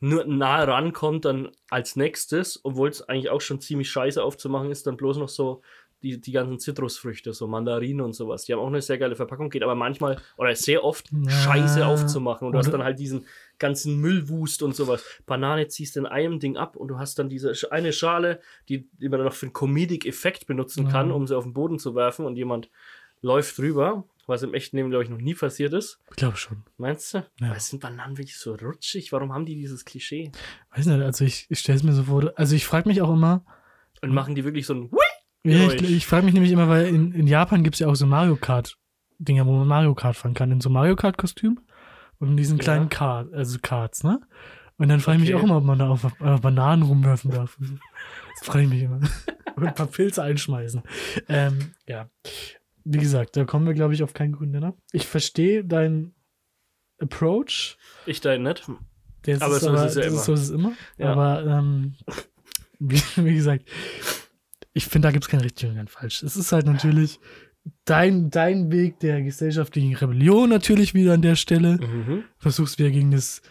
Nur nah rankommt dann als nächstes, obwohl es eigentlich auch schon ziemlich scheiße aufzumachen ist, dann bloß noch so die, die ganzen Zitrusfrüchte, so Mandarinen und sowas. Die haben auch eine sehr geile Verpackung, geht aber manchmal oder sehr oft Ja. scheiße aufzumachen. Und du hast dann halt diesen ganzen Müllwust und sowas. Banane ziehst in einem Ding ab und du hast dann diese eine Schale, die, die man dann noch für einen Comedic-Effekt benutzen kann, Ja. um sie auf den Boden zu werfen und jemand läuft drüber, was im echten Leben, glaube ich, noch nie passiert ist. Ich glaube schon. Meinst du? Ja. Aber sind Bananen wirklich so rutschig? Warum haben die dieses Klischee? Weiß nicht, also ich, ich stelle es mir so vor. Also ich frage mich auch immer, Und machen die wirklich so ein Ja, ich, ich frage mich nämlich immer, weil in, in Japan gibt es ja auch so Mario Kart-Dinger, wo man Mario Kart fahren kann, in so Mario Kart-Kostüm und in diesen Ja. kleinen Kart, also Karts, ne? Und dann frage ich mich Okay. auch immer, ob man da auf, auf Bananen rumwerfen darf. Das frage ich mich immer. und ein paar Pilze einschmeißen. Ähm, ja. Wie gesagt, da kommen wir, glaube ich, auf keinen grünen Nenner. Ich verstehe deinen Approach. Ich dein nicht. Der Aber so ist es ja das immer. so ist es immer. Ja. Aber ähm, wie, wie gesagt, ich finde, da gibt es kein richtig und kein falsch. Es ist halt natürlich dein, dein Weg der gesellschaftlichen Rebellion natürlich wieder an der Stelle. Mhm. Versuchst wieder gegen das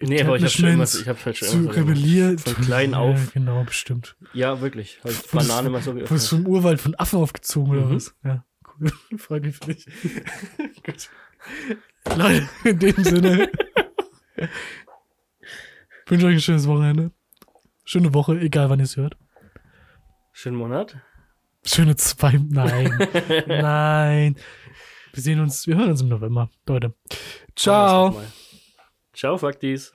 Nee, aber ich habe schon immer, ich hab halt schon zu immer so rebellieren. Von klein Ja, auf. genau, bestimmt. Ja, wirklich. Halt Wurdest Banane mal so Wurdest geöffnet. vom Urwald von Affen aufgezogen oder Mhm. was? Ja, cool. Freut mich für dich. Gut. Leute, in dem Sinne. Ich wünsche euch ein schönes Wochenende. Schöne Woche, egal wann ihr es hört. Schönen Monat. Schöne zwei. Nein. Nein. Wir sehen uns, wir hören uns im November, Leute. Ciao. Ciao, Faktis.